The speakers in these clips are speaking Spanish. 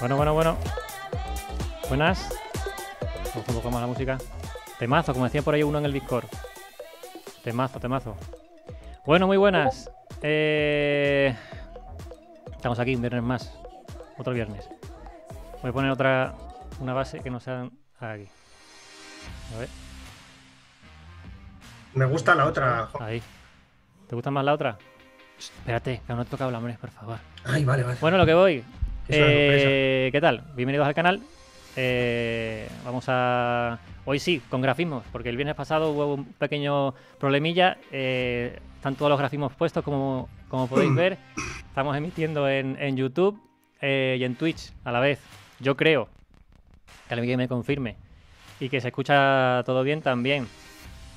Bueno, bueno, bueno. Buenas. Vamos un poco más la música. Temazo, como decía por ahí uno en el Discord. Temazo, temazo. Bueno, muy buenas. Eh, Estamos aquí un viernes más. Otro viernes. Voy a poner otra. Una base que no sea aquí. A ver, Me gusta la otra. ahí. ¿Te gusta más la otra? Espérate, que aún no he tocado la hombre, por favor. Ay, vale, vale. Bueno, lo que voy. Eh, ¿Qué tal? Bienvenidos al canal. Eh, vamos a. Hoy sí, con grafismos, porque el viernes pasado hubo un pequeño problemilla. eh, están todos los grafismos puestos, como, como podéis ver. Estamos emitiendo en, en YouTube eh, y en Twitch a la vez. Yo creo que alguien me confirme y que se escucha todo bien también.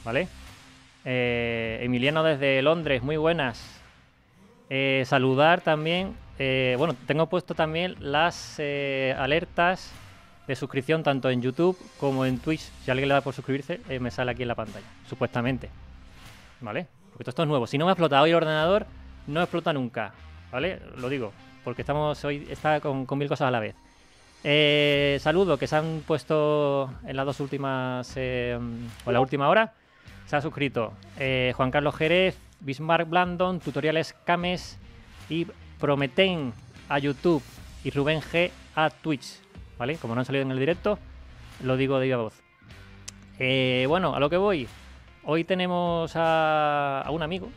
¿Vale? Eh, Emiliano desde Londres, muy buenas. Eh, saludar también. eh, bueno, tengo puesto también las alertas de suscripción tanto en YouTube como en Twitch. Si alguien le da por suscribirse, me sale aquí en la pantalla, supuestamente. ¿Vale? Porque todo esto es nuevo. Si no me ha hoy el ordenador, no explota nunca. ¿Vale? Lo digo, porque estamos hoy está con, mil cosas a la vez. Saludo que se han puesto en las dos últimas o en la última hora. Se ha suscrito eh, Juan Carlos Jerez, Bismarck Blandon, Tutoriales Cames y Prometen a YouTube y Rubén G a Twitch. ¿Vale? Como no han salido en el directo, lo digo de viva voz. Eh, bueno, a lo que voy. Hoy tenemos a, un amigo,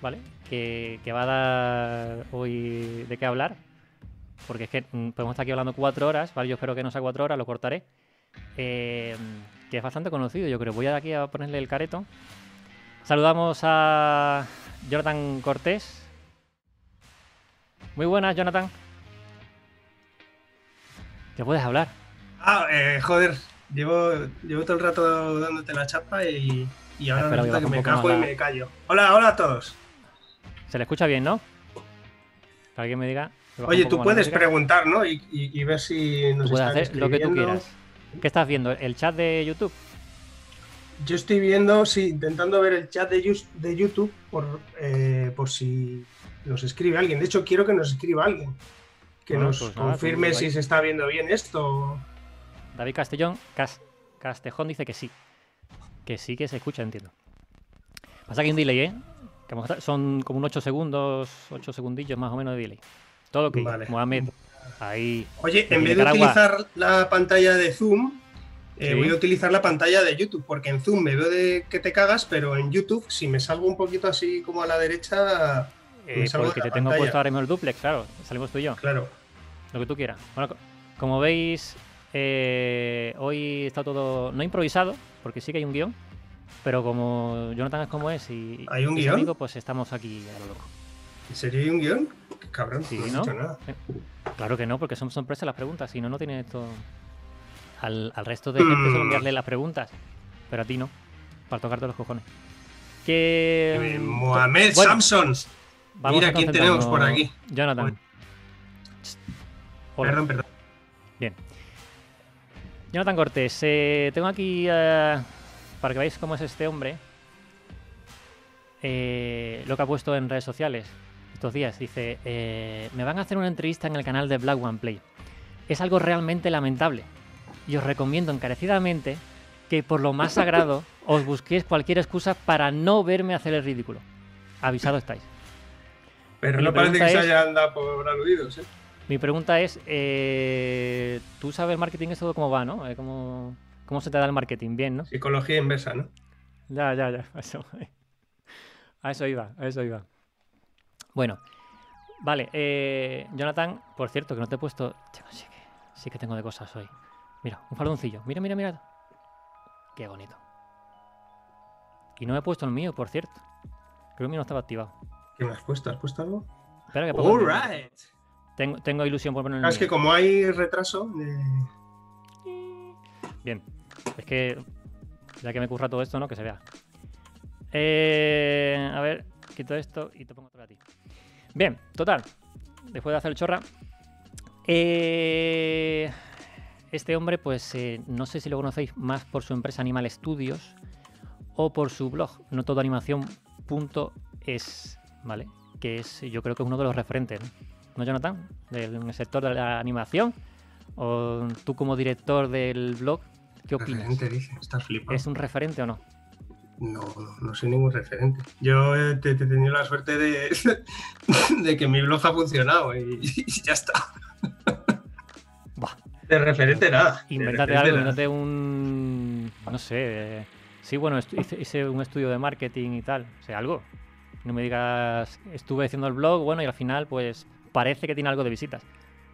¿vale? Que, que va a dar hoy de qué hablar. Porque es que mm, podemos estar aquí hablando cuatro horas, ¿vale? Yo espero que no sea cuatro horas, lo cortaré. Eh, que es bastante conocido, yo creo. Voy aquí a ponerle el careto. Saludamos a Jonathan Cortés. Muy buenas, Jonathan. ¿Qué puedes hablar? Ah, eh, joder. Llevo, llevo todo el rato dándote la chapa y, y ahora que resulta me cago y la- me callo. Hola, hola a todos. Se le escucha bien, ¿no? Que alguien me diga. Oye, tú puedes preguntar, ¿no? Y, y- y ver si nos Tú puedes hacer lo que tú quieras. ¿Qué estás viendo? ¿El chat de YouTube? Yo estoy viendo, sí, intentando ver el chat de, YouTube por, eh, por si nos escribe alguien. De hecho, quiero que nos escriba alguien. Que Bueno, nos pues nada, confirme pues si guay. se está viendo bien esto. David Castellón, Cas- Castejón dice que sí. Que sí que se escucha, entiendo. Pasa que hay un delay, ¿eh? Que son como unos 8 segundos, 8 segundillos más o menos de delay. Todo que Vale. Mohamed. Ahí. Oye, en vez de utilizar la pantalla de Zoom, eh, Sí. voy a utilizar la pantalla de YouTube, porque en Zoom me veo de que te cagas, pero en YouTube, si me salgo un poquito así como a la derecha, eh, Me salgo de porque la te tengo puesto ahora mismo el duplex, claro. Salimos tú y yo. claro. Lo que tú quieras. Bueno, co- como veis, eh, hoy está todo no improvisado, porque sí que hay un guion. Pero como Jonathan es como es y ¿Hay un guion? amigo, pues estamos aquí a lo loco. ¿En serio hay un guion? Qué cabrón, Sí, no dicho nada. Claro que no, porque son sorpresas las preguntas. Si no, no tiene esto. Al, al resto de gente suelo Mm. enviarle las preguntas, pero a ti no, para tocarte los cojones. Que. Eh, Mohamed bueno, Samson. vamos mira quién tenemos por aquí. Jonathan. Hola. Perdón, perdón. Bien. Jonathan Cortés, eh, tengo aquí, eh, para que veáis cómo es este hombre, eh, lo que ha puesto en redes sociales estos días. Dice, eh, me van a hacer una entrevista en el canal de Black One Play. Es algo realmente lamentable. Y os recomiendo encarecidamente que por lo más sagrado os busquéis cualquier excusa para no verme hacer el ridículo. Avisado estáis. Pero Mi no parece que se haya andado por aludidos, ¿eh? Mi pregunta es, eh, ¿tú sabes el marketing esto cómo va, no? Eh, ¿Cómo, ¿Cómo se te da el marketing? Bien, ¿no? Psicología inversa, ¿no? Ya, ya, ya. Eso, a eso iba, a eso iba. Bueno, vale. eh, Jonathan, por cierto, que no te he puesto... Chico, sí, que, sí que tengo de cosas hoy. Mira, un faldoncillo. Mira, mira, mira. Qué bonito. Y no me he puesto el mío, por cierto. Creo que el mío no estaba activado. ¿Qué me has puesto? ¿Has puesto algo? Espera que pongo el mío. Alright. tengo, tengo ilusión por poner el Claro, es que como hay retraso, eh, Bien. Es que ya que me curra todo esto, ¿no? Que se vea. Eh, a ver, quito esto y te pongo otro a ti. Bien, total. Después de hacer el chorra. eh, este hombre, pues eh, no sé si lo conocéis más por su empresa Animal Studios o por su blog, notodoanimación.es, ¿vale? Que es, yo creo que es uno de los referentes, ¿no? ¿No, Jonathan? Del sector de la animación. O tú como director del blog, ¿qué opinas? Dice. Estás. ¿Es un referente o no? No, no, no soy ningún referente. Yo eh, te, te he tenido la suerte de, de que mi blog ha funcionado y, y ya está. Buah, De referente nada. referente algo, nada. invéntate un. No sé. eh, sí, bueno, hice, hice un estudio de marketing y tal. O sea, algo. No me digas, estuve haciendo el blog, bueno, y al final, pues parece que tiene algo de visitas.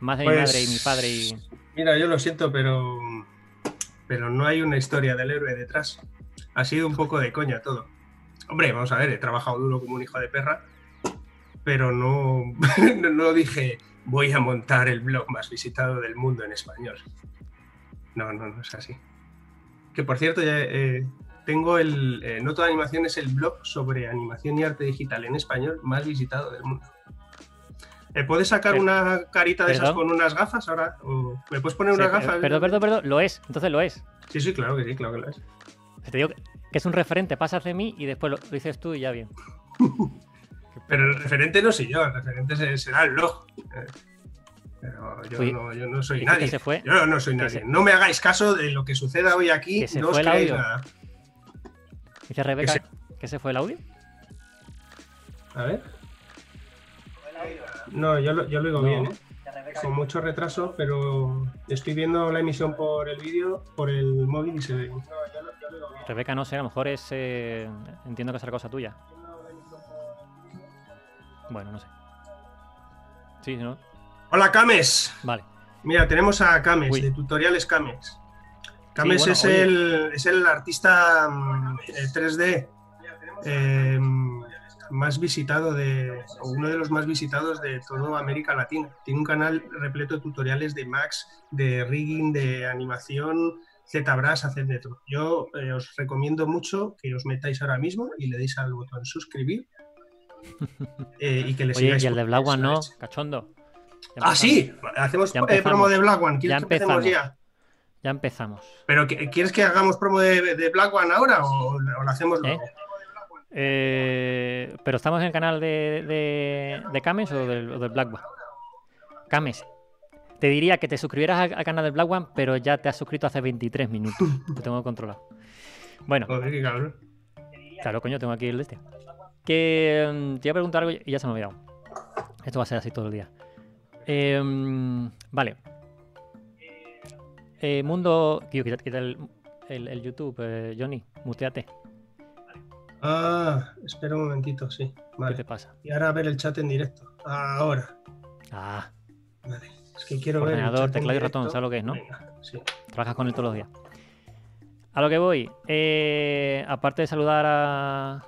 Más de mi Pues, madre y mi padre y. Mira, yo lo siento, pero, pero no hay una historia del héroe detrás. Ha sido un poco de coña todo. Hombre, vamos a ver, he trabajado duro como un hijo de perra, pero no, no dije voy a montar el blog más visitado del mundo en español. No, no, no es así. Que por cierto, ya eh, tengo el. eh, no toda animación es el blog sobre animación y arte digital en español más visitado del mundo. ¿Me puedes sacar Per- una carita de esas con unas gafas ahora? ¿O ¿Me puedes poner unas gafas? perdón, perdón, perdón, lo es, entonces lo es. Sí, sí, claro que sí, claro que lo es. Te digo que es un referente, pasas de mí y después lo, lo dices tú y ya bien. Pero el referente no soy yo, el referente se- será el blog. Eh, Pero yo, Fui- no, yo no soy que nadie. se fue- Yo no soy nadie. se- No me hagáis caso de lo que suceda hoy aquí. Que se no os creáis audio. nada. Dice Rebeca se- que se fue el audio. A ver. No, yo lo, yo lo No. bien, ¿eh? Con mucho retraso, pero estoy viendo la emisión por el vídeo, por el móvil y se ve. Rebeca, no sé, a lo mejor es. eh, entiendo que será cosa tuya. Bueno, no sé. Sí, ¿no? Hola, Cames. Vale. Mira, tenemos a Cames, Uy. de Tutoriales Cames. Cames bueno, es, oye. el, es el artista mm, eh, 3D eh, más visitado de, o uno de los más visitados de toda América Latina. Tiene un canal repleto de tutoriales de Max, de rigging, de animación, ZBrush, hacer de todo. Yo eh, os recomiendo mucho que os metáis ahora mismo y le deis al botón suscribir eh, y que le Oye, sigáis. y el de Black One no, cachondo. Ya Ah, sí, hacemos Ya eh, promo de Black One. Ya ¿Quieres que empecemos empezamos. ya? Ya empezamos. ¿Pero quieres que hagamos promo de, de Black One ahora o, o lo hacemos luego? Eh, pero estamos en el canal de, de, de Cames o del, o del Black One. Cames, te diría que te suscribieras al, al canal del Black One, pero ya te has suscrito hace 23 minutos. Te tengo controlado. Bueno, Joder, qué cabrón. claro, coño, tengo aquí el de este. Que mm, te iba a preguntar algo y ya se me ha olvidado. Esto va a ser así todo el día. Eh, mm, vale. Eh, mundo. Quita el, el- el YouTube, eh, Johnny. Muteate. Ah, espera un momentito, sí. ¿Qué te Vale. pasa? Y ahora a ver el chat en directo. Ahora. Ah, Vale. Es que quiero ver. Ordenador, teclado y ratón. ¿sabes lo que es, no? Venga, sí. Trabajas con él todos los días. A lo que voy. eh, aparte de saludar a.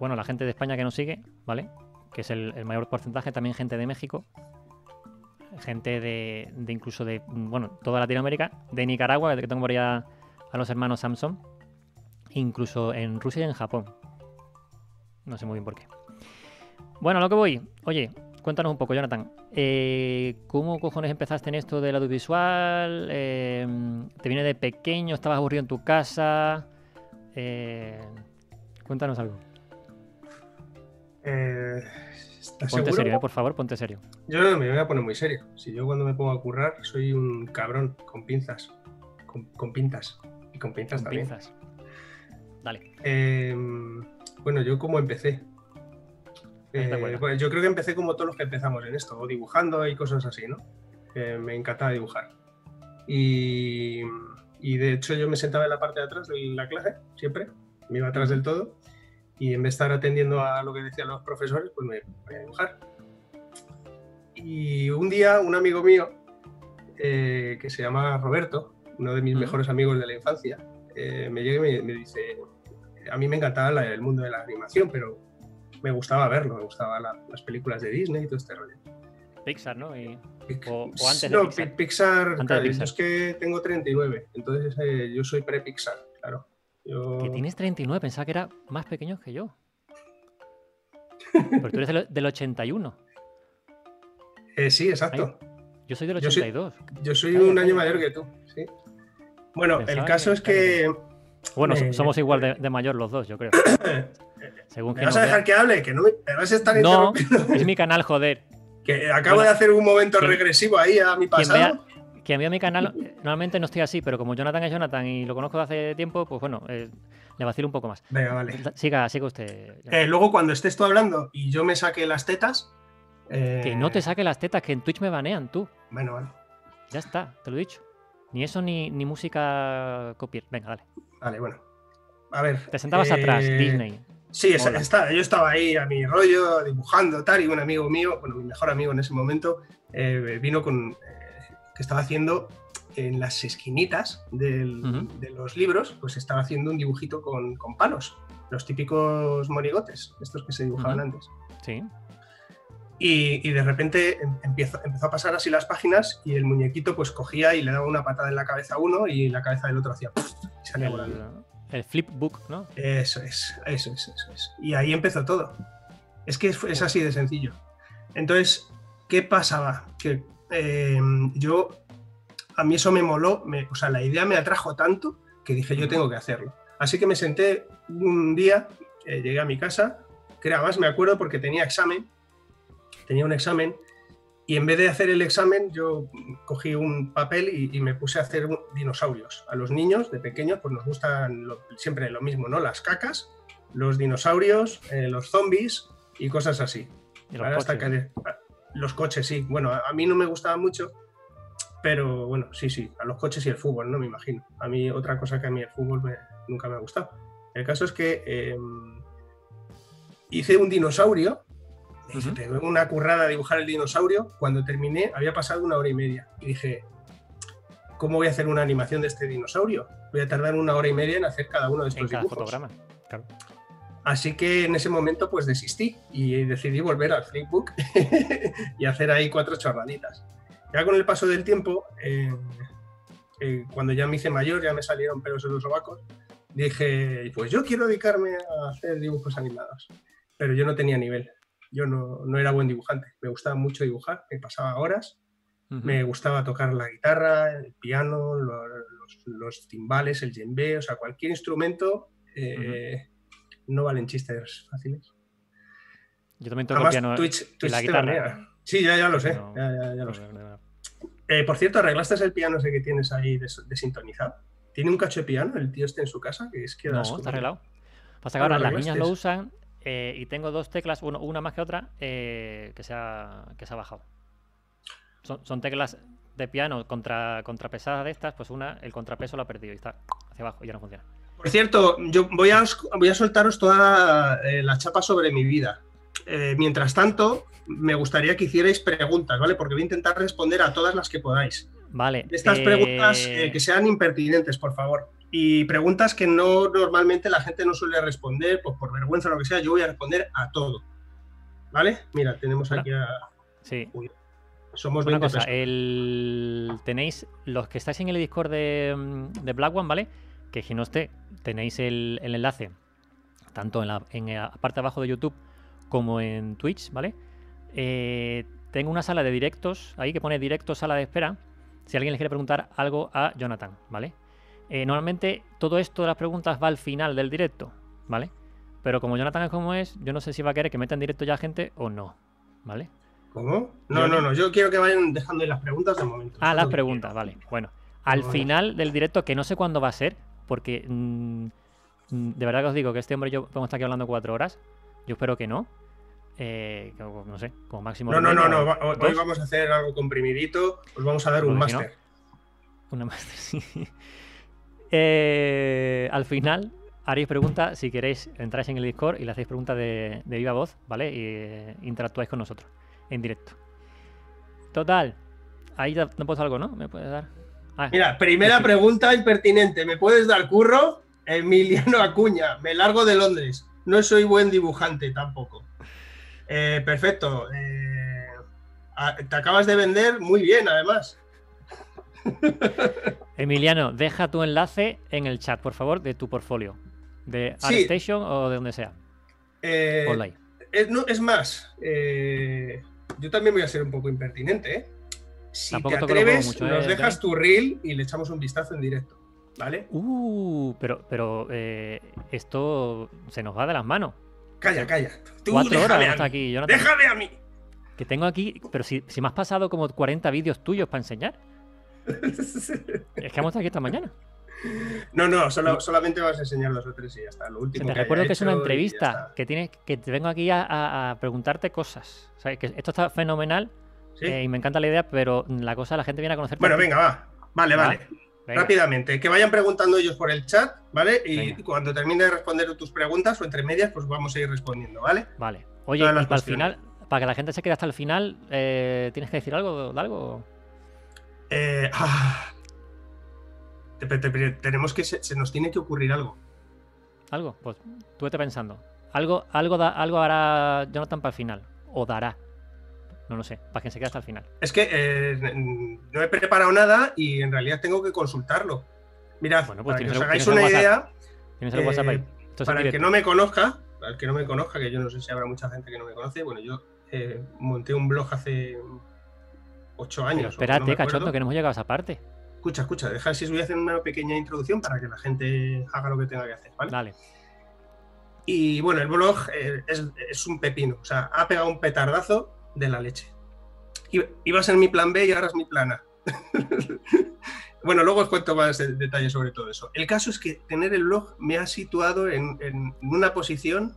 Bueno, la gente de España que nos sigue, ¿vale? Que es el, el mayor porcentaje, también gente de México. Gente de, de incluso de, bueno, toda Latinoamérica. De Nicaragua, que tengo por allá a los hermanos Samsung. Incluso en Rusia y en Japón. No sé muy bien por qué. Bueno, a lo que voy. Oye, cuéntanos un poco, Jonathan. Eh, ¿Cómo cojones empezaste en esto del audiovisual? Eh, ¿Te viene de pequeño? ¿Estabas aburrido en tu casa? Eh, cuéntanos algo. Eh, ¿Estás Ponte seguro? serio, por favor, ponte serio. Yo me voy a poner muy serio. Si yo cuando me pongo a currar soy un cabrón con pinzas. Con, con pintas. Y con pinzas Con también. pinzas. Dale. Bueno, yo cómo empecé. ¿Qué te Eh, bueno, yo creo que empecé como todos los que empezamos en esto, dibujando y cosas así, ¿no? Eh, me encantaba dibujar. Y, y de hecho yo me sentaba en la parte de atrás de la clase, siempre, me iba atrás del todo, y en vez de estar atendiendo a lo que decían los profesores, pues me ponía a dibujar. Y un día un amigo mío, eh, que se llama Roberto, uno de mis Ujú. mejores amigos de la infancia, eh, me llega y me, me dice, a mí me encantaba la- el mundo de la animación, pero me gustaba verlo, me gustaban la- las películas de Disney y todo este rollo. Pixar, ¿no? Y- O- o antes de no, Pixar. Pi- Pixar, Antes de claro, Pixar. es que tengo 39, entonces eh, yo soy pre-Pixar, claro. Yo... Que tienes 39, pensaba que era más pequeño que yo. Pero tú eres del, del 81. Eh, sí, exacto. Yo soy del Yo soy- 82. Yo soy un año mayor que tú, sí. Bueno, Pensaba el caso que- es que. Bueno, Eh, somos igual de, de mayor los dos, yo creo. Según ¿Me que vas a dejar vea. que hable? Que no me, me vas a estar No, es mi canal, joder. Que acabo Bueno, de hacer un momento regresivo ahí a mi pasado. quien vea mi canal, eh, normalmente no estoy así, pero como Jonathan es Jonathan y lo conozco de hace tiempo, pues bueno, eh, le vacilo un poco más. Venga, vale. Siga, siga usted. Eh, luego, cuando estés tú hablando y yo me saque las tetas. eh, Que no te saque las tetas, que en Twitch me banean tú. Bueno, vale. Ya está, te lo he dicho. Ni eso ni, ni música copier. Venga, dale. Vale, bueno. A ver. Te sentabas eh, atrás, Disney. Sí, está- yo estaba ahí a mi rollo, dibujando, tal, y un amigo mío, bueno, mi mejor amigo en ese momento, eh, vino con. eh, que estaba haciendo en las esquinitas del- de los libros, pues estaba haciendo un dibujito con, con palos. Los típicos monigotes, estos que se dibujaban antes. Sí. Y, y de repente em- empiezo- empezó a pasar así las páginas y el muñequito pues cogía y le daba una patada en la cabeza a uno y la cabeza del otro hacía y salía volando. El, flipbook, ¿no? Eso es, eso es, eso es. Y ahí empezó todo. Es que es, es así de sencillo. Entonces, ¿qué pasaba? Que eh, yo, a mí eso me moló, me- o sea, la idea me atrajo tanto que dije, yo tengo que hacerlo. Así que me senté un día, eh, llegué a mi casa, que además me acuerdo porque tenía examen, tenía un examen, y en vez de hacer el examen, yo cogí un papel y, y me puse a hacer dinosaurios. A los niños de pequeños, pues nos gustan lo- siempre lo mismo, ¿no? Las cacas, los dinosaurios, eh, los zombies y cosas así. Y los Ahora hasta coches. que- los coches, sí. Bueno, a, a mí no me gustaba mucho, pero bueno, sí, sí, a los coches y el fútbol, ¿no? Me imagino. A mí otra cosa que a mí el fútbol me- nunca me ha gustado. El caso es que eh, hice un dinosaurio, Ujú. pegué una currada a dibujar el dinosaurio. Cuando terminé, había pasado una hora y media. Y dije, ¿cómo voy a hacer una animación de este dinosaurio? Voy a tardar una hora y media en hacer cada uno de En estos cada dibujos. fotograma. Claro. Así que en ese momento pues desistí y decidí volver al flipbook y hacer ahí cuatro chorraditas. Ya con el paso del tiempo, eh, eh, cuando ya me hice mayor, ya me salieron pelos en los sobacos, dije, pues yo quiero dedicarme a hacer dibujos animados. Pero yo no tenía nivel, yo no, no era buen dibujante, me gustaba mucho dibujar, me pasaba horas, me gustaba tocar la guitarra, el piano, lo- los, los timbales, el djembe, o sea, cualquier instrumento. eh, No valen chistes fáciles. Yo también toco Además, piano Twitch, y Twitch la te guitarra. Sí, ya, ya lo sé. No, ya, ya- ya lo sé. Eh, por cierto, ¿arreglaste el piano ese que tienes ahí des- desintonizado? ¿Tiene un cacho de piano el tío este en su casa? Que es que No, está arreglado. Pasa que Ah, ahora las niñas lo usan eh, y tengo dos teclas, uno- una más que otra, eh, que, se ha, que se ha bajado. Son, son teclas de piano contra, contrapesadas de estas, pues una, el contrapeso lo ha perdido y está hacia abajo y ya no funciona. Por cierto, yo voy a, voy a soltaros toda eh, la chapa sobre mi vida. Mientras tanto, me gustaría que hicierais preguntas, ¿vale? Porque voy a intentar responder a todas las que podáis. Vale. Estas preguntas que sean impertinentes, por favor. Y preguntas que no normalmente la gente no suele responder, pues por vergüenza o lo que sea, yo voy a responder a todo. ¿Vale? Mira, tenemos aquí a. Sí. Somos Una 20 cosa, personas. el... tenéis, los que estáis en el Discord de, mm, de Black One, ¿vale? Que si no esté, tenéis el, el enlace tanto en la, en la parte de abajo de YouTube como en Twitch, ¿vale? Eh, tengo una sala de directos ahí que pone directo sala de espera. Si alguien le quiere preguntar algo a Jonathan, ¿vale? Eh, normalmente todo esto de las preguntas va al final del directo, ¿vale? Pero como Jonathan es como es, yo no sé si va a querer que meta en directo ya gente o no, ¿vale? ¿Cómo? No, Yo- no, no. Yo quiero que vayan dejando ahí las preguntas de momento. Ah, las preguntas, vale. Bueno, al final del directo, que no sé cuándo va a ser, porque mm, mm, de verdad que os digo que este hombre y yo podemos estar aquí hablando cuatro horas. Yo espero que no. Eh, no sé, como máximo. No, no, no, no. Hoy dos. vamos a hacer algo comprimidito. Os vamos a dar un Porque si no- máster. Una más. sí. Eh, al final haréis preguntas, si queréis, entráis en el Discord y le hacéis preguntas de, de viva voz, ¿vale? Y eh, interactuáis con nosotros en directo. Total. Ahí ya no puedo algo, ¿no? ¿Me puedes dar? Ah, Mira, primera Sí. pregunta impertinente. ¿Me puedes dar curro? Emiliano Acuña, me largo de Londres. No soy buen dibujante tampoco. Eh, perfecto. eh, a- te acabas de vender muy bien, además. Emiliano, deja tu enlace en el chat, por favor, de tu portfolio. De Sí. ArtStation o de donde sea. Eh, Online. es, no, es más, eh, yo también voy a ser un poco impertinente. ¿eh? Si Tampoco te atreves, mucho, ¿eh, nos dejas tu reel y le echamos un vistazo en directo. ¿vale? Uh, pero, pero esto se nos va de las manos. Calla, calla. Tú Cuatro horas a mí. aquí, Jonathan. Déjame a mí. Que tengo aquí, pero si, si me has pasado como 40 vídeos tuyos para enseñar. Es que hemos estado aquí esta mañana. No, no, solo- solamente vas a enseñar dos o tres y ya está. Lo último te que recuerdo que es una entrevista, que tienes, que te vengo aquí a, preguntarte cosas. O sea, que esto está fenomenal ¿Sí? eh, y me encanta la idea, pero la cosa la gente viene a conocerte. Bueno, venga, va. Vale, Va, vale. Venga, Rápidamente, que vayan preguntando ellos por el chat, ¿vale? Y Venga. cuando termine de responder tus preguntas o entre medias, pues vamos a ir respondiendo, ¿vale? Vale. Oye, y para el final, para que la gente se quede hasta el final, eh, ¿tienes que decir algo de algo? Eh, ah, te- te- te- tenemos que se, se nos tiene que ocurrir algo. ¿Algo? Pues tú vete pensando. Algo, algo, da- algo hará Jonathan para el final. O dará. No lo sé, para que se quede hasta el final. Es que eh, no he preparado nada y en realidad tengo que consultarlo. Mirad, Bueno, pues para que os hagáis una WhatsApp. idea, Tienes el Eh, WhatsApp ahí. Esto es para el que no me conozca, para el que no me conozca, que yo no sé si habrá mucha gente que no me conoce, bueno, yo eh, monté un blog hace ocho años. Pero espérate, no cachondo, que no hemos llegado a esa parte. Escucha, escucha, deja si os voy a hacer una pequeña introducción para que la gente haga lo que tenga que hacer, ¿vale? Dale. Y bueno, el blog eh, es, es un pepino, o sea, ha pegado un petardazo de la leche. Iba a ser mi plan B y ahora es mi plan A. bueno, luego os cuento más de- detalles sobre todo eso. El caso es que tener el blog me ha situado en, en una posición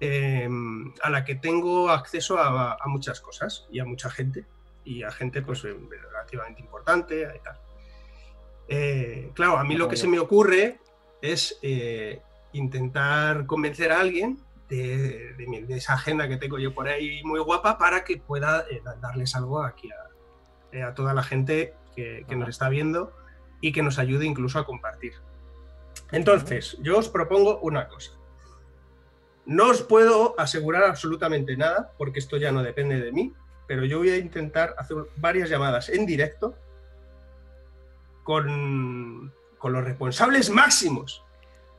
eh, a la que tengo acceso a, a muchas cosas y a mucha gente. Y a gente pues eh, relativamente importante y tal. Eh, claro, a mí lo que se me ocurre es eh, intentar convencer a alguien de, de mi- de esa agenda que tengo yo por ahí muy guapa para que pueda eh, da- darles algo aquí a, a toda la gente que, que nos está viendo y que nos ayude incluso a compartir. Entonces, yo os propongo una cosa. No os puedo asegurar absolutamente nada, porque esto ya no depende de mí, pero yo voy a intentar hacer varias llamadas en directo con, con los responsables máximos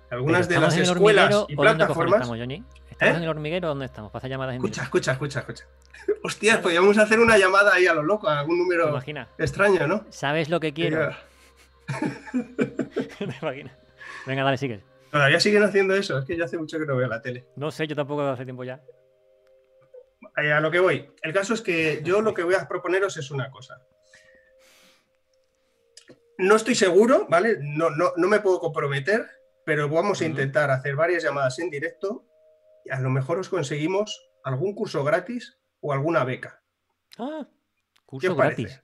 de algunas de ¿estamos las escuelas y plataformas. estamos, Johnny? ¿Estamos ¿Eh? en el hormiguero o dónde estamos? Para hacer llamadas en Escucha, escucha, escucha, escucha. Hostias, podríamos hacer una llamada ahí a lo loco, a algún ¿Te número extraño, ¿no? ¿Sabes lo que quiero? ¿Te imaginas? Venga, dale, sigue. Todavía siguen haciendo eso, es que yo hace mucho que no veo la tele. No sé, yo tampoco hace tiempo ya. Eh, A lo que voy. El caso es que yo lo que voy a proponeros es una cosa. No estoy seguro, ¿vale? No, no, no me puedo comprometer, pero vamos a intentar hacer varias llamadas en directo y a lo mejor os conseguimos algún curso gratis o alguna beca. Ah, ¿Qué curso parece? gratis.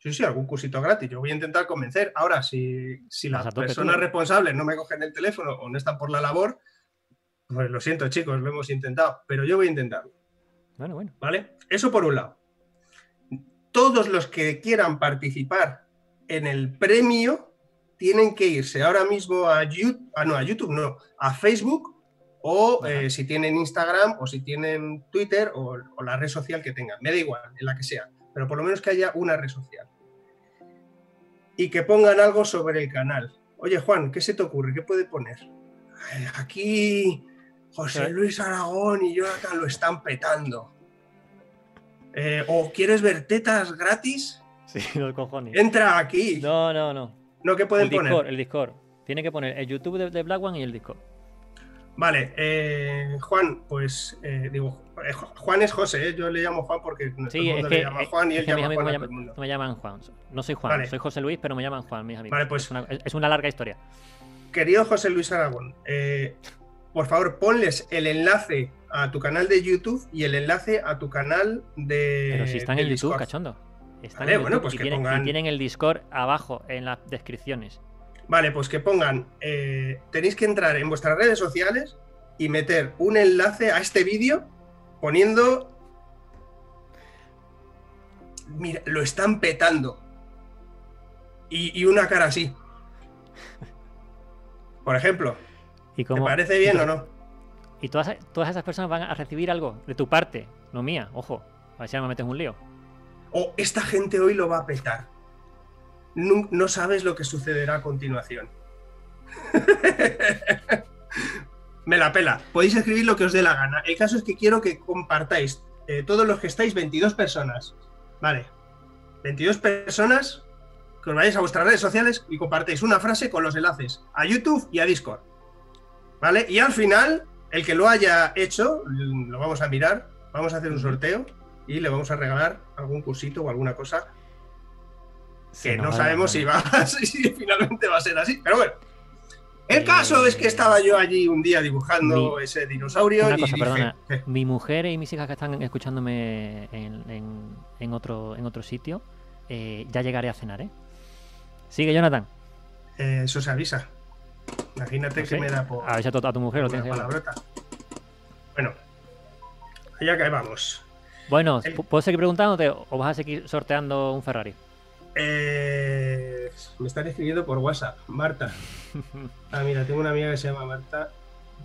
Sí, sí, algún cursito gratis. Yo voy a intentar convencer. Ahora, si, si Vas las personas tú. responsables no me cogen el teléfono o no están por la labor, pues lo siento, chicos, lo hemos intentado, pero yo voy a intentarlo. Bueno, bueno. ¿Vale? Eso por un lado. Todos los que quieran participar en el premio tienen que irse ahora mismo a YouTube, no, a YouTube no, a Facebook o eh, si tienen Instagram o si tienen Twitter o, o la red social que tengan. Me da igual, en la que sea, pero por lo menos que haya una red social. Y que pongan algo sobre el canal. Oye, Juan, ¿qué se te ocurre? ¿Qué puede poner? Aquí José Eh. Luis Aragón y Jonathan lo están petando. Eh, ¿O quieres ver tetas gratis? Sí, los cojones. Entra aquí. No, No, no, no. ¿qué pueden El Discord, poner? el Discord. Tiene que poner el YouTube de, de Black One y el Discord. Vale, eh, Juan, pues eh, digo, Ju- Juan es José, ¿eh? yo le llamo Juan porque Sí, es que, le llama Juan y él que llama Juan me, llaman- todo el mundo. me llaman Juan. No soy Juan, Vale. soy José Luis, pero me llaman Juan, mis amigos. Vale, pues- es, una, es- es una larga historia. Querido José Luis Aragón, eh, por favor, ponles el enlace a tu canal de YouTube y el enlace a tu canal de. Pero si están en YouTube, Discord. cachondo. Están Vale, en bueno, YouTube pues y, que tienen, y pongan- tienen el Discord abajo en las descripciones. Vale, pues que pongan, eh, tenéis que entrar en vuestras redes sociales y meter un enlace a este vídeo poniendo... Mira, lo están petando. Y, y una cara así. Por ejemplo, Y ¿te parece bien o no? Y todas, todas esas personas van a recibir algo de tu parte, no mía, ojo. A ver si me metes un lío. O esta gente hoy lo va a petar. No, no sabes lo que sucederá a continuación. Me la pela. Podéis escribir lo que os dé la gana. El caso es que quiero que compartáis, eh, todos los que estáis, 22 personas. Vale. 22 personas que os vayáis a vuestras redes sociales y compartéis una frase con los enlaces a YouTube y a Discord. ¿Vale? Y al final, el que lo haya hecho, lo vamos a mirar, vamos a hacer un sorteo y le vamos a regalar algún cursito o alguna cosa que no sabemos si va si finalmente va a ser así. Pero bueno. El Eh, caso es que estaba yo allí un día dibujando mi- ese dinosaurio Una y cosa, dije, perdona. "Eh, Mi mujer y mis hijas que están escuchándome en, en- en otro, en otro sitio, eh, ya llegaré a cenar, ¿eh? Sigue, Jonathan. eh, eso se avisa. Imagínate No que me da por a tu, a tu mujer, lo tienes palabrota. Bueno, allá que vamos. Bueno, El- ¿puedo seguir preguntándote o vas a seguir sorteando un Ferrari? Eh, me están escribiendo por WhatsApp. Marta. Ah, mira, tengo una amiga que se llama Marta.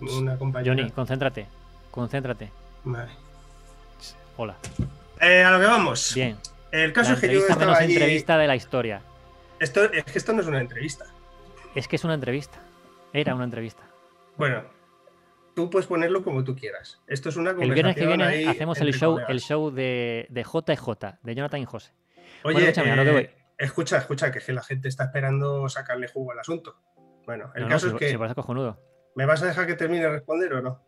Una compañera. Johnny, concéntrate. Concéntrate. Vale. Hola. Eh, a lo que vamos. Bien. El caso La es que yo estaba menos allí. entrevista de la historia. Esto, es que esto no es una entrevista. Es que es una entrevista. Era una entrevista. Bueno, tú puedes ponerlo como tú quieras. Esto es una El conversación viernes que viene ahí hacemos el show, colegas. el show de, de JJ, de Jonathan y José. Oye, Bueno, escúchame, a lo que eh, voy. escucha, escucha, que es que la gente está esperando sacarle jugo al asunto. Bueno, el No, caso es que. si parece cojonudo. ¿Me vas a dejar que termine de responder o no?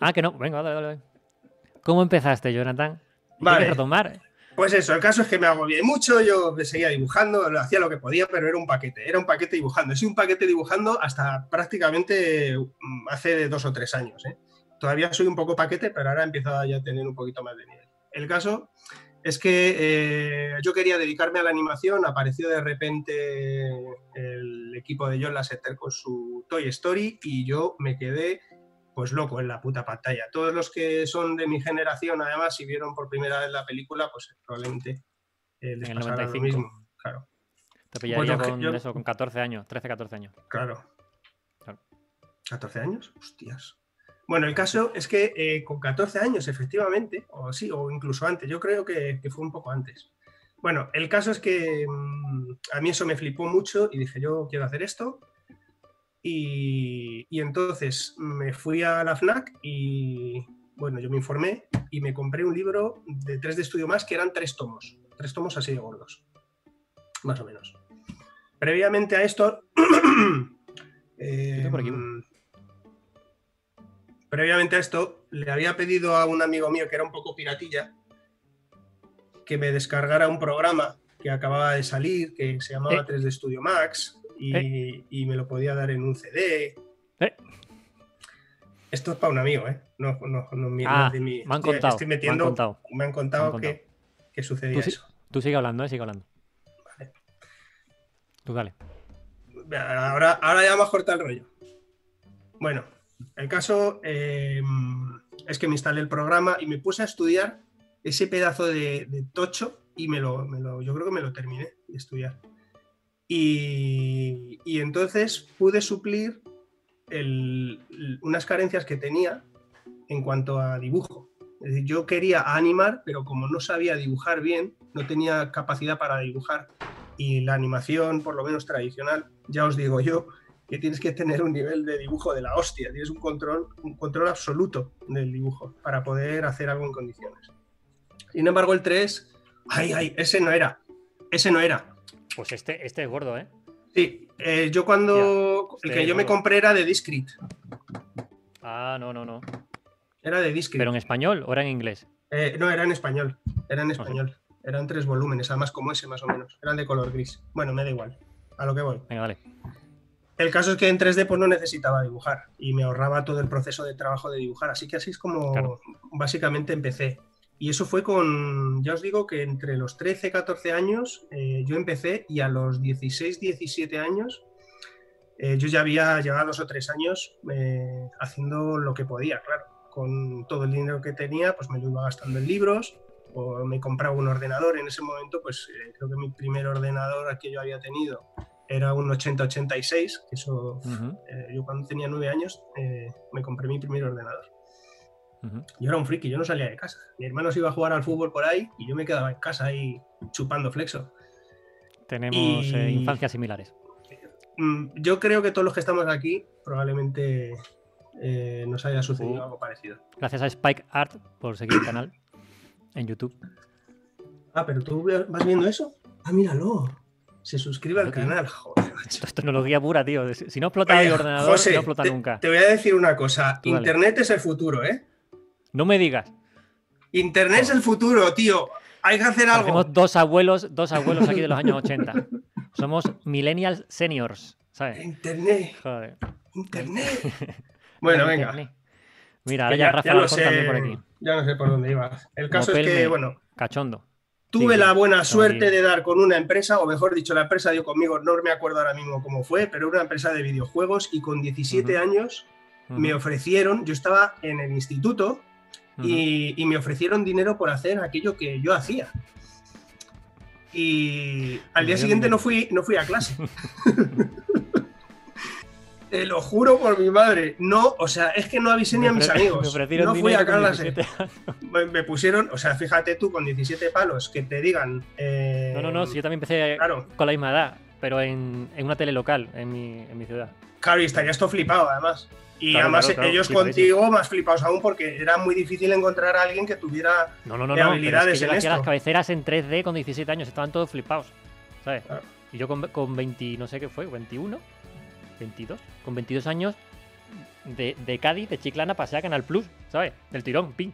Ah, que no. Venga, dale, dale. dale. ¿Cómo empezaste, Jonathan? Vale. ¿Quieres retomar? Pues eso, el caso es que me agobié mucho, yo seguía dibujando, hacía lo que podía, pero era un paquete, era un paquete dibujando. He sido un paquete dibujando hasta prácticamente mm, hace dos o tres años. ¿eh? Todavía soy un poco paquete, pero ahora he empezado ya a tener un poquito más de nivel. El caso es que eh, yo quería dedicarme a la animación, apareció de repente el equipo de John Lasseter con su Toy Story y yo me quedé pues loco en la puta pantalla. Todos los que son de mi generación, además, si vieron por primera vez la película, pues probablemente eh, les En el pasará lo 95. mismo. Claro, Te pillaría con yo- eso, con 14 años, 13, 14 años. claro. Claro. ¿14 años? Hostias. Bueno, el caso es que eh, con 14 años, efectivamente, o sí, o incluso antes, yo creo que, que fue un poco antes. Bueno, el caso es que mm, a mí eso me flipó mucho y dije, yo quiero hacer esto. Y, y entonces me fui a la FNAC y, bueno, yo me informé y me compré un libro de 3 de estudio más que eran tres tomos, tres tomos así de gordos, más o menos. Previamente a esto, eh, por aquí. previamente a esto, le había pedido a un amigo mío que era un poco piratilla que me descargara un programa que acababa de salir, que se llamaba Eh. 3D Studio Max, y, y me lo podía dar en un CD. Eh. Esto es para un amigo, ¿eh? No, no, no, mi- no Ah, es de mi- me han contado. estoy me han contado. me han contado, Me han que, que sucedía Tú eso. Tú sigue hablando, ¿eh? Sigue hablando. Vale. Tú dale. Ahora, ahora ya más corta el rollo. Bueno, el caso eh, es que me instalé el programa y me puse a estudiar ese pedazo de, de tocho y me lo, me lo- yo creo que me lo terminé de estudiar. Y, entonces pude suplir unas carencias que tenía en cuanto a dibujo. Yo quería animar, pero como no sabía dibujar bien, no tenía capacidad para dibujar. Y la animación, por lo menos tradicional, ya os digo yo, que tienes que tener un nivel de dibujo de la hostia, tienes un control, un control absoluto del dibujo para poder hacer algo en condiciones. Sin embargo, el 3, ay, ay, ese no era, ese no era. Pues este, este es gordo, ¿eh? Sí, eh, yo cuando, el este que yo me compré era de Discrete, Ah, no, no, no. era de Discrete. ¿Pero en español o era en inglés? Eh, no, era en español. Era en sí. español. Eran tres volúmenes, además como ese más o menos. Eran de color gris. Bueno, me da igual. A lo que voy. Venga, dale. El caso es que en 3D pues no necesitaba dibujar y me ahorraba todo el proceso de trabajo de dibujar. Así que así es como Claro. básicamente empecé. Y eso fue con, ya os digo que entre los 13, 14 años eh, yo empecé y a los 16, 17 años eh, yo ya había llevado dos o tres años eh, haciendo lo que podía, claro. Con todo el dinero que tenía, pues me lo iba gastando en libros o me compraba un ordenador. En ese momento, pues eh, creo que mi primer ordenador que yo había tenido era un 8086, que eso, eh, yo cuando tenía nueve años me compré mi primer ordenador. Yo era un friki, yo no salía de casa. Mi hermano se iba a jugar al fútbol por ahí y yo me quedaba en casa ahí chupando flexo. Tenemos Y- eh, infancias similares. Mm, Yo creo que todos los que estamos aquí probablemente eh, nos haya sucedido Uh. algo parecido. Gracias a Spike Art por seguir el canal en YouTube. Ah, pero tú vas viendo eso. Ah, míralo. se suscribe al canal. Joder, macho. Esto es tecnología pura, tío. Si no explota Oye, el ordenador, José, no explota te, nunca. te voy a decir una cosa. Internet es el futuro, ¿eh? No me digas. Internet es el futuro, tío. Hay que hacer algo. Hacemos dos abuelos, dos abuelos aquí de los años 80. Somos millennials seniors, ¿sabes? Internet, Joder. internet. Bueno, venga. Mira, ahora ya, Rafa lo Alarcón también por aquí. ya no sé por dónde ibas. El caso es que, bueno, Cachondo. tuve Sí, la buena suerte de dar con una empresa, o mejor dicho, la empresa dio conmigo, no me acuerdo ahora mismo cómo fue, pero una empresa de videojuegos y con 17 Ujú. años me ofrecieron, yo estaba en el instituto y, y me ofrecieron dinero por hacer aquello que yo hacía. Y al día siguiente no fui, no fui a clase. Te lo juro por mi madre. No, o sea, es que no avisé ni a mis me amigos. No fui a clase. 17 años. Me, me pusieron, o sea, fíjate tú, con 17 palos, que te digan. eh, No, no, no, si yo también empecé Claro, con la misma edad, pero en, en una tele local en mi, en mi ciudad. claro, y estarías todo flipado, además. Y Claro, además claro, claro, ellos contigo más flipados aún porque era muy difícil encontrar a alguien que tuviera No, no, no, no. habilidades es que en esto. las cabeceras en 3D con 17 años, estaban todos flipados, ¿sabes? Y yo con, con 20, no sé qué fue, 21, 22, con 22 años de, de Cádiz, de Chiclana, pasé a Canal Plus, ¿sabes? Del tirón, ping.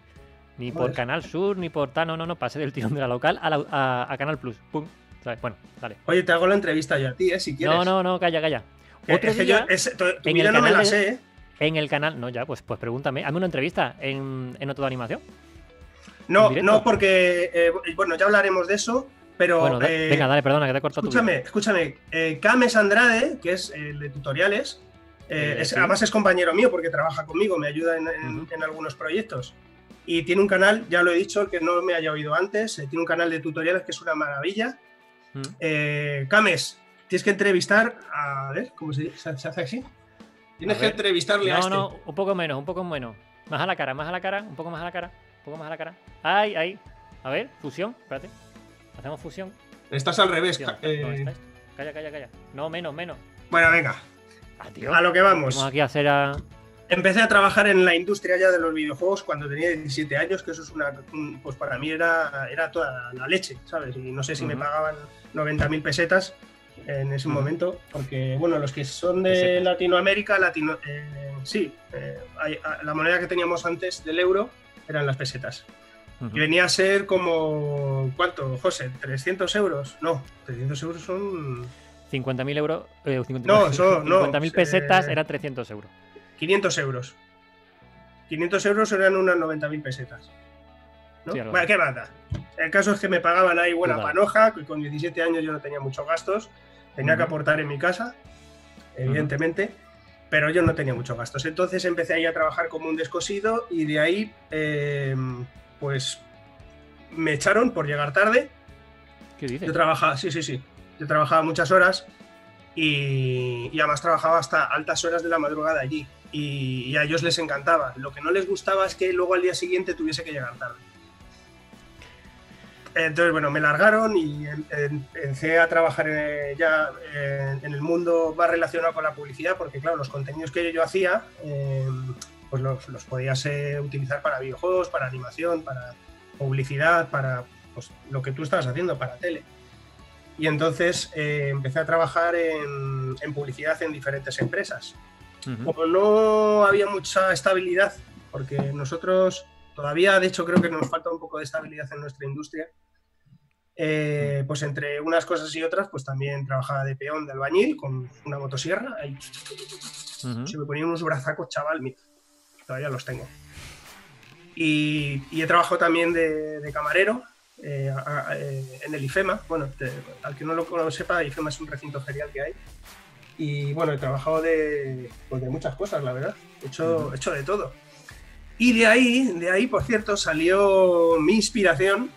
Ni por. Canal Sur, ni por tal, no, no, no, pasé del tirón de la local a, la- a- a Canal Plus, pum. ¿Sabes? Bueno, dale. Oye, te hago la entrevista yo a ti, ¿eh? Si quieres. No, no, no, calla, calla. Que- Otro es que día, yo, es- tu, tu en vida no me la de- sé, ¿eh? En el canal, no, ya, pues, pues pregúntame, hazme una entrevista en, en Otro de Animación. No, no, porque, eh, bueno, ya hablaremos de eso, pero. bueno, da- eh, venga, dale, perdona, que te he cortado Escúchame, escúchame. eh, Cames Andrade, que es el de tutoriales, eh, Eh, es- sí. además es compañero mío porque trabaja conmigo, me ayuda en, en- Ujú. en algunos proyectos. Y tiene un canal, ya lo he dicho, el que no me haya oído antes, tiene un canal de tutoriales que es una maravilla. Mm. Eh, Cames, tienes que entrevistar a. ver, ¿cómo se, se- se hace así? Tienes que entrevistarle a No, este. no, un poco menos, un poco menos. Más a la cara, más a la cara, un poco más a la cara, un poco más a la cara. Ay, ay. A ver, fusión, espérate. Hacemos fusión. Estás al revés. ¿dónde eh, esto? Calla, calla, calla. No, menos, menos. bueno, venga, Ah, tío. a lo que vamos. Vamos aquí a hacer a. Empecé a trabajar en la industria ya de los videojuegos cuando tenía 17 años, que eso es una, un- pues para mí era, era toda la leche, ¿sabes? Y no sé si me pagaban 90.000 pesetas en ese Ujú. momento, porque bueno, los que son de. Latinoamérica, Latino, eh, sí, eh, hay- la moneda que teníamos antes del euro eran las pesetas. Ujú. Y venía a ser como, ¿cuánto, José? ¿300 euros? No, 300 euros son 50.000 euros. Eh, 50.000 No, eso, no, 50.000 pesetas eh, eran 300 euros. 500 euros. 500 euros eran unas 90.000 pesetas. ¿no? Sí, bueno. ¿qué manda? El caso es que me pagaban ahí buena panoja, que con 17 años yo no tenía muchos gastos, tenía que aportar en mi casa, evidentemente, pero yo no tenía muchos gastos. Entonces empecé ahí a trabajar como un descosido y de ahí, eh, pues, me echaron por llegar tarde. ¿Qué dices? Yo trabajaba, sí, sí, sí. Yo trabajaba muchas horas y, y además trabajaba hasta altas horas de la madrugada allí. Y, y a ellos les encantaba. Lo que no les gustaba es que luego al día siguiente tuviese que llegar tarde. Entonces, bueno, me largaron y em- em- empecé a trabajar eh, ya en el mundo más relacionado con la publicidad, porque claro, los contenidos que yo hacía, eh, pues los, los podías eh, utilizar para videojuegos, para animación, para publicidad, para pues, lo que tú estabas haciendo, para tele. Y entonces eh, empecé a trabajar en, en publicidad en diferentes empresas. Ujú. Como no había mucha estabilidad, porque nosotros todavía, de hecho, creo que nos falta un poco de estabilidad en nuestra industria, eh, pues entre unas cosas y otras, pues también trabajaba de peón de albañil con una motosierra. Ahí Ujú. se me ponían unos brazacos, chaval, mira, todavía los tengo. Y, y he trabajado también de, de camarero eh, a- a- eh, en el IFEMA. Bueno, te- al que no lo, lo sepa, IFEMA es un recinto ferial que hay. Y bueno, he trabajado de, pues de muchas cosas, la verdad. He hecho, he hecho de todo. Y de ahí, de ahí, por cierto, salió mi inspiración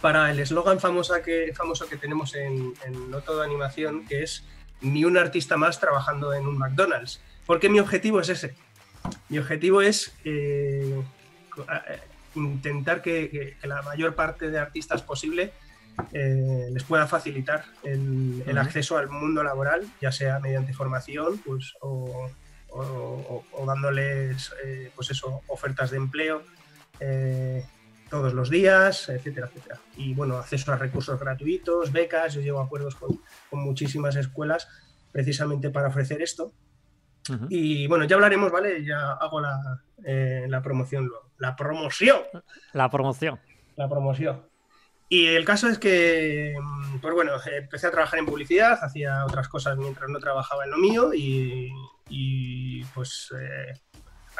para el eslogan que, famoso que tenemos en, en No Todo Animación, que es ni un artista más trabajando en un McDonald's. Porque mi objetivo es ese. Mi objetivo es eh, intentar que, que- que la mayor parte de artistas posible eh, les pueda facilitar el, acceso al mundo laboral, ya sea mediante formación pues, o, o- o- o dándoles eh, pues eso, ofertas de empleo. Todos los días, etcétera, etcétera. Y bueno, acceso a recursos gratuitos, becas, yo llevo acuerdos con, con muchísimas escuelas precisamente para ofrecer esto. Y bueno, ya hablaremos, ¿vale? Ya hago la, eh, la promoción luego. La promoción La promoción. la promoción. Y el caso es que, mm, pues bueno, empecé a trabajar en publicidad, hacía otras cosas mientras no trabajaba en lo mío y, y, pues eh,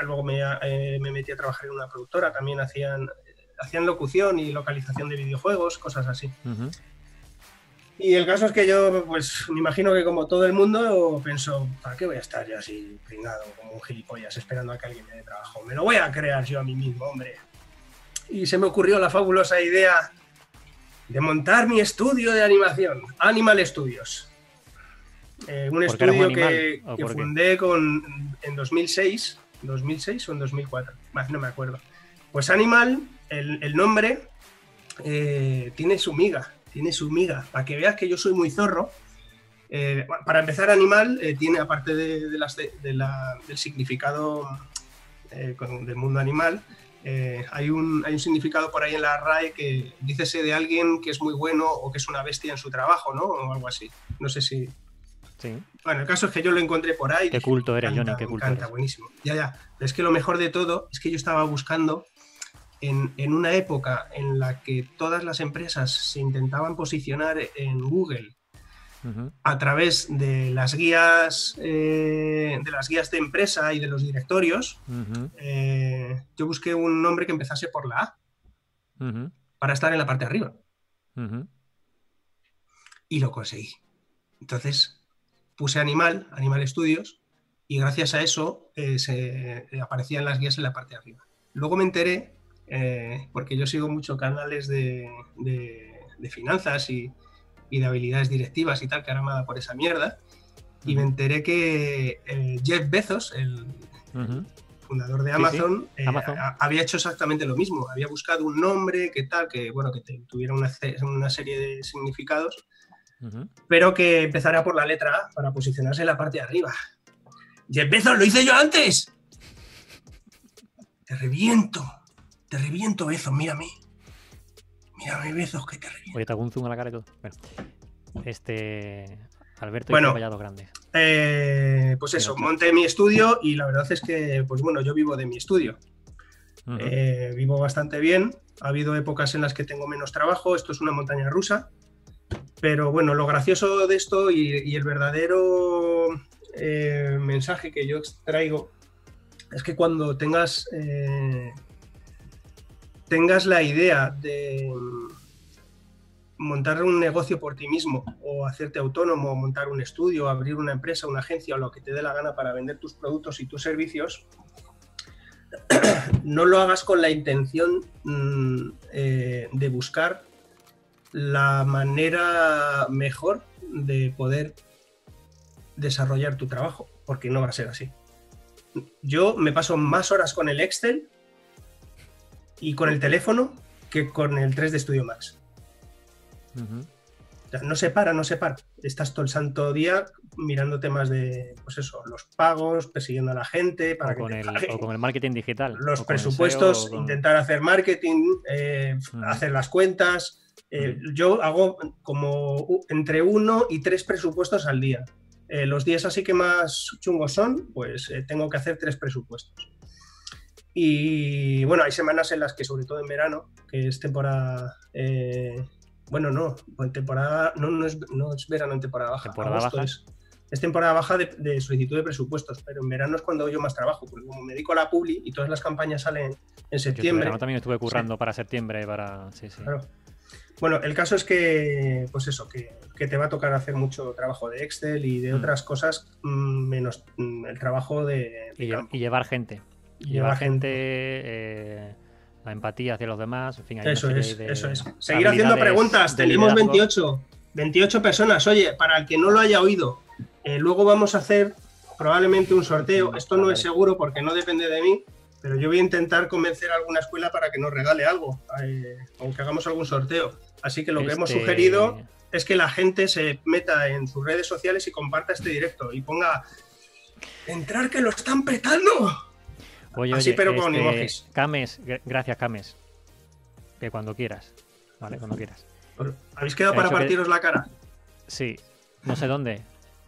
luego me, eh, me metí a trabajar en una productora, también hacían, hacían locución y localización de videojuegos, cosas así. Y el caso es que yo, pues me imagino que como todo el mundo, pienso, ¿para qué voy a estar yo así pringado como un gilipollas esperando a que alguien me dé trabajo? Me lo voy a crear yo a mí mismo, hombre. Y se me ocurrió la fabulosa idea de montar mi estudio de animación, Animal Studios. Eh, un ¿Porque eres un estudio que, fundé con, en 2006, 2006 o en 2004, Bah, no me acuerdo. Pues Animal, el, el nombre, eh, tiene su miga, tiene su miga. Para que veas que yo soy muy zorro. eh, para empezar, Animal eh, tiene, aparte de, de las de- de la- del significado con- del mundo animal, hay, un, hay un significado por ahí en la RAE que dícese de alguien que es muy bueno o que es una bestia en su trabajo, ¿no? O algo así. No sé si, Sí. bueno, el caso es que yo lo encontré por ahí. Qué culto me eres, encanta, Johnny, qué me culto encanta, eres. buenísimo. Ya, ya. Pero es que lo mejor de todo es que yo estaba buscando en, en una época en la que todas las empresas se intentaban posicionar en Google a través de las guías eh, de las guías de empresa y de los directorios. Eh, yo busqué un nombre que empezase por la A para estar en la parte de arriba y lo conseguí. Entonces puse Animal, Animal Studios, y gracias a eso eh, se aparecían las guías en la parte de arriba. Luego me enteré, eh, porque yo sigo mucho canales de, de- de finanzas y, y de habilidades directivas y tal, que ahora me da por esa mierda, y me enteré que eh, Jeff Bezos, el fundador de Amazon, sí, eh, Amazon. a- había hecho exactamente lo mismo. Había buscado un nombre que tal, que bueno, que te- tuviera una, serie de significados pero que empezara por la letra A para posicionarse en la parte de arriba. Jeff Bezos, lo hice yo antes. Te reviento, te reviento, Bezos, mírame. Mírame, Bezos, que te reviento. Oye, te hago un zoom a la cara y todo. Bueno. Este. Alberto Bueno. y Grandes. Eh, pues eso, monté mi estudio y la verdad es que, pues bueno, yo vivo de mi estudio. Eh, vivo bastante bien. Ha habido épocas en las que tengo menos trabajo. Esto es una montaña rusa. Pero bueno, lo gracioso de esto y, y el verdadero eh, mensaje que yo extraigo es que cuando tengas, eh, tengas la idea de montar un negocio por ti mismo o hacerte autónomo, montar un estudio, abrir una empresa, una agencia o lo que te dé la gana para vender tus productos y tus servicios, no lo hagas con la intención mm, eh, de buscar la manera mejor de poder desarrollar tu trabajo, porque no va a ser así. Yo me paso más horas con el Excel y con el teléfono que con el 3 de Studio Max. Ujú. O sea, no se para, no se para. Estás todo el santo día mirando temas de, pues eso, los pagos, persiguiendo a la gente para O que con, te el, pague o con el marketing digital. los presupuestos, SEO, o con- intentar hacer marketing, eh, hacer las cuentas. Eh, Yo hago como entre uno y tres presupuestos al día. Eh, los días así que más chungos son, pues tengo que hacer tres presupuestos. Y bueno, hay semanas en las que, sobre todo en verano, que es temporada. eh, bueno, no, en temporada. No, no, es, no es verano en temporada baja. Temporada baja. Es, es temporada baja de, de solicitud de presupuestos, pero en verano es cuando yo más trabajo, porque como me dedico a la publi y todas las campañas salen en Yo septiembre. verano también estuve currando para septiembre, para. Sí, sí. Claro. Bueno, el caso es que, pues eso, que, que te va a tocar hacer mucho trabajo de Excel y de Mm. otras cosas, mm, menos mm, el trabajo de, de Y, lle- campo. y llevar gente. Llevar gente, eh, la empatía hacia los demás. En fin, hay Eso es, de eso es. Seguir haciendo preguntas. Tenemos liderazgo. 28, 28 personas. Oye, para el que no lo haya oído, eh, luego vamos a hacer probablemente un sorteo. Esto no es seguro porque no depende de mí, pero yo voy a intentar convencer a alguna escuela para que nos regale algo, eh, o que hagamos algún sorteo. Así que lo que hemos Este, sugerido es que la gente se meta en sus redes sociales y comparta este directo y ponga entrar que lo están petando. Oye, Así, oye, pero con este, emojis. Cames, gr- gracias, Cames. que cuando quieras. Vale, cuando quieras. ¿Habéis quedado He para que- partiros la cara? Sí, no sé dónde.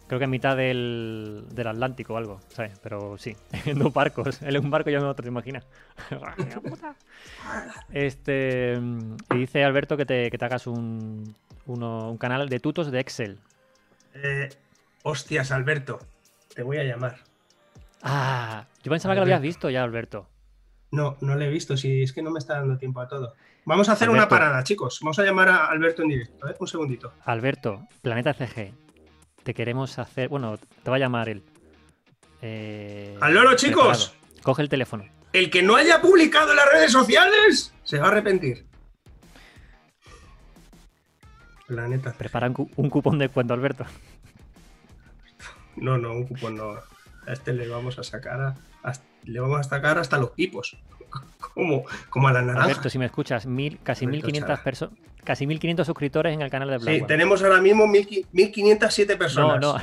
Creo que en mitad del, del Atlántico o algo, ¿sabes? Pero sí, en dos barcos. Él es un barco y yo en otro, ¿te imaginas? este. Y dice Alberto que te, que te hagas un, uno- un canal de tutos de Excel. Eh, hostias, Alberto. Te voy a llamar. Ah, yo pensaba que lo habías visto ya, Alberto. No, no le he visto. Si es que no me está dando tiempo a todo. Vamos a hacer una parada, chicos. Vamos a llamar a Alberto en directo. ¿eh? Un segundito. Alberto, Planeta CG. Te queremos hacer. Bueno, te va a llamar él. Eh, ¡Al loro, chicos! preparado. Coge el teléfono. El que no haya publicado en las redes sociales se va a arrepentir. Planeta. CG. Prepara un, cu- un cupón de cuento, Alberto. No, no, un cupón no. A este le vamos a sacar a- hasta- le vamos a sacar hasta los pipos. Como, como a la naranja. Alberto, si me escuchas, mil, casi Alberto 1500 Chara. personas. Casi 1500 suscriptores en el canal de Black Sí, One. tenemos ahora mismo 1000 1507 No, personas. no.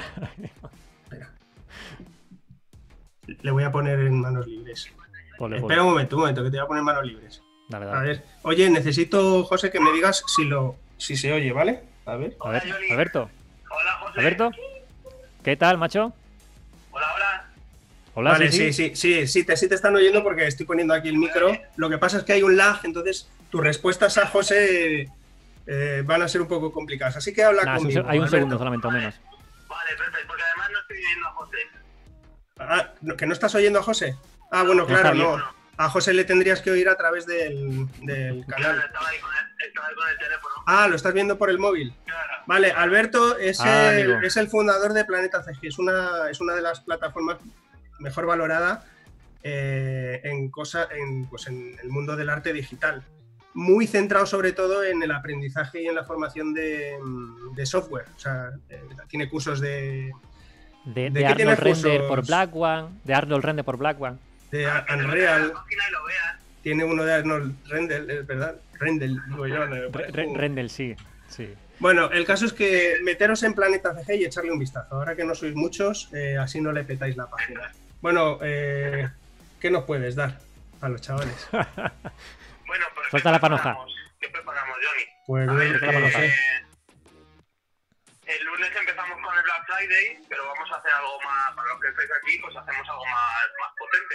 Le voy a poner en manos libres. Ponle, Espera ponle. un momento, un momento, que te voy a poner en manos libres. Dale, A ver. Oye, necesito, José, que me digas si lo si se oye, ¿vale? A ver. A ver, Alberto. Hola, José. Alberto. ¿Qué tal, macho? Hola, hola. Hola, vale, sí, sí, sí. sí, sí, sí, te, sí te están oyendo porque estoy poniendo aquí el micro. Lo que pasa es que hay un lag, entonces tus respuestas a José eh, van a ser un poco complicadas. Así que habla Nah, es un conmigo. hay un segundo solamente o menos. Vale, perfecto, porque además no estoy viendo a José. Ah, ¿no- ¿Que no estás oyendo a José? Ah, bueno, No claro, no. A José le tendrías que oír a través del, del Claro, canal. estaba ahí con el, estaba ahí con el teléfono. Ah, lo estás viendo por el móvil. Claro. Vale, Alberto es, Ah, el, es el fundador de Planeta CG. Es una, es una de las plataformas mejor valorada eh, en, cosa, en, pues en el mundo del arte digital. Muy centrado sobre todo en el aprendizaje y en la formación de, de software. O sea, eh, tiene cursos de, De, ¿De de Arnold Render por Black One. De Arnold Render por Black One. De en Unreal, la página y lo veas. tiene uno de Arnold Rendell, es verdad. Rendell, digo yo. no, Re- Re- Rendell, sí. sí. Bueno, el caso es que meteros en Planeta CG y echarle un vistazo. Ahora que no sois muchos, eh, así no le petáis la página. Bueno, eh, ¿qué nos puedes dar a los chavales? Bueno, pues. ¿qué Suelta la panoja. ¿Qué preparamos, Johnny? Pues A ver, Suelta la panoja. eh, el lunes empezamos con el Black Friday, pero vamos a hacer algo más. Para los que estáis aquí, pues hacemos algo más, más potente.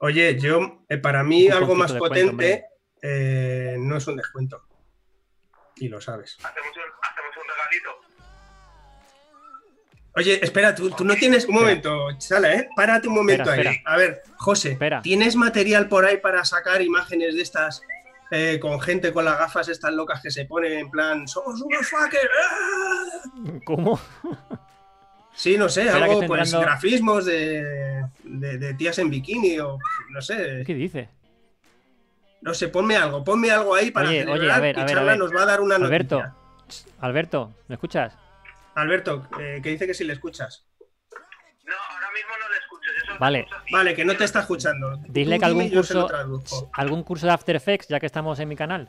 Oye, yo, eh, para mí Un algo más potente eh, no es un descuento. Y lo sabes. Hacemos un, hacemos un regalito. Oye, espera, tú, tú no tienes. Un momento, Chala, ¿eh? Párate un momento Espera, ahí. espera. A ver, José, Espera. ¿tienes material por ahí para sacar imágenes de estas eh, con gente con las gafas estas locas que se ponen en plan, somos unos fuckers? ¡ah! ¿Cómo? Sí, no sé, algo, pues grafismos de, de- de tías en bikini o no sé, ¿Qué dice? no sé, ponme algo, ponme algo ahí para Oye, oye, a ver, y a ver, Charla a ver. nos va a dar una Alberto. noticia. Alberto, ¿me escuchas? Alberto, eh, que dice que sí le escuchas. No, ahora mismo no le escucho. Te Vale. escucho. Vale, que no te está escuchando. Dile Tú que algún curso, traduzco. algún curso de After Effects, ya que estamos en mi canal.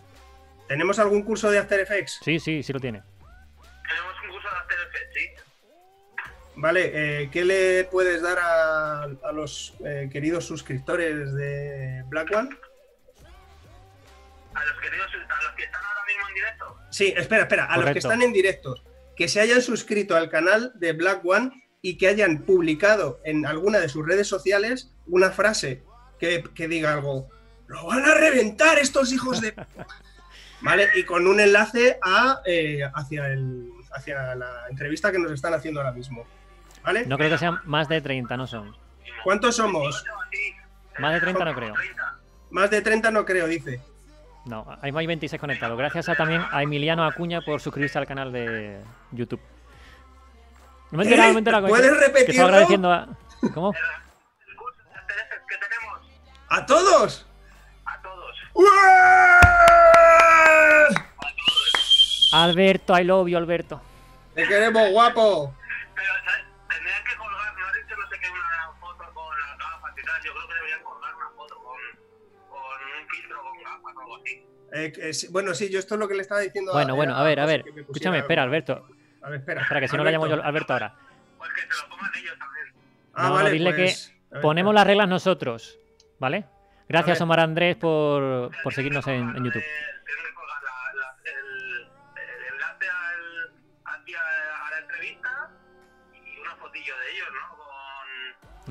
¿Tenemos algún curso de After Effects? Sí, sí, sí lo tiene. Tenemos un curso de After Effects, sí. Vale, eh, ¿qué le puedes dar a, a los eh, queridos suscriptores de Black One? A los queridos, a los que están ahora mismo en directo. Sí, espera, espera, a los que están en directo, que se hayan suscrito al canal de Black One y que hayan publicado en alguna de sus redes sociales una frase que, que diga algo, lo van a reventar estos hijos de... Vale, y con un enlace a, eh, hacia, el, hacia la entrevista que nos están haciendo ahora mismo. ¿Vale? No creo que sean más de 30, no son. ¿Cuántos somos? Más de eh, 30 no creo. 30. Más de 30 no creo, dice. No, hay más de 26 conectados. Gracias a, también a Emiliano Acuña por suscribirse al canal de YouTube. No me he enterado, no me he enterado. ¿Puedes que- Que estaba repetirlo? agradeciendo a... ¿Cómo? ¡A todos! a todos. Alberto, I love you, Alberto. ¡Te queremos, guapo! Pero ¿sabes? tendrían que colgar, no has dicho no sé qué, una foto con las gafas y tal. Yo creo que deberían colgar una foto con, con un filtro con gafas o algo así. Eh, que sí- bueno, sí, yo esto es lo que le estaba diciendo Bueno, bueno, a ver, a José, ver. que Escúchame, espera, Alberto. A ver, espera. Espera, que si no le llamo yo Alberto. a ahora. Pues que se lo pongan ellos también. Ah, No, no, vale, dile pues, a ver, Ponemos las reglas nosotros, ¿vale? Gracias. Omar Andrés, por, por seguirnos en, en YouTube. Tienen que colgar la- la- el, el enlace al, aquí a, a la entrevista y una fotillo de ellos, ¿no?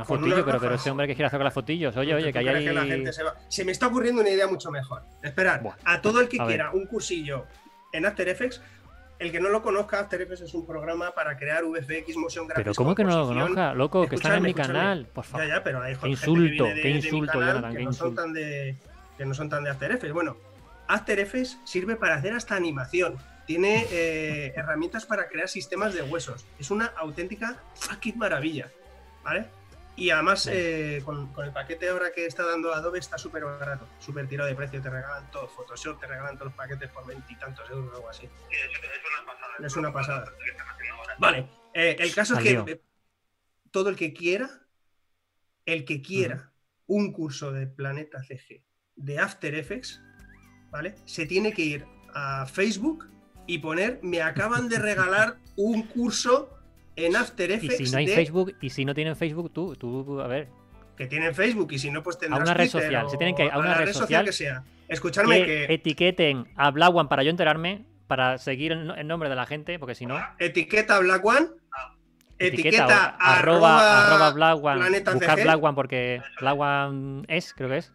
Una fotillo, pero, ese hombre que quiere hacer con las fotillos. Oye, oye, ¿Tú que ahí crees hay. la gente se, va? Se me está ocurriendo una idea mucho mejor. Esperad, Buah. a todo el que ver. quiera un cursillo en After Effects, el que no lo conozca, After Effects es un programa para crear VFX, motion graphics. Pero ¿cómo que no lo conozca? Loco, que están en mi canal. Por favor. Ya, ya, pero hay Qué insulto, que de, qué insulto, canal Jonathan, que qué no son tan de que no son tan de After Effects. Bueno, After Effects sirve para hacer hasta animación. Tiene eh, herramientas para crear sistemas de huesos. Es una auténtica fucking maravilla, ¿vale? Y además, eh, con, con el paquete ahora que está dando Adobe está súper barato, súper tirado de precio. Te regalan todo, Photoshop, te regalan todos los paquetes por veintitantos euros o algo así. sí, es, una pasada. Es una. Vale, eh, el caso es que lío. todo el que quiera, el que quiera un curso de Planeta CG de After Effects, ¿vale? Se tiene que ir a Facebook y poner, me acaban de regalar un curso en After Y Effects si no hay de- Facebook, y si no tienen Facebook, tú, tú, a ver. que tienen Facebook y si no pues tendrás una red Twitter social, o se tienen que ir a una red social que sea. Escuchadme Que que etiqueten a Black One para yo enterarme, para seguir el, no- el nombre de la gente, porque si no, etiqueta Black One, etiqueta, etiqueta, arroba, arroba Black One, buscar CG. Black One porque Black One es, creo que es,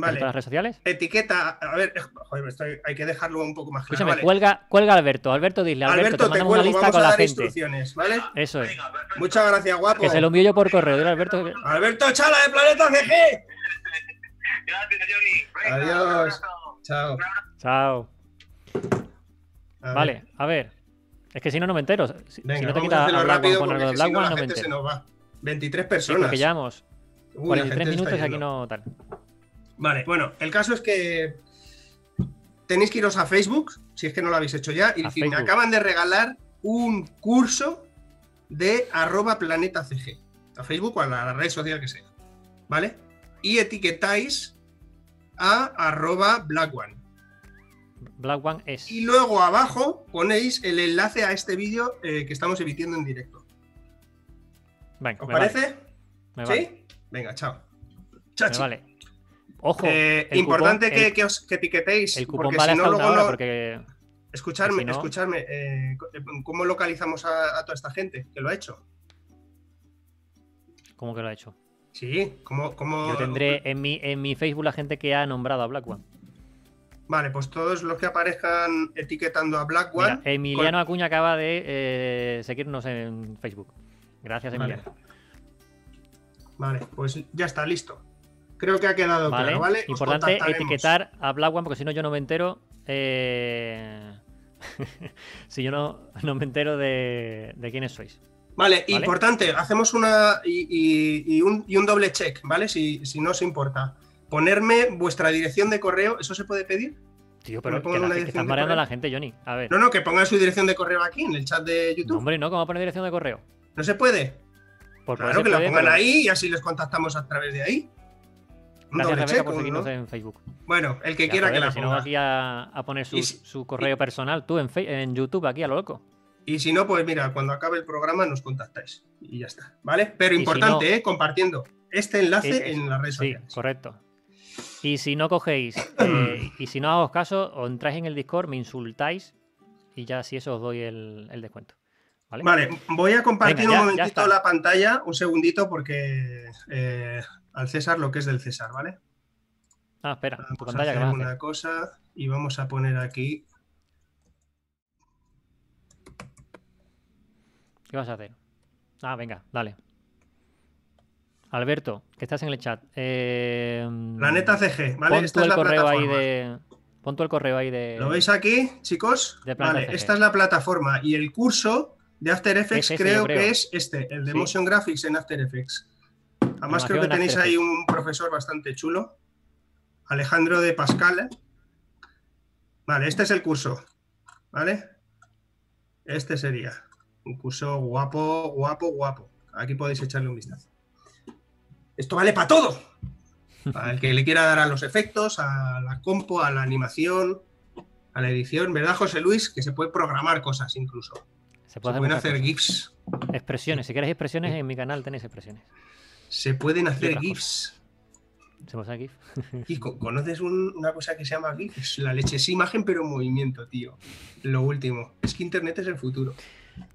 vale, las redes sociales. etiqueta, a ver, joder, estoy- hay que dejarlo un poco más claro. Escúchame, vale. cuelga, cuelga a Alberto, Alberto dile, Alberto, Alberto, te te mandamos cuelgo, una lista vamos con a la dar gente. instrucciones, ¿vale? Eso es. Venga. Muchas gracias, guapo. Que se lo envío yo por correo, dile Alberto que- Alberto Chala de Planeta CG. Gracias, Johnny. Adiós. Chao. Chao. A Vale, a ver. Es que si no, no me entero. Si, si Venga, no te quitas a hacerlo Black One rápido porque algo de si Black no One, la no me gente se entero. nos va. 23 Sí, personas. porque llevamos Uy, la 43 gente se minutos y aquí no tal. Vale, bueno, el caso es que tenéis que iros a Facebook, si es que no lo habéis hecho ya, y decir, me acaban de regalar un curso de arroba planeta CG. A Facebook o a la red social que sea. ¿Vale? Y etiquetáis a arroba Black One. Black One es. Y luego abajo ponéis el enlace a este vídeo eh, que estamos emitiendo en directo. Venga, ¿Os me vale, parece? me ¿Sí? vale, Venga, chao. vale. Ojo, Eh, importante cupón- que, el- que os que etiquetéis. el cupón porque vale si no, luego no- porque Escucharme, si no- escucharme. eh, ¿Cómo localizamos a, a toda esta gente que lo ha hecho? ¿cómo que lo ha hecho? Sí, ¿cómo, cómo- Yo tendré en mi, en mi Facebook la gente que ha nombrado a Black One. Vale, pues todos los que aparezcan etiquetando a Black One. Mira, Emiliano Acuña acaba de eh, seguirnos en Facebook. Gracias, Vale. Emiliano. Vale, pues ya está, listo. Creo que ha quedado Vale, claro, ¿vale? Importante etiquetar a Black One porque si no yo no me entero. eh, si yo no, no me entero de, de quiénes sois. Vale, ¿Vale? importante, hacemos una y, y- y un, y un doble check, ¿vale? Si, si no os importa. Ponerme vuestra dirección de correo, ¿eso se puede pedir? Tío, pero que, la que estás mareando a la gente, Johnny. A ver. No, no, que pongan su dirección de correo aquí en el chat de No, YouTube. hombre, no, ¿cómo va a poner dirección de correo? ¿No se puede? Por Claro que la pongan pero- ahí y así les contactamos a través de ahí. Gracias, Rebeca, en Facebook. Bueno, el que Ya, quiera que la si no ponga. aquí a, a poner su, Y si- su correo personal, tú en, en YouTube, aquí a lo loco. Y si no, pues mira, cuando acabe el programa nos contactáis. Y ya está, ¿vale? Pero si importante, no- ¿eh? Compartiendo este enlace Eh, en las redes Sí, sociales. correcto. Y si no cogéis, eh, y si no hago caso, o entráis en el Discord, me insultáis y ya si eso os doy el, el descuento. ¿Vale? Vale, voy a compartir Venga, ya- un momentito la pantalla, un segundito, porque eh, al César lo que es del César, ¿vale? Ah, espera, tu Vamos a pantalla que a hacer. una cosa y vamos a poner aquí. ¿Qué vas a hacer? Ah, venga, dale. Alberto, que estás en el chat. Eh, Planeta CG, ¿vale? Pon Esta tú es el la correo ahí plataforma. de. Pon tú el correo ahí de. ¿Lo veis aquí, chicos? De Vale, CG. esta es la plataforma y el curso de After Effects Es ese, creo, que es este, el de Sí. Motion Graphics en After Effects. Además creo que en tenéis ahí un profesor bastante chulo, Alejandro de Pascal. Vale, este es el curso, ¿vale? Este sería un curso guapo, guapo, guapo. Aquí podéis echarle un vistazo. Esto vale para todo. Para el que le quiera dar a los efectos, a la compo, a la animación, a la edición, ¿verdad, José Luis? Que se puede programar cosas incluso. Se Se puede pueden hacer, hacer muchas GIFs. expresiones. Si queréis expresiones, en mi canal tenéis expresiones. Se pueden hacer GIFs. Se usa GIF. Y co- conoces un- una cosa que se llama GIF, es la leche, es imagen pero en movimiento, tío. Lo último, es que Internet es el futuro.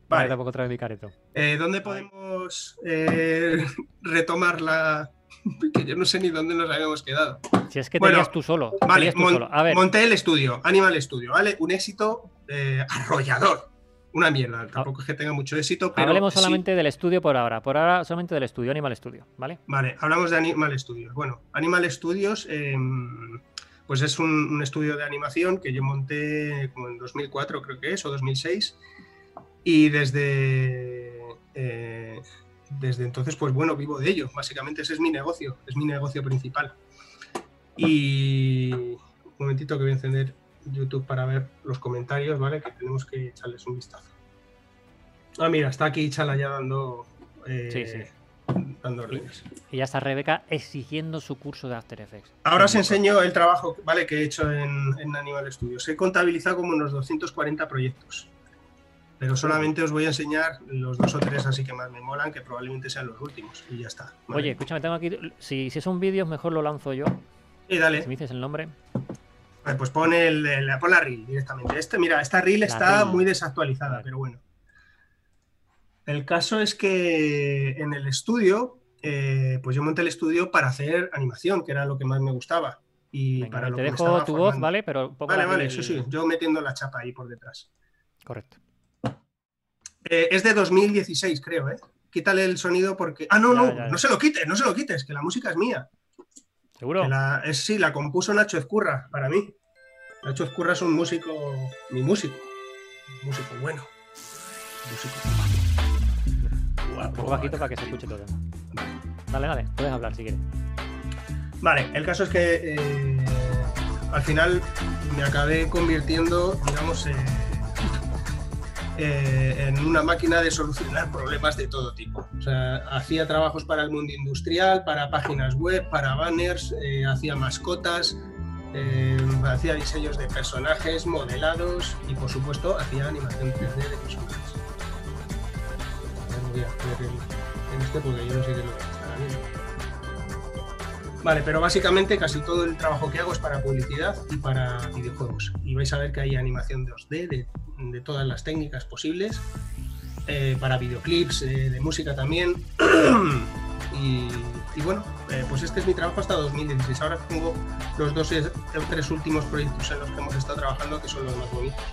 Vale. Tampoco trae mi careto. eh, ¿dónde podemos eh, retomar la... que yo no sé ni dónde nos habíamos quedado. Si es que Bueno, tenías tú solo. Vale, tú mon- solo. A ver, monté el estudio, Animal Studio, ¿vale? Un éxito eh, arrollador. Una mierda, tampoco es que tenga mucho éxito, pero hablemos sí. solamente del estudio por ahora. Por ahora solamente del estudio, Animal Studio, ¿vale? Vale, hablamos de Animal Studios. Bueno, Animal Studios, eh, pues es un, un estudio de animación que yo monté como en 2004, creo que es, o 2006. Y desde, eh, desde entonces, pues bueno, vivo de ello. Básicamente ese es mi negocio, es mi negocio principal. Y un momentito que voy a encender YouTube para ver los comentarios, ¿vale? Que tenemos que echarles un vistazo. Ah, mira, está aquí Chala ya dando, eh, Sí, sí. dando órdenes. Y ya está Rebeca exigiendo su curso de After Effects. Ahora os enseño el trabajo ¿vale? que he hecho en, en Animal Studios. He contabilizado como unos 240 proyectos. Pero solamente os voy a enseñar los dos o tres así que más me molan, que probablemente sean los últimos. Y ya está. ¿vale? Oye, escúchame, tengo aquí. Si, si son vídeos, mejor lo lanzo yo. Y dale. Si me dices el nombre. Vale, pues pon, el, el- pon la reel directamente. Este, mira, esta reel La está reel. muy desactualizada, pero bueno. El caso es que en el estudio, eh, pues yo monté el estudio para hacer animación, que era lo que más me gustaba. Y Venga, para lo te que dejo tu voz. ¿vale? Pero un poco Vale, vale, del- eso sí, yo metiendo la chapa ahí por detrás. Correcto. Eh, es de 2016, creo, ¿eh? Quítale el sonido porque. Ah, no, Ya, no, ya, ya. no se lo quites, no se lo quites, que la música es mía. ¿Seguro? La- es, sí, la compuso Nacho Ezcurra para mí. Nacho Ezcurra es un músico, mi músico. Un músico bueno. Músico Un guapo. poco bajito para que se escuche todo. Dale, dale, puedes hablar si quieres. Vale, el caso es que eh, al final me acabé convirtiendo, digamos, eh, eh, en una máquina de solucionar problemas de todo tipo. O sea, hacía trabajos para el mundo industrial, para páginas web, para banners, eh, hacía mascotas, eh, hacía diseños de personajes, modelados y, por supuesto, hacía animación 3D de personajes. Voy a en este porque yo no sé qué lo viendo. Vale, pero básicamente casi todo el trabajo que hago es para publicidad y para videojuegos. Y vais a ver que hay animación 2D de, de todas las técnicas posibles, eh, para videoclips, eh, de música también. y, y bueno, eh, pues este es mi trabajo hasta 2016. Ahora tengo los dos o tres últimos proyectos en los que hemos estado trabajando que son los más bonitos.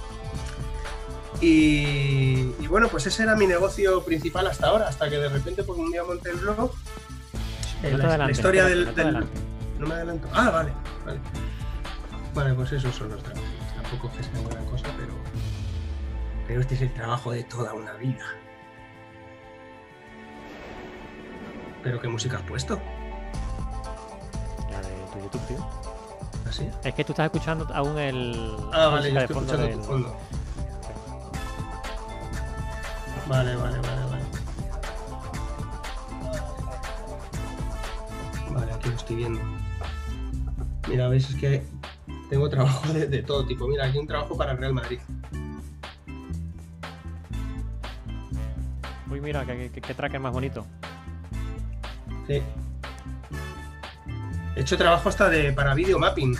Y, y bueno, pues ese era mi negocio principal hasta ahora, hasta que de repente pues un día monté el blog. No la- historia del, del- no me adelanto. Ah, vale, vale. Vale, pues esos son los trabajos. Tampoco es que sea gran cosa, pero. Pero este es el trabajo de toda una vida. ¿Pero qué música has puesto? La de tu YouTube, tío. ¿Así? Es que tú estás escuchando aún el. Ah, vale, yo estoy escuchando del- tu fondo. Vale, vale, vale, estoy viendo. Mira, veis, es que tengo trabajo de, de todo tipo. Mira, aquí un trabajo para el Real Madrid. Uy, mira, qué, qué- qué tracker más bonito. Sí. He hecho trabajo hasta de para video mapping.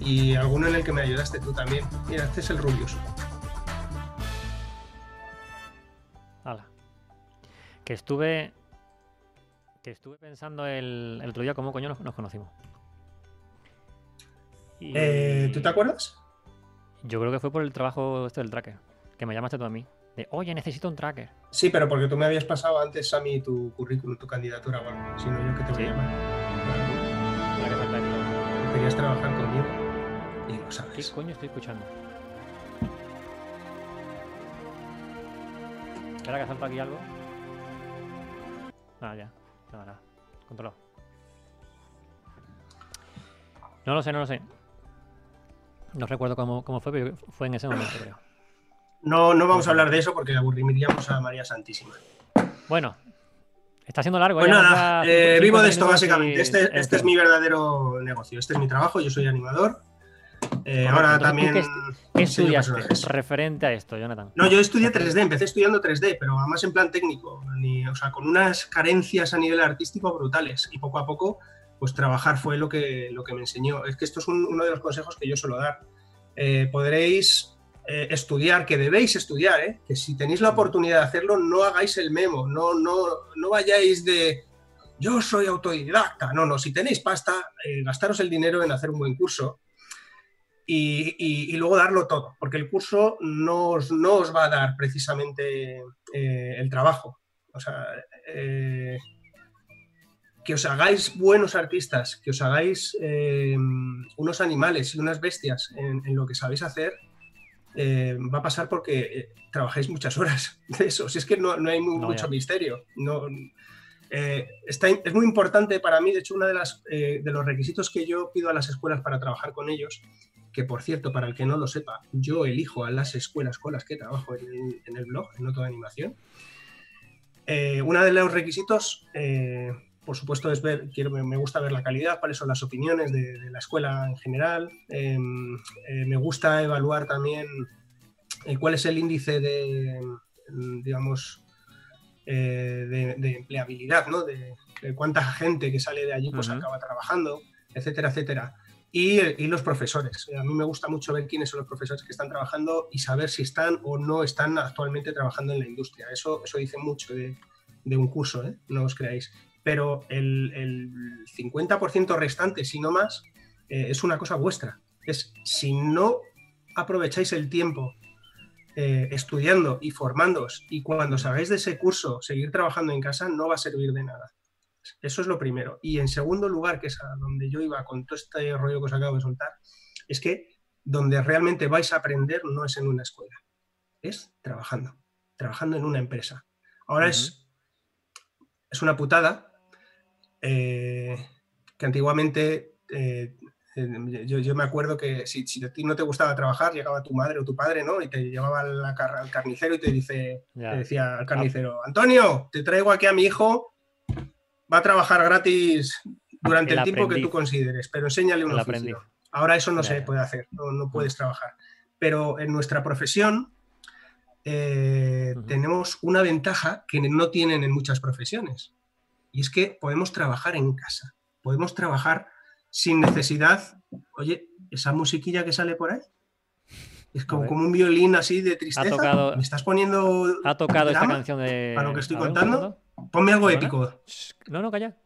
Y alguno en el que me ayudaste tú también. Mira, este es el Rubius. Hala. Que estuve. Que estuve pensando el, el otro día cómo coño nos, nos conocimos. Y Eh, ¿Tú te acuerdas? Yo creo que fue por el trabajo este del tracker. Que me llamaste tú a mí. De, oye, necesito un tracker. Sí, pero porque tú me habías pasado antes a mí tu currículum, tu candidatura o algo. Si no, yo que te voy a llamar. Querías trabajar conmigo. Y lo ¿Qué sabes. coño estoy escuchando? ¿Espera que salta aquí algo? Ah, ya. Nada, nada. Controlado. No lo sé, no lo sé. No recuerdo cómo, cómo fue, pero fue en ese momento, creo. No, no vamos a hablar de eso porque aburriríamos a María Santísima. Bueno, está siendo largo. Pues ya, nada, ya eh, 50 vivo de esto básicamente. y- Este, este es mi verdadero negocio. Este es mi trabajo. Yo soy animador. Eh, ahora entonces, ¿tú también. qué ¿Qué diseño estudiaste referente a esto, Jonathan? No, yo estudié 3D, empecé estudiando 3D, pero además en plan técnico, ni- o sea, con unas carencias a nivel artístico brutales. Y poco a poco pues trabajar fue lo que, lo que me enseñó. Es que esto es un- uno de los consejos que yo suelo dar. Eh, podréis eh, estudiar, que debéis estudiar, ¿eh? que si tenéis la oportunidad de hacerlo, no hagáis el memo, no, no, no vayáis de yo soy autodidacta. No, no, si tenéis pasta, eh, gastaros el dinero en hacer un buen curso y, y- y luego darlo todo, porque el curso no os, no os va a dar precisamente eh, el trabajo. O sea, eh, que os hagáis buenos artistas, que os hagáis eh, unos animales y unas bestias en, en lo que sabéis hacer, eh, va a pasar porque eh, trabajáis muchas horas de eso. Si es que no, no hay No, mucho ya. misterio. No, está es muy importante para mí, de hecho, uno de, las, de los requisitos que yo pido a las escuelas para trabajar con ellos, que por cierto, para el que no lo sepa, yo elijo a las escuelas con las que trabajo en, el- en el blog, en Noto de Animación. Eh, uno de los requisitos, eh, por supuesto, es ver, quiero, me gusta ver la calidad, cuáles son las opiniones de, de la escuela en general. Eh, eh, me gusta evaluar también cuál es el índice de, digamos, de, de empleabilidad, ¿no? De, cuánta gente que sale de allí pues acaba trabajando, etcétera, etcétera. Y, los profesores. A mí me gusta mucho ver quiénes son los profesores que están trabajando y saber si están o no están actualmente trabajando en la industria. Eso, eso dice mucho de, un curso, ¿eh? no os creáis. Pero el, el 50% restante, si no más, eh, es una cosa vuestra. Es si no aprovecháis el tiempo eh, estudiando y formándoos y cuando salgáis de ese curso seguir trabajando en casa, no va a servir de nada. Eso es lo primero. Y en segundo lugar, que es a donde yo iba con todo este rollo que os acabo de soltar, es que donde realmente vais a aprender no es en una escuela, es trabajando, trabajando en una empresa. Ahora es, es una putada eh, que antiguamente eh, eh, yo, yo me acuerdo que si, si a ti no te gustaba trabajar, llegaba tu madre o tu padre, ¿no? Y te llevaba al, al carnicero y te dice, te decía al carnicero, Antonio, te traigo aquí a mi hijo, va a trabajar gratis durante El el, tiempo que tú consideres, pero enséñale un El oficio. aprendiz. Ahora eso no se puede hacer, no, no puedes trabajar. Pero en nuestra profesión eh, tenemos una ventaja que no tienen en muchas profesiones. Y es que podemos trabajar en casa. Podemos trabajar sin necesidad. Oye, esa musiquilla que sale por ahí. Es como, como un violín así de tristeza. tocado- ¿Me estás poniendo. Ha tocado esta canción de. ¿A lo que estoy ver, contando? Ponme algo ¿Perdona? épico. Shh, No, no, calla.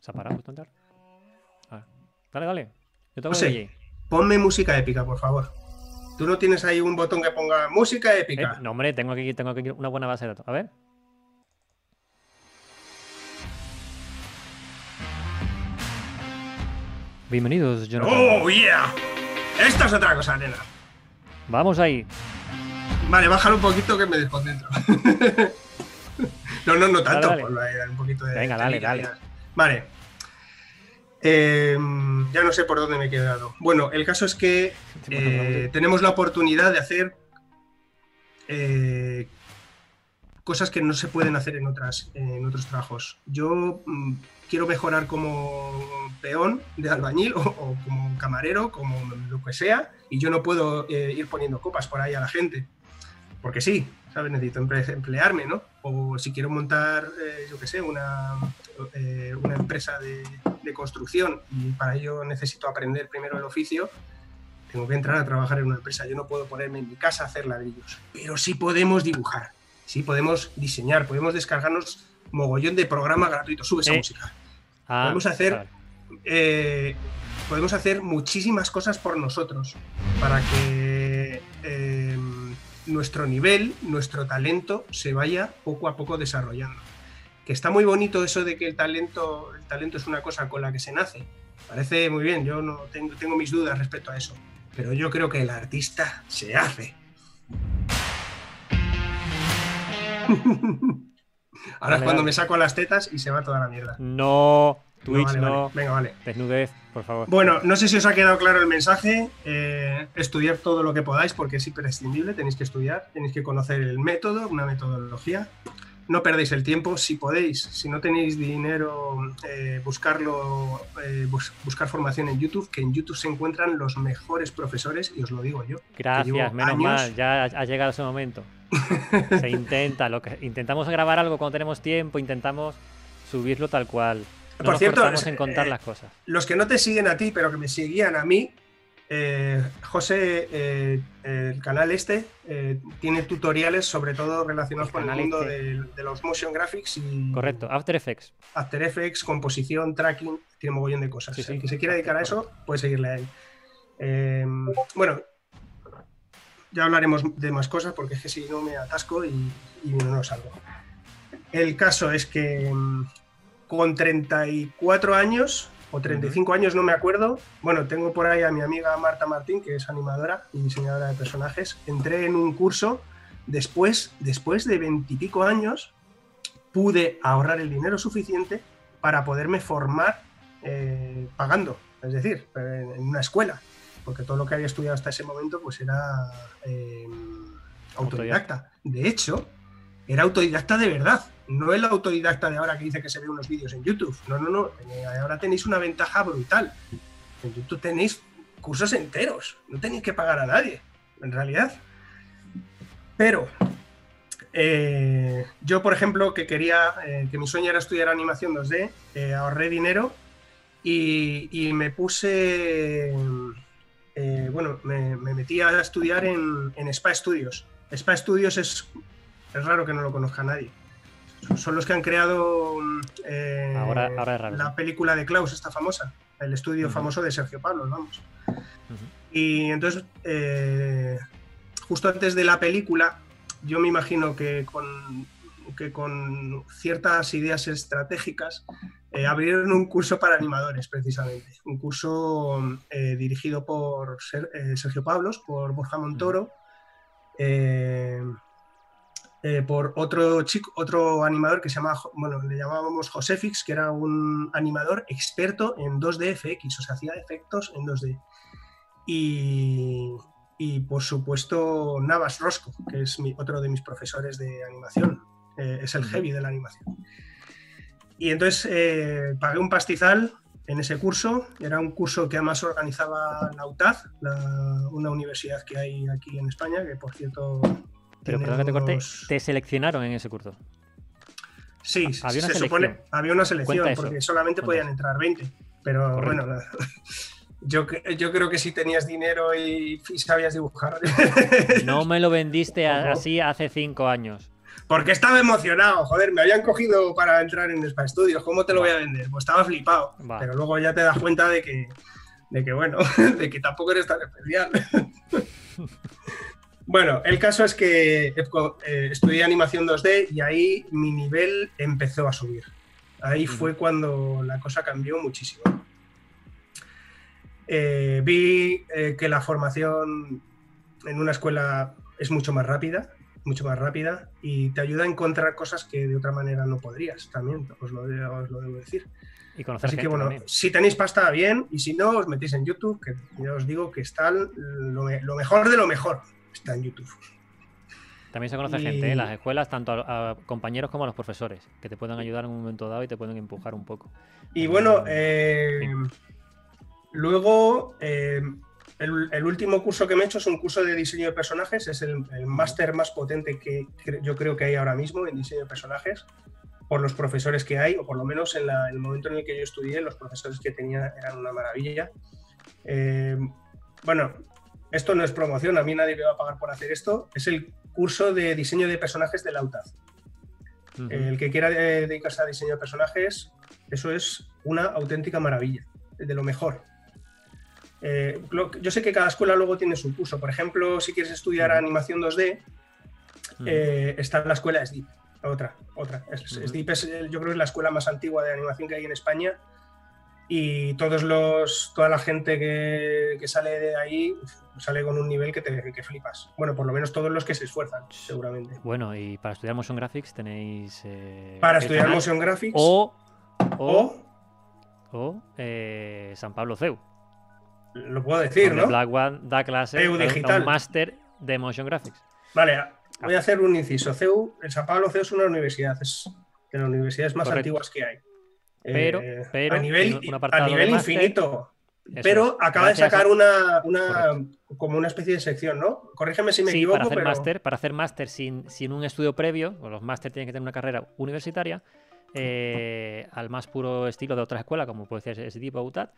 Se ha parado justo entrar. A ver. Dale, dale. Yo tengo José. Ponme música épica, por favor. Tú no tienes ahí un botón que ponga música Eh, épica. no, hombre, tengo aquí, tengo aquí una buena base de datos. A ver. Bienvenidos, Jonathan. ¡Oh, yeah! Esta es otra cosa, nena. Vamos ahí. Vale, bájalo un poquito que me desconcentro. no, no, no tanto. dale. un poquito de. Venga, dale, dale. Vale. Eh, ya no sé por dónde me he quedado. Bueno, el caso es que eh, tenemos la oportunidad de hacer eh, cosas que no se pueden hacer en, otras, en otros trabajos. Yo mm, quiero mejorar como peón de albañil o, o como camarero, como lo que sea, y yo no puedo eh, ir poniendo copas por ahí a la gente. Porque sí, ¿sabes? Necesito emple- emplearme, ¿no? O si quiero montar, eh, yo qué sé, una, eh, una empresa de, de construcción y para ello necesito aprender primero el oficio, tengo que entrar a trabajar en una empresa. Yo no puedo ponerme en mi casa a hacer ladrillos, pero sí podemos dibujar, sí podemos diseñar, podemos descargarnos mogollón de programas gratuitos. Sube esa Eh, música. Ah, Podemos hacer- podemos hacer muchísimas cosas por nosotros para que eh, nuestro nivel, nuestro talento se vaya poco a poco desarrollando. Que está muy bonito eso de que el talento, el talento es una cosa con la que se nace. Parece muy bien, yo no tengo, tengo mis dudas respecto a eso. Pero yo creo que el artista se hace. Ahora es cuando vale. me saco las tetas y se va toda la mierda. No, No, Twitch vale, no. vale. Venga, vale. Desnudez, por favor. Bueno, no sé si os ha quedado claro el mensaje. eh, estudiar todo lo que podáis porque es imprescindible. Tenéis que estudiar, tenéis que conocer el método, una metodología. no perdéis el tiempo. Si podéis, si no tenéis dinero, eh, buscarlo, eh, bus- buscar formación en YouTube, que en YouTube se encuentran los mejores profesores, y os lo digo yo. Gracias, menos años- mal, ya ha ha llegado ese momento. Se intenta, lo que intentamos grabar algo cuando tenemos tiempo, intentamos subirlo tal cual. No Por nos cierto, es- en contar eh, las cosas. Los que no te siguen a ti, pero que me seguían a mí, eh, José, eh, el canal este eh, tiene tutoriales sobre todo relacionados El con el mundo este. de, de los motion graphics y Correcto, After Effects. After Effects, composición, tracking, tiene mogollón de cosas. Sí, sí, el que se quiera dedicar a eso puede seguirle a él. Eh, bueno, ya hablaremos de más cosas porque es que si no me atasco y, y no salgo. El caso es que mm, con 34 años o 35 años, no me acuerdo. Bueno, tengo por ahí a mi amiga Marta Martín, que es animadora y diseñadora de personajes. Entré en un curso después, después de veintipico años, pude ahorrar el dinero suficiente para poderme formar eh, pagando, es decir, en en una escuela, porque todo lo que había estudiado hasta ese momento pues era eh, autodidacta. De hecho, era autodidacta de verdad, no el autodidacta de ahora que dice que se ve unos vídeos en YouTube. No, no, no, eh, ahora tenéis una ventaja brutal. En YouTube tenéis cursos enteros, no tenéis que pagar a nadie, en realidad. Pero eh, yo, por ejemplo, que quería, eh, que mi sueño era estudiar animación 2D, eh, ahorré dinero y, me puse, bueno, me, me metí a estudiar en, en Spa Studios. Spa Studios es, es raro que no lo conozca nadie. Son los que han creado eh, Ahora- ahora es raro, la película de Klaus, esta famosa, el estudio famoso de Sergio Pablo, vamos. Y entonces, eh, justo antes de la película, yo me imagino que con, que con ciertas ideas estratégicas eh, abrieron un curso para animadores, precisamente. Un curso dirigido por Ser- Sergio Pablos, por Borja Montoro, eh, por otro chico, otro animador que se llama, Jo- bueno, le llamábamos Josefix, que era un animador experto en 2D FX, o sea, hacía efectos en 2D y, y, por supuesto Navas Rosco, que es mi- otro de mis profesores de animación, eh, es el heavy de la animación. Y entonces eh, pagué un pastizal en ese curso, era un curso que además organizaba la UTAD, la- una universidad que hay aquí en España, que por cierto... Pero perdón que te corte, unos- te seleccionaron en ese curso. Sí, Había una se selección. supone, había una selección, porque solamente Cuenta podían eso. entrar 20. Pero Correcto. bueno, yo, yo creo que si tenías dinero y, y sabías dibujar. No me lo vendiste a- así hace cinco años. Porque estaba emocionado, joder, me habían cogido para entrar en Spa Studios, ¿cómo te lo Va. voy a vender? Pues estaba flipado. Va. Pero luego ya te das cuenta de que, de que bueno, de que tampoco eres tan especial. Bueno, el caso es que eh, estudié animación 2D y ahí mi nivel empezó a subir. Ahí fue cuando la cosa cambió muchísimo. Eh, vi eh, que la formación en una escuela es mucho más rápida, mucho más rápida y te ayuda a encontrar cosas que de otra manera no podrías, también os lo, os lo debo decir. Y conocer Así que bueno, también. si tenéis pasta, bien, y si no, os metéis en YouTube, que ya os digo que está lo mejor de lo mejor, está en YouTube. También se conoce y- gente en las escuelas, tanto a, a compañeros como a los profesores, que te pueden ayudar en un momento dado y te pueden empujar un poco. Y bueno, Mm, eh, luego eh, el, el último curso que me he hecho es un curso de diseño de personajes, es el, el máster más potente que cre- yo creo que hay ahora mismo en diseño de personajes, por los profesores que hay, o por lo menos en la- el momento en el que yo estudié, los profesores que tenía eran una maravilla. Eh, bueno, esto no es promoción, a mí nadie me va a pagar por hacer esto, es el curso de diseño de personajes de la. Ujú. El que quiera eh, dedicarse a diseño de personajes, eso es una auténtica maravilla, de lo mejor. Eh, yo sé que cada escuela luego tiene su curso. Por ejemplo, si quieres estudiar animación 2D, Ujú. eh, está la escuela SDIP. Otra, otra. SDIP es, yo creo que es la escuela más antigua de animación que hay en España. Y todos los, toda la gente que, que sale de ahí sale con un nivel que te que flipas. Bueno, por lo menos todos los que se esfuerzan, seguramente. Bueno, y para estudiar motion graphics tenéis. eh, Para estudiar canal motion graphics O. O. o o, eh, San Pablo CEU. lo puedo decir, ¿no? Black One da clases CEU digital. máster de motion graphics. Vale, voy a hacer un inciso. CEU, el San Pablo CEU es una universidad, es de las universidades más Correcto. antiguas que hay. Pero- Eh, pero a nivel, un a nivel infinito. Eso Pero acaba de sacar a- una, una como una especie de sección, ¿no? Corrígeme si me sí, equivoco, para hacer pero máster, para hacer máster sin, sin un estudio previo, o los máster tienen que tener una carrera universitaria, eh, al más puro estilo de otras escuelas, como puede ser SDIP o UTAD,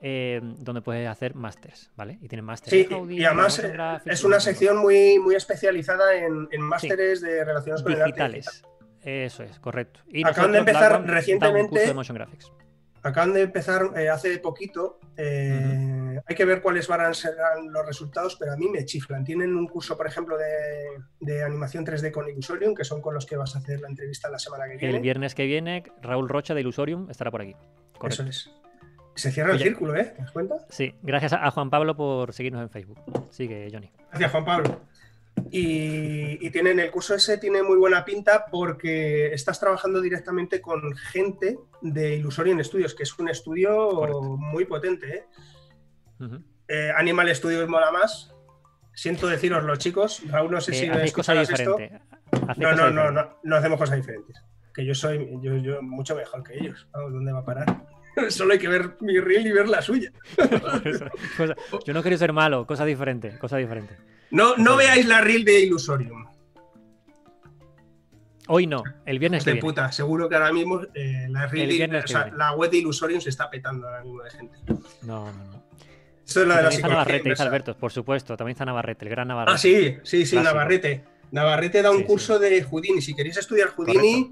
eh, donde puedes hacer másters, ¿vale? Y tienen máster Sí, en y además eh, es una sección muy, muy especializada en, en másteres de relaciones con el arte digitales. Eso es, correcto. Y Acaban de nosotros, empezar Black One, da un recientemente- curso de motion graphics. Acaban de empezar eh, hace poquito. eh, Hay que ver cuáles van a ser los resultados, pero a mí me chiflan. Tienen un curso, por ejemplo, de, de animación 3D con Illusorium, que son con los que vas a hacer la entrevista la semana que viene. El viernes que viene, Raúl Rocha de Illusorium estará por aquí. Correcto. Eso es. Se cierra el círculo, ¿eh? ¿Te das cuenta? Sí, gracias a Juan Pablo por seguirnos en Facebook. Sigue, Johnny. Gracias, Juan Pablo. Y, y tienen el curso ese tiene muy buena pinta porque estás trabajando directamente con gente de Illusorium Studios, que es un estudio Correcto. muy potente. ¿eh? Eh, Animal Studios mola más. Siento deciros los chicos, Raúl, no sé Eh, si hacéis cosas diferentes. No, no, no, no, no hacemos cosas diferentes. Que yo soy yo, yo mucho mejor que ellos. Vamos, ¿dónde va a parar? Solo hay que ver mi reel y ver la suya. Cosa- yo no quiero ser malo, cosas diferentes, cosas diferentes. No, no veáis la reel de Illusorium. Hoy no, el viernes que de viene. puta, seguro que ahora mismo eh, la, reel El de- viernes o que sea, la web de Illusorium se está petando ahora mismo de gente. No, no, no. Esto es la de la psicología Navarrete, dice. Alberto, por supuesto, también está Navarrete, el gran Navarrete. Ah, sí, sí, sí, Clásico. Navarrete. Navarrete da un Sí, sí. curso de Houdini. Si queréis estudiar Houdini,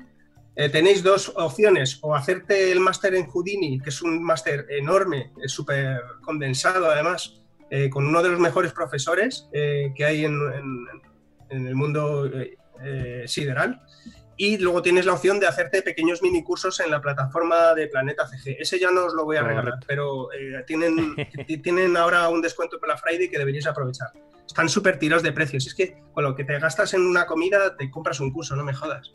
eh, tenéis dos opciones. O hacerte el máster en Houdini, que es un máster enorme, es súper condensado además, eh, con uno de los mejores profesores eh, que hay en, en- en el mundo eh, sideral. Y luego tienes la opción de hacerte pequeños mini cursos en la plataforma de Planeta CG. Ese ya no os lo voy a regalar, pero tienen, tienen ahora un descuento por la Friday que deberíais aprovechar. Están súper tirados de precios. Es que con lo que te gastas en una comida te compras un curso, no me jodas.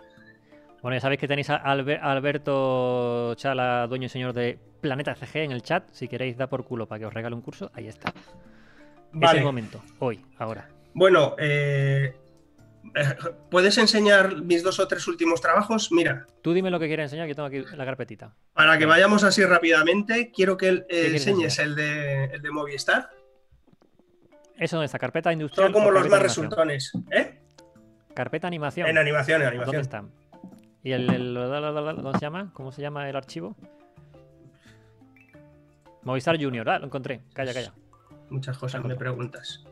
Bueno, ya sabéis que tenéis a Alberto Chala, dueño y señor de Planeta CG en el chat. Si queréis dar por culo para que os regale un curso, ahí está. Es el momento, hoy, ahora. Bueno, eh, ¿puedes enseñar mis dos o tres últimos trabajos? Mira, Tú dime lo que quieres enseñar, que tengo aquí la carpetita. para que vayamos así rápidamente, quiero que eh, enseñes el de, el de Movistar. Eso donde está, carpeta industrial. Son como los más resultones. ¿Eh? Carpeta animación. En animación, en ¿Dónde animación. están? ¿Y el, el- ¿Cómo se llama? ¿Cómo se llama el archivo? Movistar Junior. Ah, lo encontré. Calla, calla. Muchas cosas me preguntas.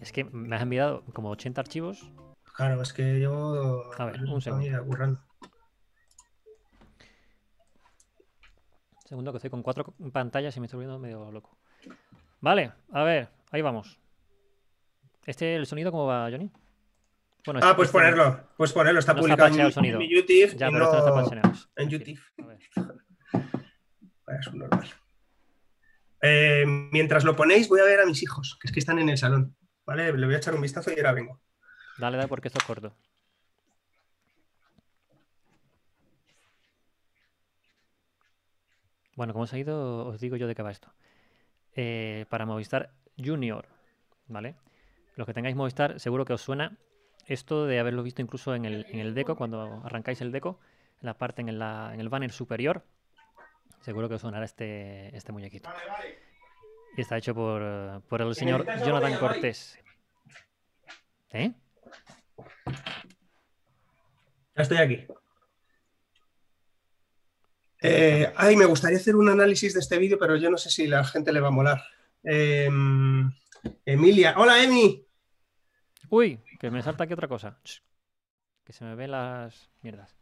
Es que me has enviado como 80 archivos. Claro, es que llevo A ver, un segundo. currando. Segundo que estoy con cuatro pantallas y me estoy volviendo medio loco. Vale, a ver, ahí vamos. ¿Este el sonido cómo va, Johnny? Bueno, Ah, este- pues este- ponerlo. Pues ponerlo. Está No está publicado en, el sonido. en YouTube. Ya, pero este no está no- en YouTube. A ver. Vaya, es un normal. Eh, mientras lo ponéis, voy a ver a mis hijos, que es que están en el salón. ¿Vale? Le voy a echar un vistazo y ahora vengo. Dale, dale, porque esto es corto. Bueno, como os ha ido, os digo yo de qué va esto. Eh, para Movistar Junior, ¿vale? Los que tengáis Movistar, seguro que os suena esto de haberlo visto incluso en el, deco, cuando arrancáis el deco, en la parte, en el banner superior. Seguro que os sonará este, este muñequito. Y está hecho por, por el señor Jonathan. Cortés. ¿Eh? Ya estoy aquí. Eh, ay, me gustaría hacer un análisis de este vídeo, pero yo no sé si la gente le va a molar. Eh, Emilia. Hola, Emi. Uy, que me salta aquí otra cosa. Que se me ven las mierdas.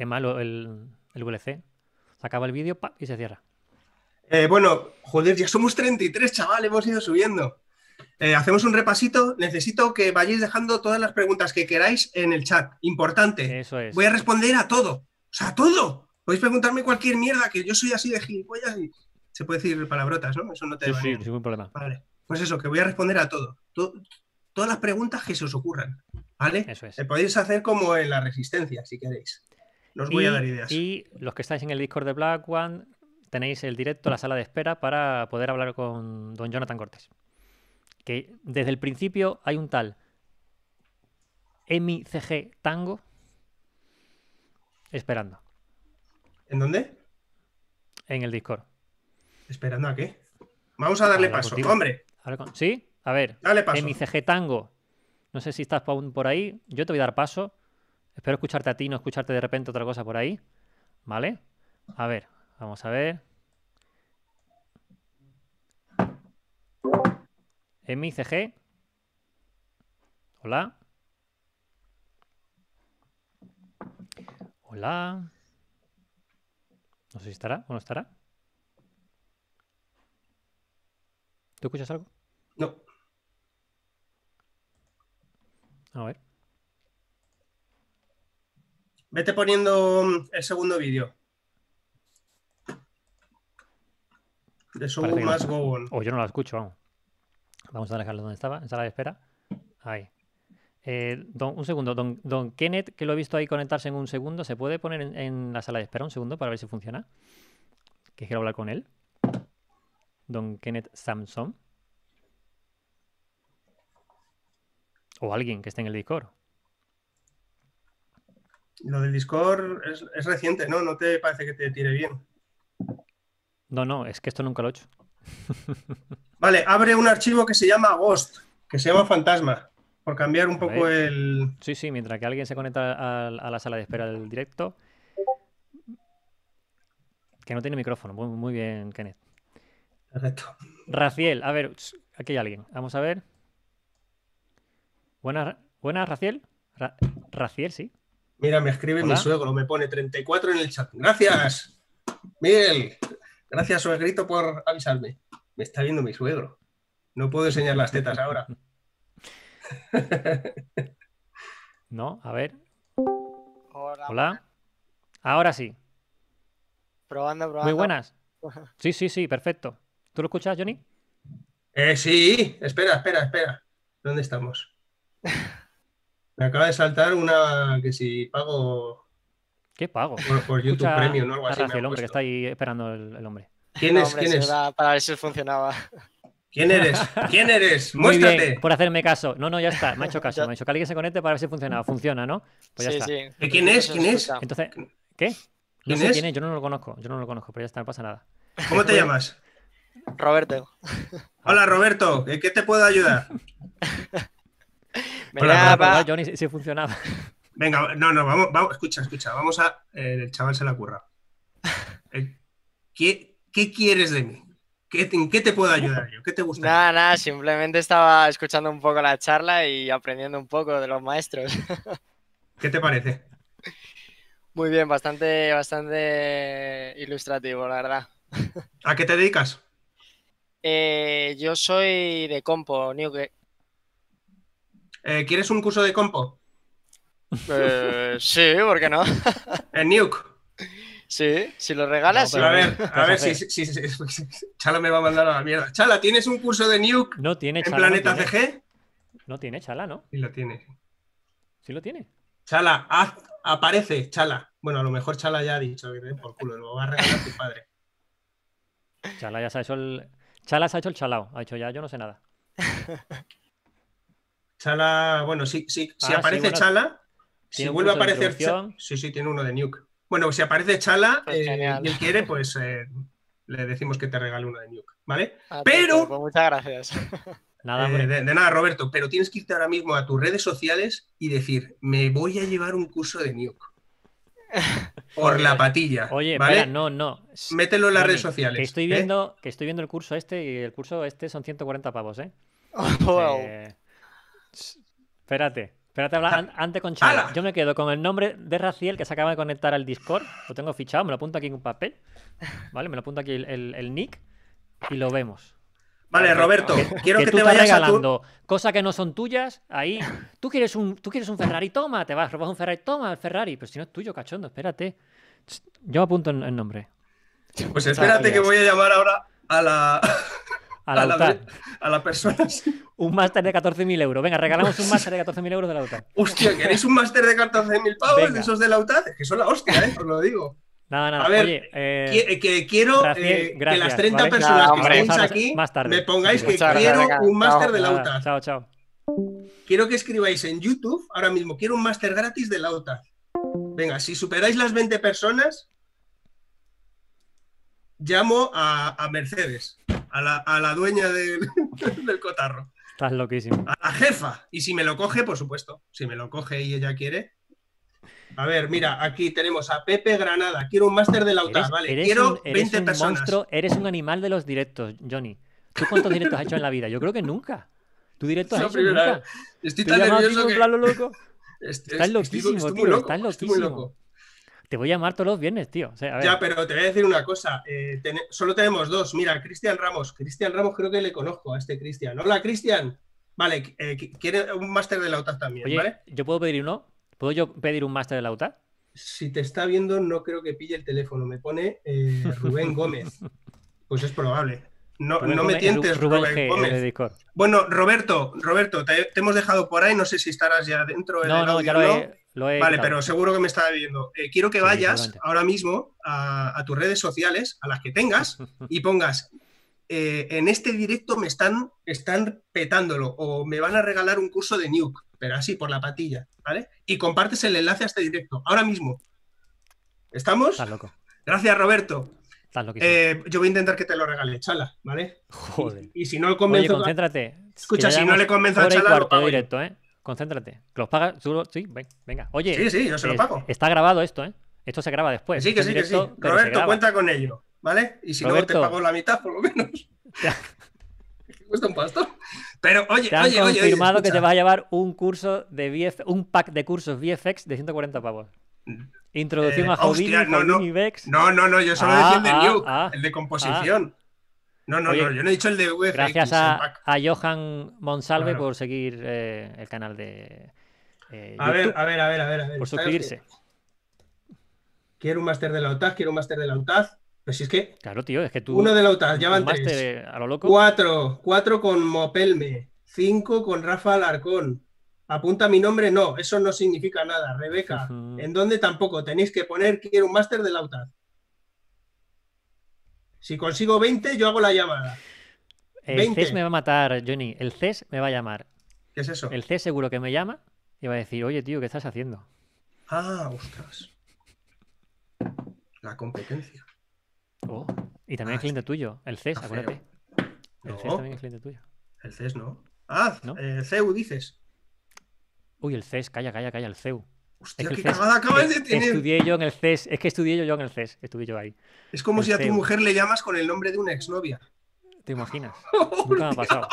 Qué malo el, el VLC. Se acaba el vídeo y se cierra. Eh, bueno, joder, ya somos 33, chaval, hemos ido subiendo. Eh, hacemos un repasito. Necesito que vayáis dejando todas las preguntas que queráis en el chat. Importante. Eso es. Voy a responder a todo. O sea, a todo. Podéis preguntarme cualquier mierda, que yo soy así de gilipollas y... Se puede decir palabrotas, ¿no? Eso no te Sí, va sí, bien. sin ningún problema. Vale. Pues eso, que voy a responder a todo. To- todas las preguntas que se os ocurran. ¿Vale? Eso es. Eh, podéis hacer como en la resistencia, si queréis. No os voy a dar ideas. y los que estáis en el Discord de Black One, tenéis el directo, la sala de espera para poder hablar con don Jonathan Cortés. que desde el principio hay un tal MICG Tango esperando ¿En dónde? en el Discord. Esperando a qué. Vamos a darle paso. contigo. Hombre, ¿Sí? A ver, dale paso. MICG Tango. No sé si estás por ahí. Yo te voy a dar paso. Espero escucharte a ti, no escucharte de repente otra cosa por ahí. ¿Vale? A ver, vamos a ver. MICG. Hola. Hola. No sé si estará o no estará. ¿Tú escuchas algo? No. A ver. Vete poniendo mm, el segundo vídeo. De Show no. Go On. O yo no la escucho, vamos. Vamos a dejarlo donde estaba, en sala de espera. Ahí. Eh, don- un segundo, don, don Kenneth, que lo he visto ahí conectarse en un segundo, ¿se puede poner en, en la sala de espera un segundo para ver si funciona? Que quiero hablar con él. Don Kenneth Samson. O alguien que esté en el Discord. Lo del Discord es, es reciente, ¿no? No te parece que te tire bien. No, no, es que esto nunca lo he hecho. Vale, abre un archivo que se llama Ghost, que se llama Fantasma, por cambiar un poco el... Sí, sí, mientras que alguien se conecta a, a la sala de espera del directo. Que no tiene micrófono. Muy, muy bien, Kenneth. Perfecto. Raciel, a ver, aquí hay alguien. Vamos a ver. Buenas, buenas Raciel. Ra- Raciel, sí. Mira, me escribe Hola. mi suegro, me pone 34 en el chat. Gracias, Miguel. Gracias, suegrito, por avisarme. Me está viendo mi suegro. No puedo enseñar las tetas ahora. No, a ver. Hola. Hola. Ahora sí. Probando, probando. Muy buenas. Sí, sí, sí, perfecto. ¿Tú lo escuchas, Johnny? Eh, sí, espera, espera, espera. ¿Dónde estamos? Me acaba de saltar una que si pago ¿Qué pago? por, por YouTube Escucha Premium o algo así. ha hombre, que está ahí esperando el, el hombre. ¿Quién No, es? hombre, ¿Quién es? para ver si funcionaba. ¿Quién eres? ¿Quién eres? Muy Muéstrate. bien, por hacerme caso. No, no, ya está. Me ha hecho caso. Me ha dicho que alguien se conecte para ver si funciona. Funciona, ¿no? Pues ya sí, está. sí. ¿De quién es? ¿Quién es? Entonces, ¿qué? No ¿Quién sé es? quién es, yo no lo conozco. Yo no lo conozco, pero ya está, no pasa nada. ¿Cómo te llamas? Roberto. Hola, Roberto. ¿En qué te puedo ayudar? Recordad, Johnny, si, si funcionaba. Venga, no, no, vamos, vamos, escucha, escucha, vamos a. eh, el chaval se la curra. ¿Qué, ¿Qué quieres de mí? ¿Qué, ¿En qué te puedo ayudar yo? ¿Qué te gusta? Nada, nada, simplemente estaba escuchando un poco la charla y aprendiendo un poco de los maestros. ¿Qué te parece? Muy bien, bastante, bastante ilustrativo, la verdad. ¿A qué te dedicas? Eh, yo soy de Compo, Nuke. Eh, ¿Quieres un curso de compo? Eh, sí, ¿por qué no? En Nuke. Sí, si lo regalas, No, A ver, ¿qué a ver si, si- si- si- Chala me va a mandar a la mierda. Chala, ¿tienes un curso de Nuke No tiene en chala. Planeta no tiene, CG? No tiene chala, ¿no? Sí, lo tiene. Sí lo tiene. Chala, haz- aparece, Chala. Bueno, a lo mejor Chala ya ha dicho que por culo, lo va a regalar tu padre. Chala ya se ha hecho el. Chala se ha hecho el chalao. Ha dicho ya, yo no sé nada. Chala, bueno, sí, sí, si Ah, sí, aparece bueno, Chala, si vuelve a aparecer. Sí, sí, tiene uno de Nuke. Bueno, si aparece Chala Pues eh, y él quiere, pues eh, le decimos que te regale uno de Nuke, ¿vale? Ah, pero- pues muchas gracias. Nada, Eh, de, de nada, Roberto, pero tienes que irte ahora mismo a tus redes sociales y decir, me voy a llevar un curso de Nuke. Por la patilla. Oye, ¿vale? espera, no, no. Mételo en las redes sociales. Que estoy ¿eh? viendo, que estoy viendo el curso este y el curso este son 140 pavos, ¿eh? Wow. Eh, espérate, espérate, habla an- antes con Chala. ¡Hala! Yo me quedo con el nombre de Raciel que se acaba de conectar al Discord. Lo tengo fichado, me lo apunto aquí en un papel. ¿Vale? Me lo apunto aquí el, el- el nick y lo vemos. Vale, Roberto, quiero que, que, tú te vayas a tu... regalando cosas que no son tuyas, ahí. Tú quieres un, tú quieres un Ferrari, toma, te vas, robas un Ferrari, toma el Ferrari. Pero si no es tuyo, cachondo, espérate. Yo apunto el nombre. Pues espérate que voy a llamar ahora a la, A la a la, UTAD. a la persona. Un máster de 14.000 euros. Venga, regalamos un máster de 14.000 euros de la UTAD. Hostia, ¿queréis un máster de 14.000 pavos Venga. de esos de la UTAD? Que son la hostia, ¿eh? Os lo digo. Nada, nada. A ver, Oye, eh, Qui- que quiero Raciel, eh, que gracias, las 30 ¿vale? personas Nada, que estéis aquí más tarde. me pongáis Sí, que quiero gracias, un máster de la nada, UTA. Chao, chao. Quiero que escribáis en YouTube ahora mismo, quiero un máster gratis de la UTA. Venga, si superáis las 20 personas, llamo a, a Mercedes, a la, a la dueña del, del cotarro, Estás loquísimo. a la jefa. Y si me lo coge, por supuesto, si me lo coge y ella quiere. A ver, mira, aquí tenemos a Pepe Granada. Quiero un máster de la UTA, Eres, vale. eres Quiero un, eres 20 un personas. monstruo, eres un animal de los directos, Johnny. ¿Tú cuántos directos has hecho en la vida? Yo creo que nunca. ¿Tú la has hecho primera nunca? Estoy Te tan nervioso que... loco. Est- Estás est- loquísimo, estoy tío, muy loco, estás estoy muy loquísimo. loco. Te voy a llamar todos los viernes, tío. O sea, a ver, Ya, pero te voy a decir una cosa. eh, solo tenemos dos. Mira, Cristian Ramos. Cristian Ramos creo que le conozco a este Cristian. Hola, Cristian. Vale, eh, qu- quiere un máster de la UTAD también, Oye, ¿vale? ¿yo puedo pedir uno? ¿Puedo yo pedir un máster de la UTA? Si te está viendo, no creo que pille el teléfono. Me pone eh, Rubén Gómez. Pues es probable. No, Rubén no me tientes, Ru- Rubén Gómez. Bueno, Roberto, Roberto, te, te hemos dejado por ahí. No sé si estarás ya dentro No, no, audio ya lo no. he, lo he Vale, quitado. pero seguro que me está viendo. Eh, quiero que Sí, vayas ahora mismo a, a tus redes sociales, a las que tengas, y pongas, eh, en este directo me están, están petándolo o me van a regalar un curso de Nuke, pero así, por la patilla, ¿vale? Y compartes el enlace a este directo, ahora mismo. ¿Estamos? Loco. Gracias, Roberto. Eh, yo voy a intentar que te lo regale, chala, ¿vale? Joder. Y si no le Oye, convenzo... concéntrate. Escucha, si no le convenzo a Chala, lo cuarto de pago directo, ¿eh? Concéntrate. Que los pagas. tú lo- Sí, ven- venga. Oye. Sí, sí, yo se lo pago. Está grabado esto, ¿eh? Esto se graba después. Sí, que sí, que sí. Roberto, cuenta con ello, ¿vale? Y si no, Roberto. te pago la mitad, por lo menos. Cuesta un pastor. Pero oye, Te han oye, oye, oye, confirmado que te vas a llevar un curso de VF, un pack de cursos VFX de 140 pavos. Introducción Eh, a Houdini, hostia, no, no. Vex. No, no, no, yo solo Ah, decía el de ah, Nuke, ah, el de composición. No, no, Oye, no, yo no he dicho el de VFX. Gracias a, a Johan Monsalve Claro. por seguir eh, el canal de eh, A ver, a ver, a ver, a ver. a ver. por ¿sabes suscribirse. Quiero un máster de la UTAD, quiero un máster de la UTAD. Pues si es que Claro, tío, es que tú. uno de la UTAD, ya van tres. a lo loco. Cuatro, cuatro con Mopelme, cinco con Rafa Alarcón. Apunta mi nombre, no, eso no significa nada. Rebeca. ¿en dónde tampoco? Tenéis que poner quiero un máster de la UTAD. Si consigo 20, yo hago la llamada. El 20. CES me va a matar, Johnny. El CES me va a llamar. ¿Qué es eso? El CES seguro que me llama y va a decir, oye, tío, ¿qué estás haciendo? Ah, ostras. La competencia. Oh, Y también Ah, es cliente tuyo. El CES, acuérdate. El No. CES también es cliente tuyo. El CES no. Ah, ¿No? eh, CEU dices. Uy, el CES, calla, calla, calla, el CEU. Hostia, qué CES cagada acabas de tener. Estudié yo en el CES, es que estudié yo en el CES, estuve yo ahí. Es como el si a tu mujer le llamas con el nombre de una exnovia. ¿Te imaginas? Nunca me ha pasado.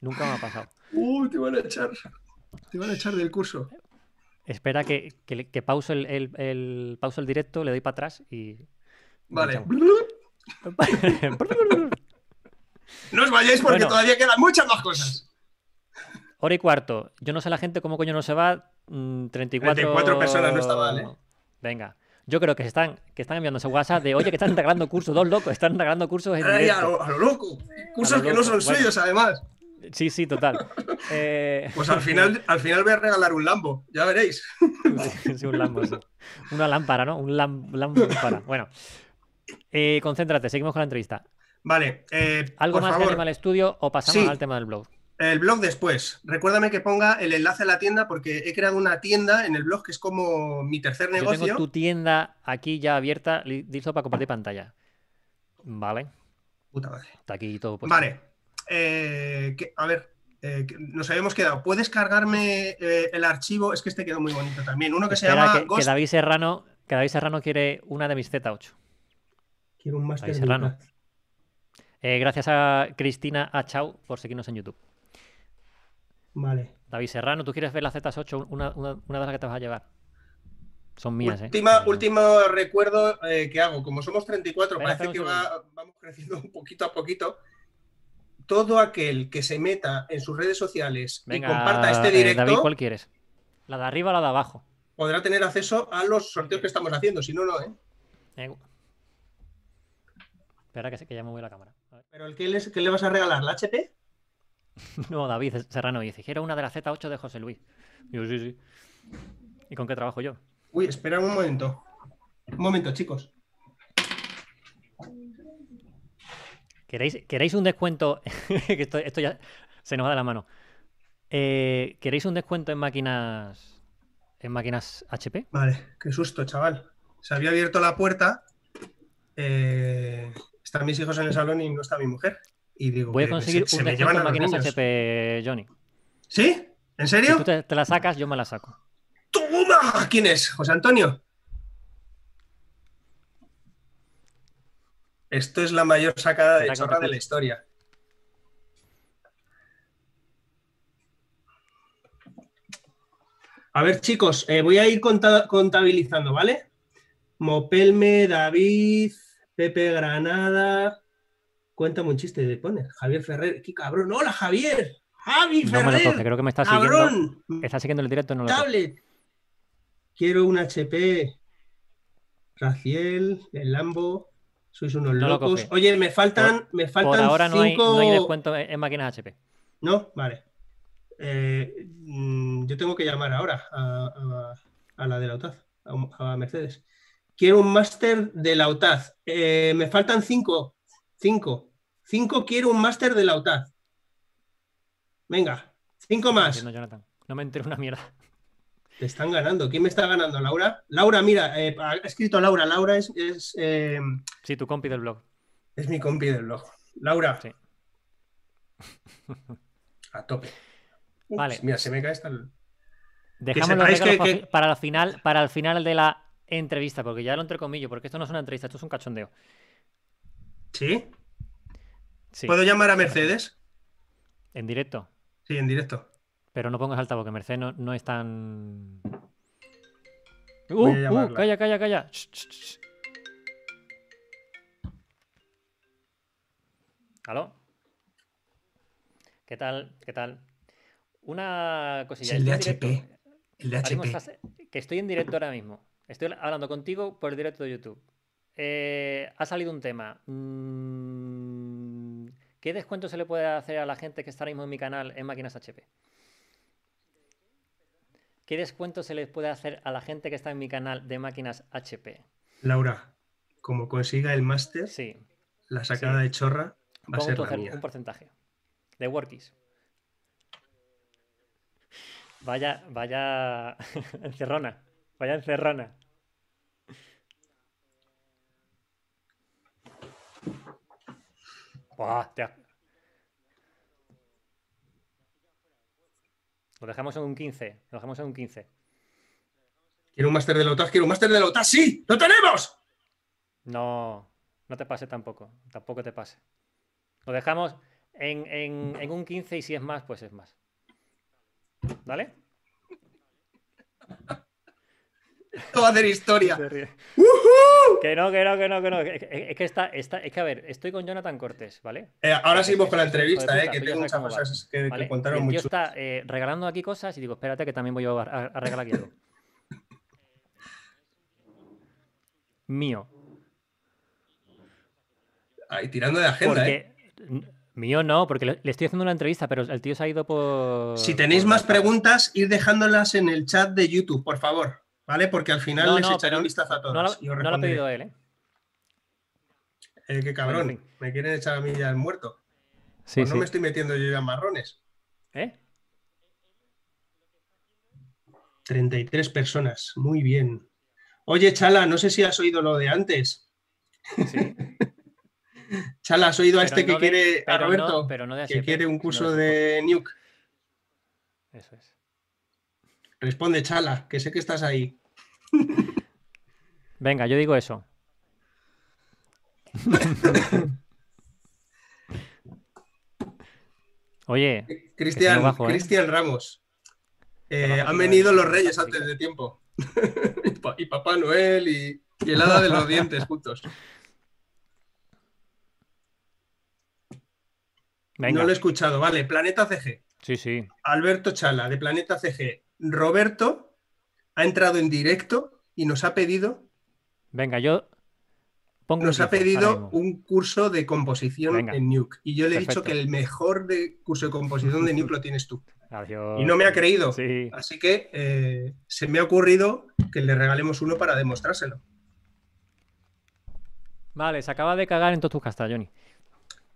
Nunca me ha pasado. Uy, te van a echar. Te van a echar del curso. Espera que, que, pauso el, el, el- pauso el directo, le doy para atrás y. Vale. No os vayáis porque Bueno. todavía quedan muchas más cosas. Hora y cuarto. Yo no sé la gente cómo coño no se va. mm, 34... 34 personas, no está mal, ¿eh? Venga. Yo creo que se están, que están enviando ese WhatsApp de, oye, que están regalando cursos, dos locos, están regalando cursos en Ay, a, lo, a lo loco. Cursos lo que no son Bueno. suyos, además. Sí, sí, total. Eh, Pues al final, al final voy a regalar un Lambo, ya veréis. sí, un Lambo, sí. Una lámpara, ¿no? Un lam- lámpara. Bueno. Eh, concéntrate, seguimos con la entrevista. Vale, eh, ¿Algo por más favor, de Animal Studio o pasamos Sí. al tema del blog? El blog después. Recuérdame que ponga el enlace a la tienda porque he creado una tienda en el blog que es como mi tercer Yo negocio. tengo tu tienda aquí ya abierta, li- listo para compartir pantalla. Vale, Puta madre. está aquí todo puesto. Vale. Eh, que- a ver, eh, que nos habíamos quedado. ¿Puedes cargarme eh, el archivo? Es que este quedó muy bonito también. Uno que se llama que. David Serrano, que David Serrano quiere una de mis Z8. Quiero un máster David Serrano. Gracias a Cristina Achau por seguirnos en YouTube. Vale. David Serrano, ¿tú quieres ver la Z8? Una, una- una de las que te vas a llevar. Son mías, ¿eh? Última, Eh, último recuerdo eh, que hago. Como somos 34, Venga, parece espera que va- vamos creciendo un poquito a poquito. Todo aquel que se meta en sus redes sociales Venga, y comparta este eh, directo David, ¿cuál quieres? ¿La de arriba o la de abajo? podrá tener acceso a los sorteos que estamos haciendo. Si no, no, ¿eh? Eh, Espera que, se- que ya me voy a la cámara. A ver. Pero el que les, ¿qué le vas a regalar, ¿la HP? No, David Serrano dice, era una de la Z8 de José Luis. Y yo, sí, sí. ¿Y con qué trabajo yo? Uy, espera un momento. Un momento, chicos. ¿Queréis, queréis un descuento? esto, ya se nos va de la mano. Eh, ¿Queréis un descuento en máquinas en máquinas HP? Vale, qué susto, chaval. Se había abierto la puerta. Eh, están mis hijos en el salón y no está mi mujer. Y digo, Voy a conseguir se, un me descuento llevan en máquinas niños. HP, Johnny. ¿Sí? ¿En Si serio? tú te, te la sacas, yo me la saco. ¡Toma! ¿Quién es? ¿José Antonio? Esto es la mayor sacada de chorra de la historia. A ver, chicos, eh, voy a ir conta- contabilizando, ¿vale? Mopelme, David, Pepe Granada. Cuéntame un chiste de poner. Javier Ferrer. ¡Qué cabrón! ¡Hola, Javier! ¡Javi No me lo Ferrer! coge, creo que me está siguiendo. Está siguiendo el directo, no lo coge. tablet. Quiero un HP. Raciel, el Lambo. Sois unos No lo locos. Oye, me faltan, me faltan Por ahora no hay, no hay descuento en en máquinas HP. ¿No? Vale. Eh, mm, yo tengo que llamar ahora a, a- a la de la UTAZ, a, a Mercedes. Quiero un máster de la UTAZ. Eh, me faltan cinco. Cinco. Cinco quiero un máster de la UTAZ. Venga, cinco más. Jonathan. No me entero una mierda. Te están ganando. ¿Quién me está ganando? ¿Laura? Laura, mira, eh, ha escrito Laura. Laura es, es, eh, Sí, tu compi del blog. es mi compi del blog. Laura. Sí. A tope. Ups, Vale. Mira, se me cae el. Dejamos los que- que- para el final, para el final de la entrevista, porque ya lo entrecomillo, porque esto no es una entrevista, esto es un cachondeo. ¿Sí? Sí, ¿Puedo llamar a Mercedes? en directo. Sí, en directo. Pero no pongas altavoz, que Mercedes no, no es tan. Uh, uh, calla, calla, calla. Sh, sh, sh. ¿Aló? ¿Qué tal? ¿Qué tal? Una cosilla. El de HP. El de HP. que estoy en directo ahora mismo. Estoy hablando contigo por el directo de YouTube. Eh, ha salido un tema. Mm, ¿Qué descuento se le puede hacer a la gente que está ahora mismo en mi canal en máquinas HP? ¿Qué descuento se le puede hacer a la gente que está en mi canal de máquinas HP? Laura, como consiga el máster, Sí, la sacada Sí. de chorra va a ser la mía. un porcentaje de workies. Vaya, vaya encerrona, vaya encerrona. Buah, Lo dejamos en un 15, lo dejamos en un 15. Quiero un máster de la UTAZ, quiero un máster de la UTAZ. ¡Sí! ¡Lo tenemos! No, no te pase tampoco, tampoco te pase. Lo dejamos en, en- en un 15 y si es más, pues es más. ¿Vale? Esto va a hacer historia. Que no, que no, que no, que no. Es que- Es que está, está, es que a ver, estoy con Jonathan Cortés, ¿vale? Eh, ahora seguimos con la entrevista, eh, que tengo muchas cosas que, que ¿vale? contaron Y el muy tío chulas. está eh, regalando aquí cosas y digo, espérate que también voy yo a, a- a regalar aquí algo. Mío. Ahí, tirando de agenda, eh. Porque. Mío no, porque le, estoy haciendo una entrevista, pero el tío se ha ido por. Si tenéis por más preguntas, ir dejándolas en el chat de YouTube, por favor. ¿Vale? Porque al final No, les no, echaré un vistazo a todas. No lo, y os no lo ha pedido él, ¿eh? Eh, qué cabrón. Me quieren echar a mí ya el muerto. Sí, Pues no me estoy metiendo yo ya en marrones. ¿Eh? 33 personas. Muy bien. Oye, Chala, no sé si has oído lo de antes. Sí. Chala, ¿has oído a este que de- quiere, a Roberto, pero no de que quiere un curso de de Nuke? Eso es. Responde, Chala, que sé que estás ahí. Venga, yo digo eso. Oye, Cristian, bajo, ¿eh? Cristian Ramos. Eh, han venido los reyes antes de tiempo. y, pa- y Papá Noel y, y el hada de los dientes juntos. venga. No lo he escuchado. Vale, Planeta CG. Sí, sí. Alberto Chala, de Planeta CG. Roberto ha entrado en directo y nos ha pedido, Venga, yo pongo nos ha 15 ahora pedido un curso de composición Venga. en Nuke. Y yo le he dicho que el mejor de curso de composición de Nuke lo tienes tú. Adiós. Y no me ha creído. Sí. Así que eh, se me ha ocurrido que le regalemos uno para demostrárselo. Vale, se acaba de cagar en todos tus castas, Johnny.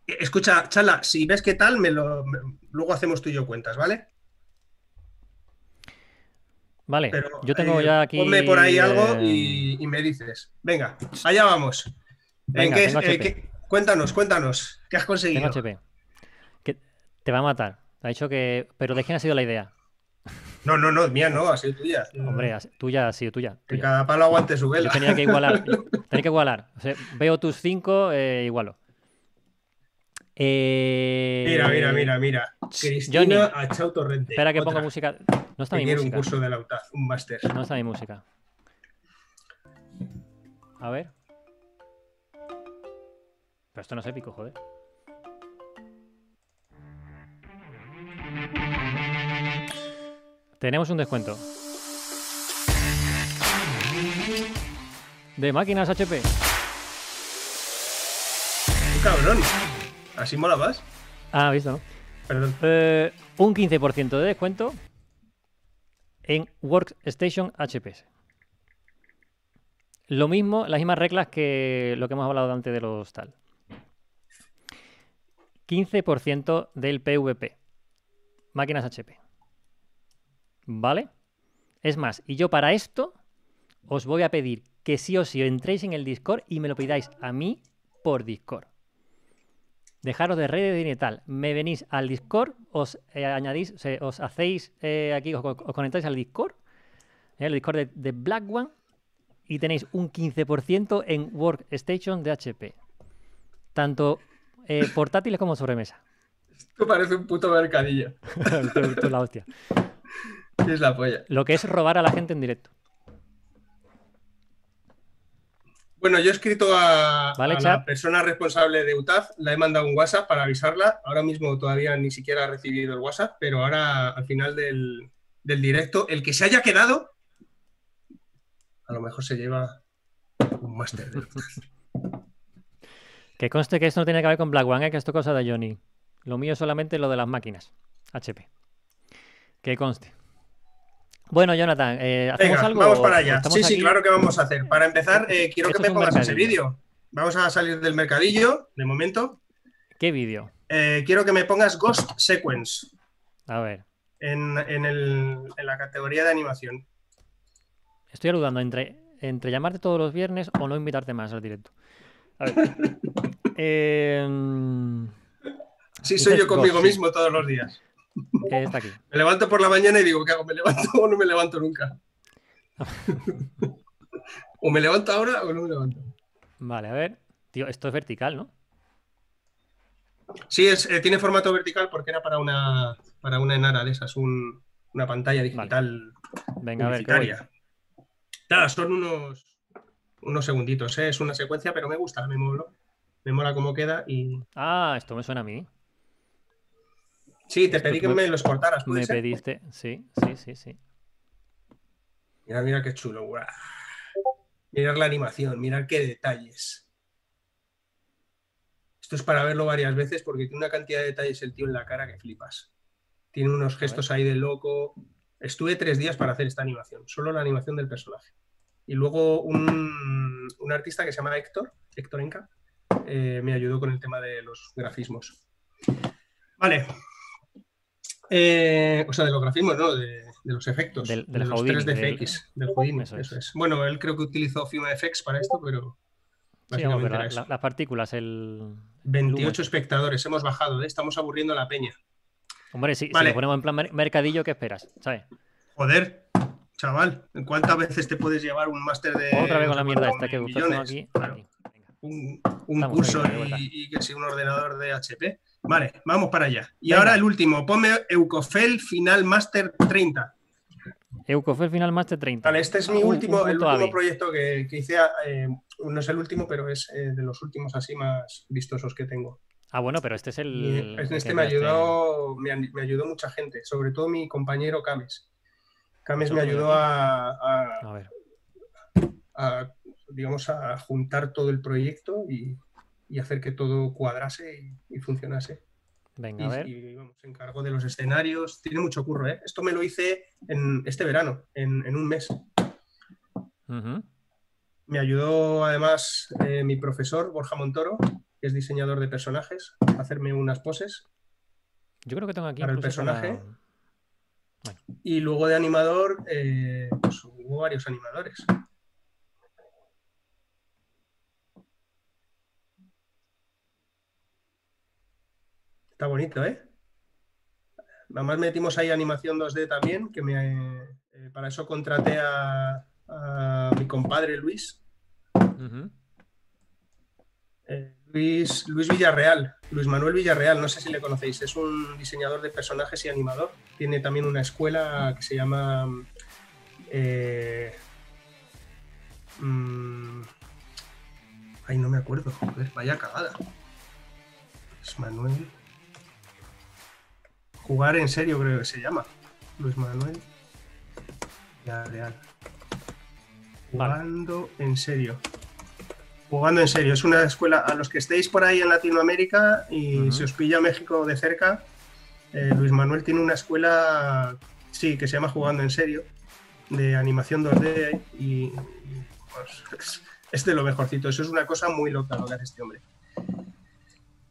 Escucha, Chala, si ves qué tal, me lo, luego hacemos tú y yo cuentas, ¿vale? Vale, Pero, yo tengo eh, ya aquí. Ponme por ahí algo y, y me dices. Venga, allá vamos. ¿En qué- eh, qué- cuéntanos, cuéntanos. ¿Qué has Tengo conseguido? HP. Que te va a matar. Ha dicho que. Pero ¿de quién ha sido la idea? No, no, no, mía no, ha sido tuya. Hombre, tuya ha sido tuya. Que cada palo aguante su Yo vela. tenía que igualar. yo- tenía que igualar. O sea, veo tus cinco, eh, igualo. Eh, Mira, mira, mira, mira. Cristina Johnny, Achau Torrente. Espera que otra, ponga música. No está que mi quiere un música. curso de la UTAD, un máster. No está mi música. A ver. Pero esto no es épico, joder. Tenemos un descuento. De máquinas HP. ¡Qué cabrón! ¿Así mola más? Ah, visto, ¿no? Perdón. Eh, un 15% de descuento en Workstation HPS. Lo mismo, las mismas reglas que lo que hemos hablado antes de los tal. 15% del PVP. Máquinas HP. ¿Vale? Es más, y yo para esto os voy a pedir que sí o sí entréis en el Discord y me lo pidáis a mí por Discord. Dejaros de redes y tal. Me venís al Discord, os eh, añadís, se- os hacéis eh, aquí, os, os conectáis al Discord, eh, el Discord de, de Black One, y tenéis un 15% en Workstation de HP. Tanto portátiles como sobremesa. Esto parece un puto mercadillo. Esto- esto es la hostia. Es la polla. Lo que es robar a la gente en directo. Bueno, yo he escrito a, Vale, a la persona responsable de UTAF, la he mandado un WhatsApp para avisarla. Ahora mismo todavía ni siquiera ha recibido el WhatsApp, pero ahora al final del, del directo, el que se haya quedado, a lo mejor se lleva un máster. de UTAF. Que conste que esto no tiene que ver con Black One, eh, que esto es cosa de Johnny. Lo mío es solamente lo de las máquinas. HP. Que conste. Bueno, Jonathan, eh, ¿hacemos Venga, algo? vamos para allá. Sí, sí, aquí? claro que vamos a hacer. Para empezar, eh, quiero Esto que me pongas ese vídeo. Vamos a salir del mercadillo, de momento. ¿Qué vídeo? Eh, quiero que me pongas Ghost Sequence A ver, en, en el- en la categoría de animación. estoy dudando entre, entre llamarte todos los viernes o no invitarte más al directo. A ver. Em, Sí, soy yo conmigo Ghost, sí. mismo todos los días. Eh, está aquí. Me levanto por la mañana y digo, ¿qué hago? ¿Me levanto o no me levanto nunca? o me levanto ahora o no me levanto. Vale, a ver. Tío, esto es vertical, ¿no? Sí, es, eh, tiene formato vertical porque era para una, para una enara de esas, un- una pantalla digital Venga, a ver. ¿qué voy? Nada, son unos, unos segunditos, ¿eh? es una secuencia, pero me gusta, me mola, me mola cómo queda y Ah, esto me suena a mí. Sí, te pedí que me- los cortaras. ¿puede Me ser? pediste. Sí, sí, sí, sí. Mira, mira qué chulo. guau. Mirar la animación, mirar qué detalles. Esto es para verlo varias veces porque tiene una cantidad de detalles el tío en la cara que flipas. Tiene unos gestos ahí de loco. Estuve tres días para hacer esta animación, solo la animación del personaje. Y luego un, un artista que se llama Héctor, Héctor Enca, eh, me ayudó con el tema de los grafismos. Vale. Eh, o sea, de los grafismos, no, de, de los efectos. Del- del de los Houdini, 3D del- del Houdini, Eso eso, es. Bueno, él creo que utilizó FX para esto, pero Sí, pero la- las partículas, el. 28 espectadores, hemos bajado, ¿eh? estamos aburriendo la peña. Hombre, si, si Vale. lo ponemos en plan mer- mercadillo, ¿qué esperas? ¿Sabes? Joder, chaval, ¿cuántas veces te puedes llevar un máster de. Otra vez con la mierda esta que tengo aquí. Claro, Aquí, venga. un, curso y, y que sí, un ordenador de HP. Vale, vamos para allá. Y Venga. ahora el último, ponme Eucofel Final Master 30. Eucofel Final Master 30. Vale, este es mi Un- un último, el último proyecto que, que hice. eh, no es el último, pero es eh, de los últimos así más vistosos que tengo. Ah, bueno, pero este es el. este me ayudó, me, me ayudó mucha gente, sobre todo mi compañero Cames. Cames me ayudó a- A ver. a, digamos, a juntar todo el proyecto y, y hacer que todo cuadrase y, y funcionase. Venga, Y, a ver. y, vamos, se encargó de los escenarios. Tiene mucho curro, ¿eh? Esto me lo hice en este verano, en, en un mes. Me ayudó además eh, mi profesor, Borja Montoro, que es diseñador de personajes, hacerme unas poses. Yo creo que tengo aquí Para el personaje. Y luego de animador, eh, pues hubo varios animadores. Está bonito, ¿eh? Además metimos ahí animación 2D también, que me, eh, para eso contraté a, a mi compadre Luis, eh, Luis, Luis Villarreal, Luis Manuel Villarreal, no sé si le conocéis, es un diseñador de personajes y animador. Tiene también una escuela que se llama. eh, mm, ay, no me acuerdo, joder, vaya cagada. Luis Manuel. Jugar en serio, creo que se llama. Luis Manuel. Vale. Jugando en serio. Jugando en serio. Es una escuela. A los que estéis por ahí en Latinoamérica y Ujú. se os pilla México de cerca, eh, Luis Manuel tiene una escuela, sí, que se llama Jugando en serio, de animación 2D y, y, pues, es, es de lo mejorcito. Eso es una cosa muy loca lo que hace este hombre.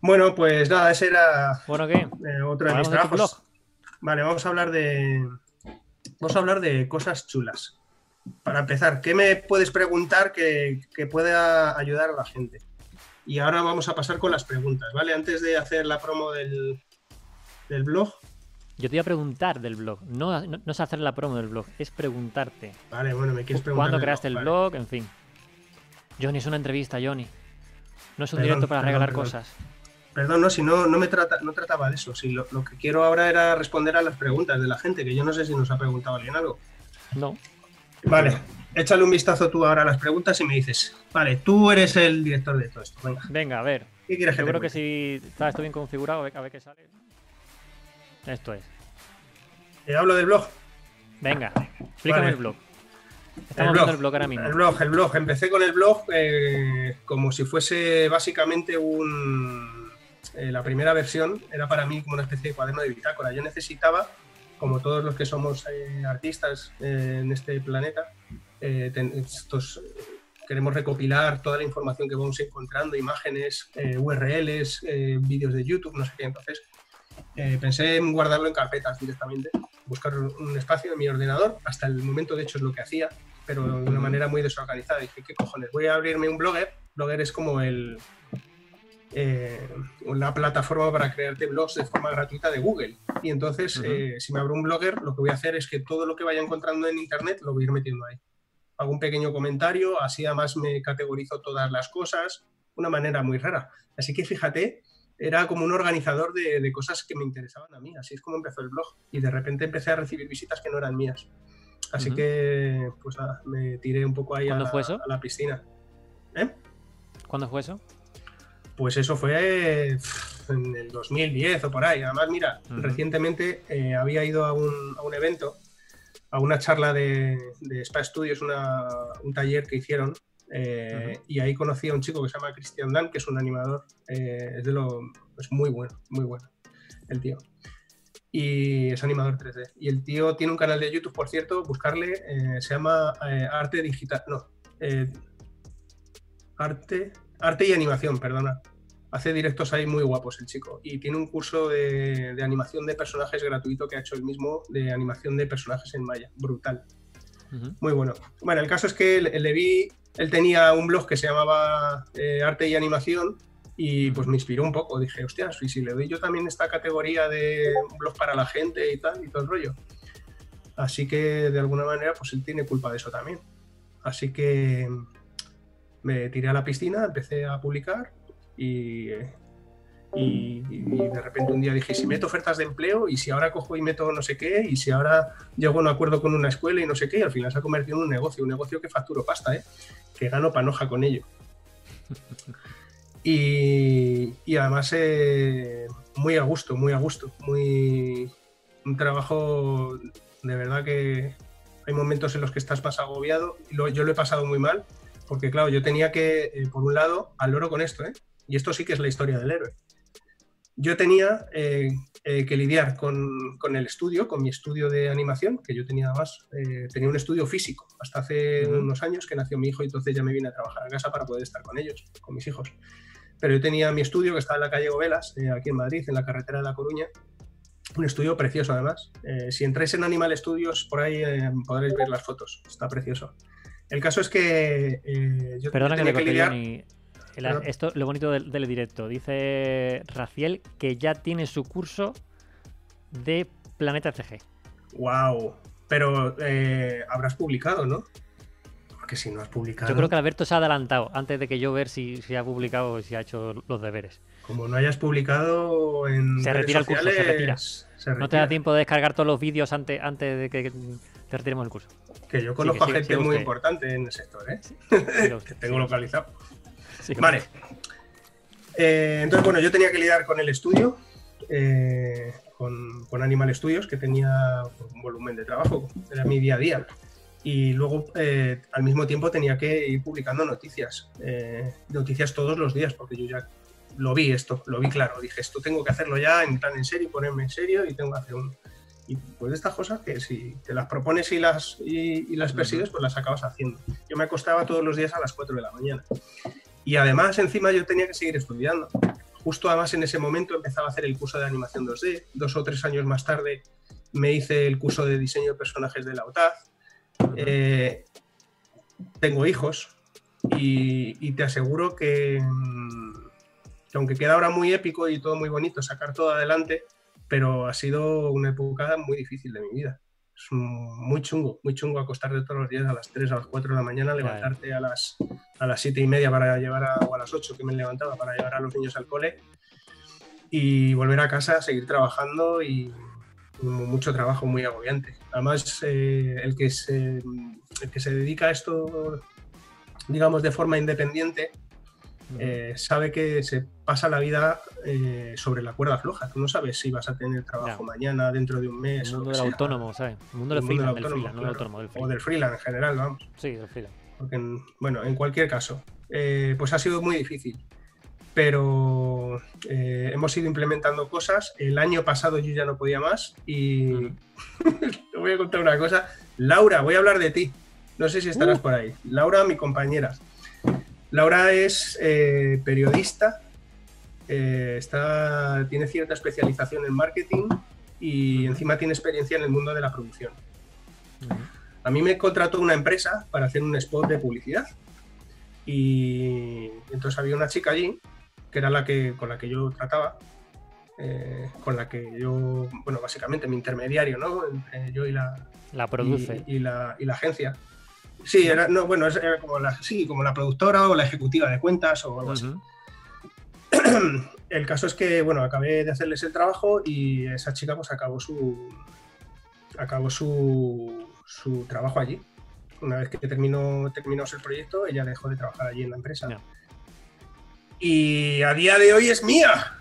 Bueno, pues nada, ese era Bueno, ¿qué? eh, otro de mis trabajos. Vale, vamos a hablar de. Vamos a hablar de cosas chulas. Para empezar, ¿qué me puedes preguntar que, que pueda ayudar a la gente? Y ahora vamos a pasar con las preguntas, ¿vale? Antes de hacer la promo del, del blog. Yo te iba a preguntar del blog. No, no, no es hacer la promo del blog, es preguntarte. Vale, bueno, me quieres preguntar. ¿Cuándo creaste el vale. blog? En fin. Johnny, es una entrevista, Johnny. No es un Perdón, directo para perdón, regalar perdón. cosas. Perdón, no, si no, no me trata, no trataba de eso. Si lo, lo que quiero ahora era responder a las preguntas de la gente, que yo no sé si nos ha preguntado alguien algo. No. Vale, échale un vistazo tú ahora a las preguntas y me dices, vale, tú eres el director de todo esto. Venga, Venga, a ver. ¿qué quieres que Yo te creo que si está esto bien configurado, a ver, qué sale. Esto es. ¿Te hablo del blog? Venga, explícame Vale. el blog. Estamos viendo el blog ahora mismo. El blog, el blog. Empecé con el blog eh, como si fuese básicamente un. Eh, la primera versión era para mí como una especie de cuaderno de bitácora. Yo necesitaba, como todos los que somos eh, artistas eh, en este planeta, ten- estos, queremos recopilar toda la información que vamos encontrando, imágenes, URLs, vídeos de YouTube, no sé qué. Entonces pensé en guardarlo en carpetas directamente, buscar un espacio en mi ordenador. Hasta el momento, de hecho, es lo que hacía pero de una manera muy desorganizada. Dije, ¿qué cojones? Voy a abrirme un Blogger. Blogger es como el eh, una plataforma para crearte blogs de forma gratuita de Google. Y entonces, eh, si me abro un Blogger, lo que voy a hacer es que todo lo que vaya encontrando en Internet lo voy a ir metiendo ahí. Hago un pequeño comentario, así además me categorizo todas las cosas, una manera muy rara. Así que fíjate, era como un organizador de, de cosas que me interesaban a mí. Así es como empezó el blog. Y de repente empecé a recibir visitas que no eran mías. Así que, pues nada, me tiré un poco ahí a ¿Cuándo la, a la piscina. ¿Eh? ¿Cuándo fue eso? Pues eso fue pff, en el 2010 o por ahí. Además, mira, recientemente eh, había ido a un, a un evento, a una charla de, de Spa Studios, una- un taller que hicieron. eh. Y ahí conocí a un chico que se llama Cristian Dan, que es un animador. eh, es, de lo, es muy bueno, muy bueno, el tío. Y es animador 3D. Y el tío tiene un canal de YouTube, por cierto, buscarle, se llama Arte Digital. No, Arte, Arte y Animación, perdona. Hace directos ahí muy guapos el chico. Y tiene un curso de, de animación de personajes gratuito que ha hecho él mismo, de animación de personajes en Maya. Brutal. Muy bueno. Bueno, el caso es que le, le vi, él tenía un blog que se llamaba eh, Arte y Animación y pues me inspiró un poco. Dije, hostias, y si le doy yo también esta categoría de un blog para la gente y tal, y todo el rollo. Así que de alguna manera, pues él tiene culpa de eso también. Así que me tiré a la piscina, empecé a publicar y, y, y de repente un día dije, si meto ofertas de empleo y si ahora cojo y meto no sé qué y si ahora llego a un acuerdo con una escuela y no sé qué y al final se ha convertido en un negocio, un negocio que facturo pasta, ¿eh? que gano panoja con ello. Y, y además eh, muy a gusto, muy a gusto, muy un trabajo de verdad que hay momentos en los que estás más agobiado. yo lo he pasado muy mal, porque claro, yo tenía que, eh, por un lado, al loro con esto, ¿eh? y esto sí que es la historia del héroe. Yo tenía eh, eh, que lidiar con, con el estudio, con mi estudio de animación, que yo tenía además, eh, tenía un estudio físico hasta hace Ujú. unos años que nació mi hijo y entonces ya me vine a trabajar a casa para poder estar con ellos, con mis hijos. pero yo tenía mi estudio que estaba en la calle Gobelas, eh, aquí en Madrid, en la carretera de La Coruña. Un estudio precioso, además. Eh, si entráis en Animal Studios, por ahí eh, podréis ver las fotos. Está precioso. El caso es que eh, yo Perdona que tenía corte, lidiar- Johnny. El- Perdón. esto lo bonito del, del directo. Dice Raciel que ya tiene su curso de Planeta CG. Wow. Pero eh, habrás publicado, ¿no? Porque si no has publicado, Yo creo que Alberto se ha adelantado antes de que yo ver si, si ha publicado o si ha hecho los deberes. como no hayas publicado en Se redes retira el curso, se retira. se No te da tiempo de descargar todos los vídeos antes, antes de que te retiremos el curso. Que yo conozco a gente muy importante en el sector, ¿eh? Que tengo localizado. Vale. Eh, entonces, bueno, yo tenía que lidiar con el estudio, eh, con, con Animal Studios, que tenía un volumen de trabajo, era mi día a día. Y luego, eh, al mismo tiempo, tenía que ir publicando noticias, eh, noticias todos los días, porque yo ya lo vi esto, lo vi claro. Dije, esto tengo que hacerlo ya en plan en serio, ponerme en serio y tengo que hacer un... Y pues estas cosas que si te las propones y las, y, y las persigues, pues las acabas haciendo. Yo me acostaba todos los días a las 4 de la mañana. Y además, encima yo tenía que seguir estudiando. Justo además en ese momento empezaba a hacer el curso de animación 2D. Dos o tres años más tarde me hice el curso de diseño de personajes de la OTAD. Eh, tengo hijos y, y te aseguro que, mm, que aunque queda ahora muy épico y todo muy bonito sacar todo adelante, pero ha sido una época muy difícil de mi vida. Es muy chungo, muy chungo acostarte todos los días a las 3, a las 4 de la mañana, levantarte a las, a las 7 y media para llevar a, o a las 8 que me levantaba para llevar a los niños al cole y volver a casa, seguir trabajando y mu- mucho trabajo muy agobiante. Además, eh, el, que se, el que se dedica a esto, digamos, de forma independiente, eh, sabe que se pasa la vida eh, sobre la cuerda floja. Tú no sabes si vas a tener trabajo mañana, dentro de un mes. El mundo del autónomo, ¿sabes? El mundo del freelance, del del autónomo, freelance, no del claro. autónomo, del O del freelance en general, vamos. Sí, del freelance. Porque, en- bueno, en cualquier caso, eh, pues ha sido muy difícil. Pero hemos ido implementando cosas. El año pasado yo ya no podía más y te voy a contar una cosa. Laura, voy a hablar de ti. No sé si estarás Uh. por ahí. Laura, mi compañera. Laura es eh, periodista, eh, está, tiene cierta especialización en marketing y encima tiene experiencia en el mundo de la producción. A mí me contrató una empresa para hacer un spot de publicidad. Y entonces había una chica allí, que era la que, con la que yo trataba, eh, con la que yo, bueno, básicamente mi intermediario, ¿no? Entre yo y la, La produce. y, y la, y la agencia. Sí, era, no, bueno, es- era como la, sí, como la productora o la ejecutiva de cuentas o algo así. El caso es que, bueno, acabé de hacerles el trabajo y esa chica pues acabó su acabó su, su trabajo allí. Una vez que terminó, terminó el proyecto, ella dejó de trabajar allí en la empresa. Y a día de hoy es mía.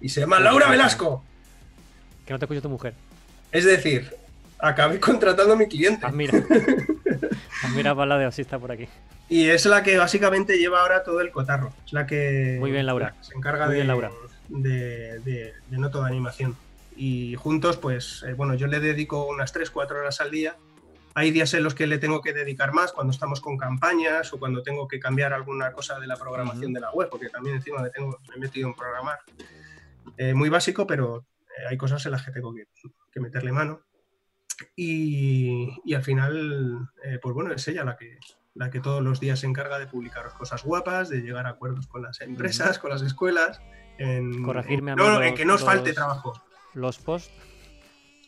Y se llama Laura Velasco. Que no te escuche tu mujer. Es decir, acabé contratando a mi cliente. Ah, mira. Ah, mira para la de está por aquí. Y es la que básicamente lleva ahora todo el cotarro. Es la que, Muy bien, Laura. la que se encarga Muy de, bien, Laura. de, de- de no toda animación. Y juntos, pues, eh, bueno, yo le dedico unas 3-4 horas al día. Hay días en los que le tengo que dedicar más, cuando estamos con campañas o cuando tengo que cambiar alguna cosa de la programación de la web, porque también encima me, tengo, me he metido en programar. Eh, muy básico, pero eh, hay cosas en las que tengo que, que meterle mano. Y, y al final, eh, pues bueno, es ella la que, la que todos los días se encarga de publicar cosas guapas, de llegar a acuerdos con las empresas, con las escuelas. En, Corregirme a en- mí no, en que no os falte los- trabajo. Los posts.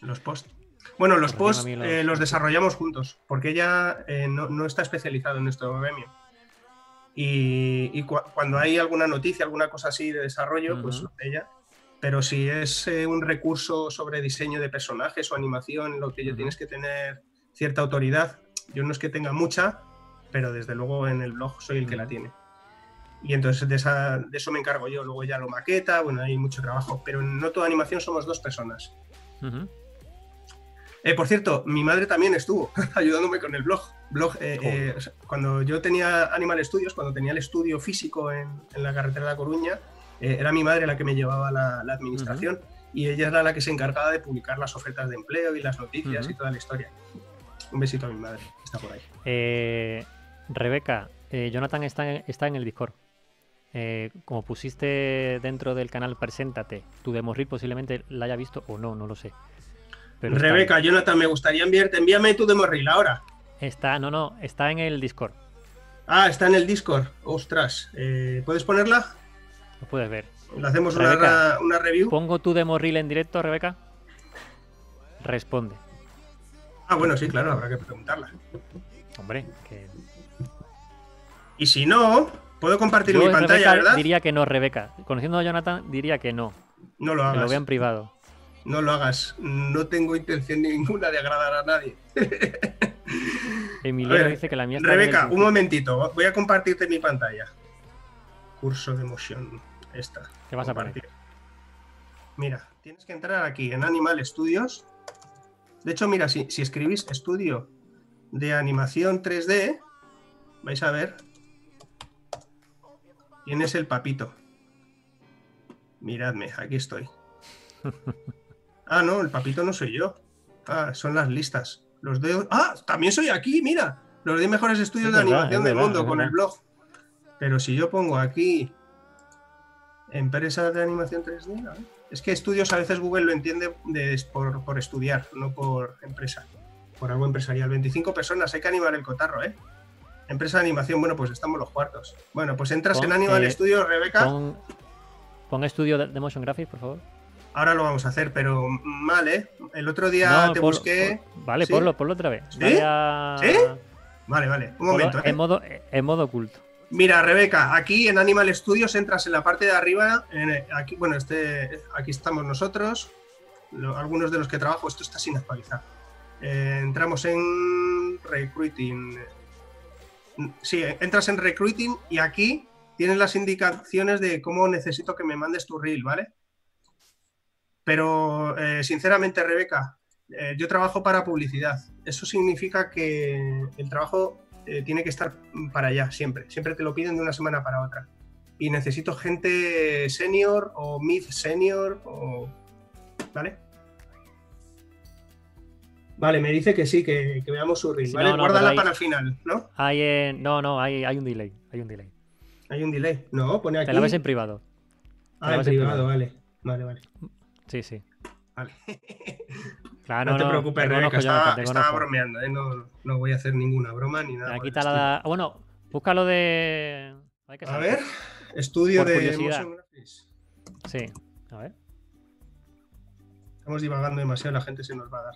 Los posts. Bueno, los posts a los- eh, los desarrollamos juntos, porque ella eh, no, no está especializado en nuestro gremio. Y, y cua- cuando hay alguna noticia, alguna cosa así de desarrollo, pues ella. Pero si es eh, un recurso sobre diseño de personajes o animación, lo que yo Ujú. tienes que tener cierta autoridad, yo no es que tenga mucha, pero desde luego en el blog soy el que la tiene. Y entonces de, esa- de eso me encargo yo. Luego ya lo maqueta, bueno, hay mucho trabajo. Pero No Toda Animación somos dos personas. Ujú. Eh, por cierto, mi madre también estuvo ayudándome con el blog. blog eh, eh, cuando yo tenía Animal Studios, cuando tenía el estudio físico en, en la carretera de La Coruña, eh, era mi madre la que me llevaba la, la administración y ella era la que se encargaba de publicar las ofertas de empleo y las noticias y toda la historia. Un besito a mi madre, que está por ahí. Eh, Rebeca, eh, Jonathan está en, está en el Discord. eh, como pusiste dentro del canal Preséntate, tu demo reel posiblemente la haya visto o no, no lo sé. Pero. Rebeca, Jonathan, me gustaría enviarte. Envíame tu demo reel ahora. Está, no, no, está en el Discord. Ah, está en el Discord. Ostras. eh, ¿Puedes ponerla? Lo puedes ver. Le hacemos una, Rebeca, ra- una review. Pongo tu demo reel en directo, Rebeca. Responde. Ah, bueno, sí, claro, habrá que preguntarla. Hombre, que. Y si no, puedo compartir Yo, mi pantalla, Rebeca, ¿verdad? diría que no, Rebeca. Conociendo a Jonathan, diría que no. No lo Que lo hagas. vea en privado. No lo hagas. No tengo intención ninguna de agradar a nadie. Emiliano A dice que la mía está Rebeca, un momentito. Voy a compartirte mi pantalla. Curso de motion. Esta. ¿Qué vas a poner? Mira, tienes que entrar aquí en Animal Studios. De hecho, mira, si, si escribís estudio de animación 3D, vais a ver. Tienes el papito. Miradme, aquí estoy. Ah, no, el papito no soy yo. Ah, son las listas. Los de... Ah, también soy aquí, mira. Los 10 mejores estudios Es de verdad, animación es del mundo es con el blog. Pero si yo pongo aquí empresas de animación 3D, a ver. es que estudios a veces Google lo entiende de- por, por estudiar, no por empresa, por algo empresarial. 25 personas, hay que animar el cotarro, ¿eh? Empresa de animación, bueno, pues estamos los cuartos. Bueno, pues entras Pon, en Animal eh, Studios, Rebeca. Pon, pon estudio de, de Motion Graphics, por favor. Ahora lo vamos a hacer, pero mal, ¿eh? El otro día No, te busqué. vale, ¿Sí? ponlo, ponlo otra vez. ¿Sí? ¿Sí? Vale, vale. Un momento, ¿eh? en, modo, en modo oculto. Mira, Rebeca, aquí en Animal Studios entras en la parte de arriba. en- aquí, bueno, este, aquí estamos nosotros. algunos de los que trabajo, esto está sin actualizar. Eh, entramos en Recruiting. Sí, entras en Recruiting y aquí tienes las indicaciones de cómo necesito que me mandes tu reel, ¿vale? Pero, eh, sinceramente, Rebeca, eh, yo trabajo para publicidad. Eso significa que el trabajo eh, tiene que estar para allá, siempre. Siempre te lo piden de una semana para otra. Y necesito gente senior o mid senior o... ¿Vale? Vale, me dice que sí, que, que veamos su. Sí, ¿vale? no, no, Guárdala ahí- para el final, ¿no? Hay en- no, no, hay, hay un delay. Hay un delay. Hay un delay. No, pone aquí. Te la ves en privado. ah, en ves en privado, privado. vale. Vale, vale. Sí, sí. vale. Claro, no, te preocupes, te Rebeca, estaba, te estaba bromeando, ¿eh? no, no voy a hacer ninguna broma ni nada. Aquí está la. Bueno, búscalo de. hay que A ver, estudio Por de curiosidad. motion graphics. Sí. A ver. Estamos divagando demasiado, la gente se nos va a dar.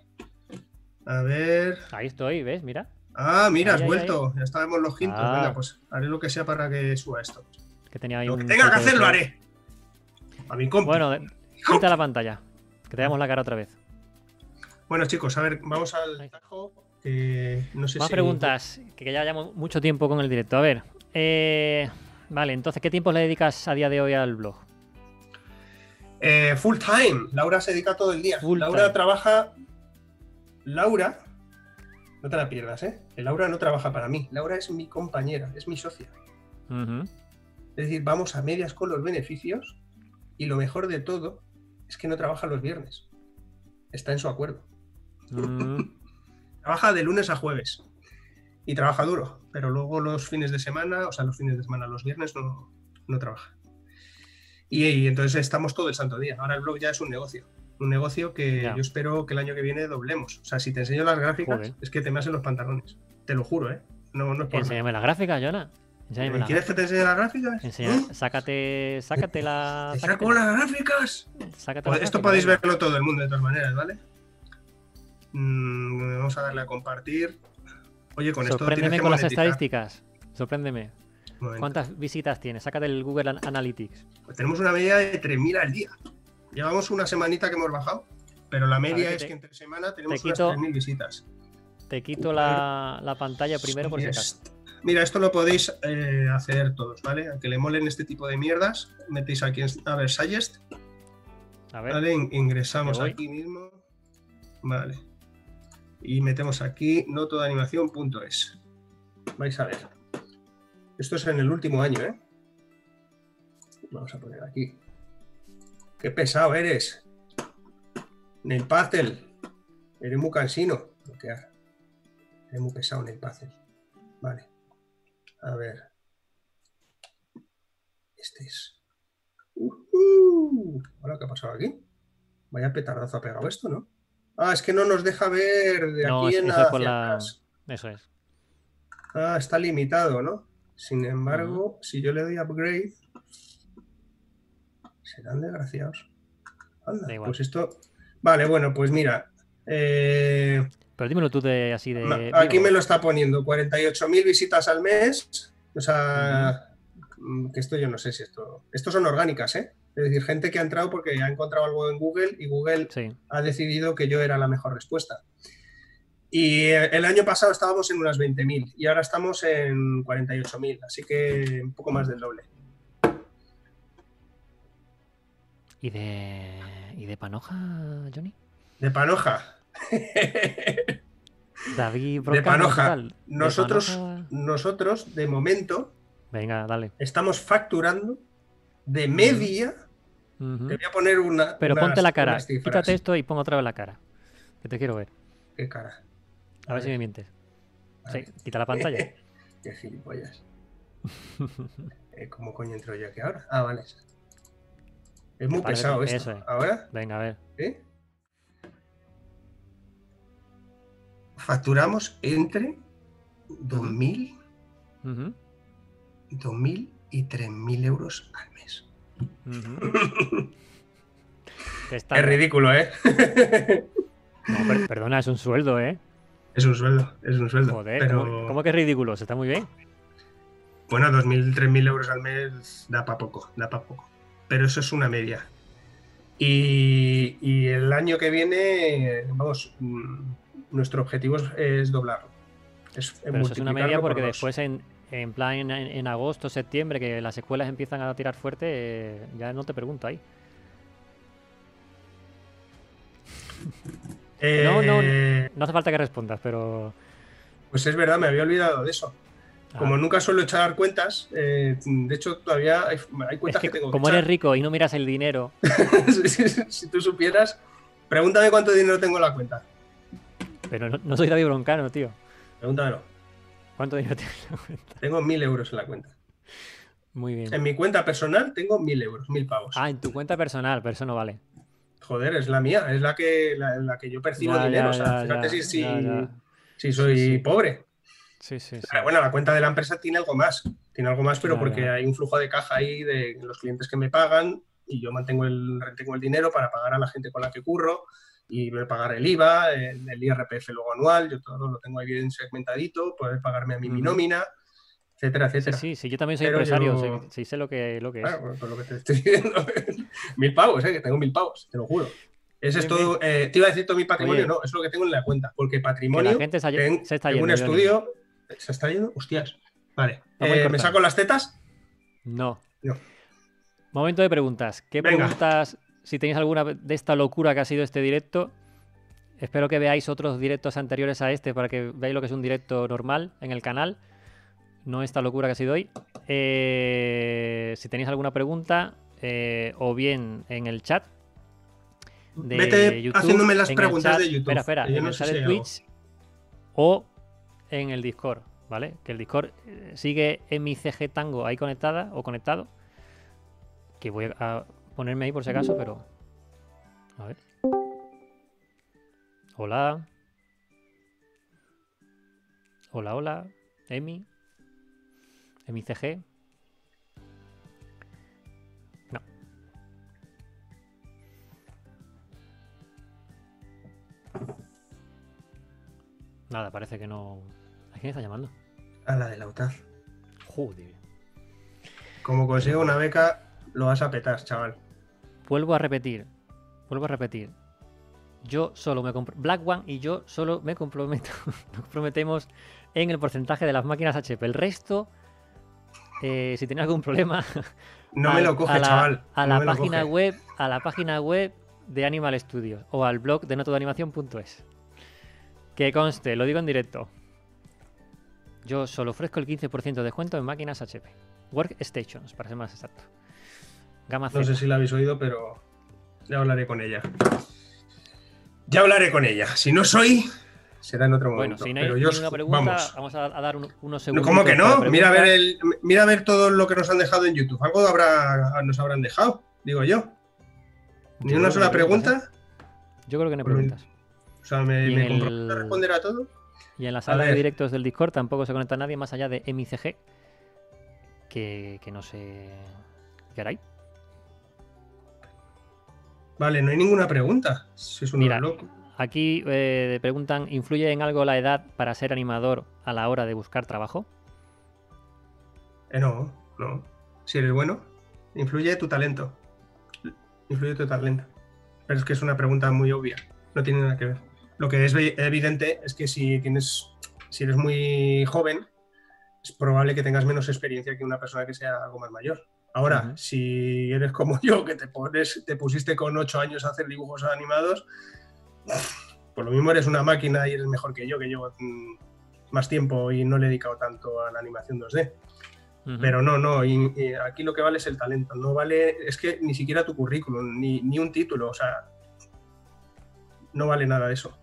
A ver. Ahí estoy, ¿ves? Mira. Ah, mira, Ahí, has ahí, vuelto. Ya estábamos los quintos. Ah. Venga, pues haré lo que sea para que suba esto. Que tenía ahí Lo que un tenga que de hacer, lo haré. A mi compa. Bueno, de- quita la pantalla. Que te veamos la cara otra vez. Bueno, chicos, a ver, vamos al tajo. no sé Más si- preguntas, que ya llevamos mucho tiempo con el directo. A ver. eh, vale, entonces, ¿qué tiempo le dedicas a día de hoy al blog? Eh, full time. Laura se dedica todo el día. Full Laura time. trabaja. Laura. No te la pierdas, ¿eh? Laura no trabaja para mí. Laura es mi compañera, es mi socia. Es decir, vamos a medias con los beneficios y lo mejor de todo es que no trabaja los viernes. Está en su acuerdo. Mm, Trabaja de lunes a jueves y trabaja duro, pero luego los fines de semana, o sea, los fines de semana, los viernes no, no trabaja. Y, y entonces estamos todo el santo día. Ahora el blog ya es un negocio. Un negocio que Ya. yo espero que el año que viene doblemos. O sea, si te enseño las gráficas, Joder. es que te me hacen los pantalones. Te lo juro, ¿eh? No, no es por enséñame las gráficas, Jonah. ¿Quieres que te enseñe las gráficas? Enseña- ¿Eh? sácate, sácate la. ¿Te sácate, saco las gráficas? sácate Pues la esto gráfica, podéis verlo todo el mundo de todas maneras, ¿vale? Mm, vamos a darle a compartir. Oye, con esto tienes Sorpréndeme con las estadísticas. Sorpréndeme. ¿Cuántas visitas tienes? Sácate el Google An- Analytics. Pues tenemos una media de 3.000 al día. Llevamos una semanita que hemos bajado, pero la media que es te- que entre semana tenemos te unas quito- 3.000 visitas. Te quito la, la pantalla primero por si acaso. Mira, esto lo podéis eh, hacer todos, ¿vale? Aunque le molen este tipo de mierdas, metéis aquí en a ver, Suggest, A ver. ¿vale? In- Ingresamos aquí mismo, ¿vale? Y metemos aquí notodeanimación.es. Vais a ver. Esto es en el último año, ¿eh? Vamos a poner aquí. ¡Qué pesado eres! Neil Pastel. Eres muy cansino. Eres muy pesado, Neil Pastel. Vale. A ver. Este es. Ujú. Ahora, ¿qué ha pasado aquí? Vaya petardazo ha pegado esto, ¿no? Ah, es que no nos deja ver de No, aquí es- en eso por la. atrás. Eso es. Ah, está limitado, ¿no? Sin embargo, si yo le doy upgrade, serán desgraciados. Anda, Da igual. pues esto. Vale, bueno, pues mira. eh, Pero dímelo tú de así de. aquí me lo está poniendo 48.000 visitas al mes. O sea, mm, que esto yo no sé si esto. Estos son orgánicas, ¿eh? Es decir, gente que ha entrado porque ha encontrado algo en Google y Google Sí. ha decidido que yo era la mejor respuesta. Y eh, el año pasado estábamos en unas 20.000 y ahora estamos en 48.000, así que un poco más del doble. ¿Y de. ¿Y de Panoja, Johnny? De Panoja. David De Broncano, Panoja. ¿De Nosotros, Panoja? nosotros, de momento, Venga, dale. estamos facturando de media. Te voy a poner una. Pero unas- ponte la cara. Quítate esto y pon otra vez la cara. Que te quiero ver. Qué cara. A ver si me mientes. A Sí, ver. quita la pantalla. Qué gilipollas. Eh, ¿Cómo coño entro yo aquí ahora? Ah, vale. Es muy pesado esto. eso es. ¿Ahora? Venga, a ver. ¿Eh? Facturamos entre 2.000, Ujú, 2.000 y 3.000 euros al mes. está- Es ridículo, ¿eh? No, per- perdona, es un sueldo, ¿eh? es un sueldo, es un sueldo. Joder, pero ¿cómo, cómo que es ridículo? Se está muy bien. bueno, 2.000, 3.000 euros al mes da para poco, da para poco. Pero eso es una media. Y, y el año que viene, vamos, mm, nuestro objetivo es, es doblarlo. Es Pero eso es una media por porque después en, en plan en, en agosto, septiembre, que las escuelas empiezan a tirar fuerte, eh, ya no te pregunto ahí. No, no, Eh, No hace falta que respondas, pero... Pues es verdad, me había olvidado de eso. Como Ah, nunca suelo echar cuentas, eh, de hecho todavía hay, hay es cuentas que que, tengo como eres rico y no miras el dinero, si, si- si tú supieras, pregúntame cuánto dinero tengo en la cuenta. pero no, no soy David Broncano, tío. Pregúntamelo. ¿Cuánto dinero tienes en la cuenta? Tengo mil euros en la cuenta. Muy bien. En mi cuenta personal tengo mil euros, mil pavos. Ah, en tu cuenta personal, pero eso no vale. Joder, es la mía, es la que, la, la que yo percibo Ya, dinero. ya, o sea, ya, fíjate si, si, soy Sí, sí. pobre. Sí, sí, sí. Bueno, la cuenta de la empresa tiene algo más. Tiene algo más, pero porque hay un flujo de caja ahí de los clientes que me pagan y yo mantengo el, retengo el dinero para pagar a la gente con la que curro y pagar el IVA, el, el IRPF luego anual, yo todo lo tengo ahí bien segmentadito, poder pagarme a mí mi nómina, etcétera, etcétera. sí, sí, yo también soy Pero empresario, yo- sí, sí sé lo que, lo que es. Claro, pues, lo que te estoy diciendo. mil pavos, ¿eh? que tengo mil pavos, te lo juro. Ese es todo. eh, te iba a decir todo mi patrimonio, Oye. no, es lo que tengo en la cuenta. Porque Que patrimonio. la gente se, ten- se está yendo. un Johnny. estudio. ¿Se está yendo? Hostias. Vale. Eh, ¿Me saco las tetas? No. No. Momento de preguntas. ¿Qué Venga. preguntas, si tenéis alguna de esta locura que ha sido este directo? Espero que veáis otros directos anteriores a este para que veáis lo que es un directo normal en el canal. No esta locura que ha sido hoy. Eh, si tenéis alguna pregunta, eh, o bien en el chat de Vete YouTube, haciéndome las preguntas chat- de YouTube. Espera, espera, en no el chat de. Twitch o en el Discord, ¿vale? Que el Discord eh, sigue en mi CG Tango ahí conectada o conectado. Que voy a ponerme ahí por si acaso, pero. A ver. Hola. Hola, hola. Emi. Emi CG. No. Nada, parece que no. ¿A quién está llamando? A la de la UTAD. Joder. Como consigo una beca, lo vas a petar, chaval. Vuelvo a repetir. Vuelvo a repetir. Yo solo me. Black One y yo solo me comprometo. Nos comprometemos en el porcentaje de las máquinas HP. El resto, eh, si tenéis algún problema, No a- me lo coge, a la, chaval. A la página web, a la página web de Animal Studios o al blog de notodeanimación.es. Que conste, lo digo en directo. Yo solo ofrezco el 15% de descuento en máquinas HP. Workstations, para ser más exacto. Gama No sé si la habéis oído, pero ya hablaré con ella. Ya hablaré con ella. Si no soy, será en otro Bueno, momento. si no hay pero yo, ninguna pregunta, vamos. vamos, a, a dar un- unos No, segundos. ¿Cómo que no? Mira a ver el, mira a ver todo lo que nos han dejado en YouTube. Algo habrá, nos habrán dejado, digo yo. Ni una sola pregunta. Yo creo que no preguntas. O sea, me, me el- a responder a todo. Y en la sala de directos del Discord tampoco se conecta nadie más allá de MICG. Que, que no sé. ¿Qué hará ahí? Vale, no hay ninguna pregunta. Si es un Mira. loco. Aquí eh, preguntan: ¿influye en algo la edad para ser animador a la hora de buscar trabajo? Eh, no, no. Si eres bueno, influye tu talento. Influye tu talento. Pero es que es una pregunta muy obvia. No tiene nada que ver. Lo que es evidente es que si tienes, si eres muy joven, es probable que tengas menos experiencia que una persona que sea algo más mayor. Ahora, si eres como yo, que te pones, te pusiste con ocho años a hacer dibujos animados, por lo mismo eres una máquina y eres mejor que yo, que llevo mm, más tiempo y no le he dedicado tanto a la animación 2D. Ujú. Pero no, no, y, y aquí lo que vale es el talento, no vale, es que ni siquiera tu currículum, ni, ni un título, o sea, no vale nada eso.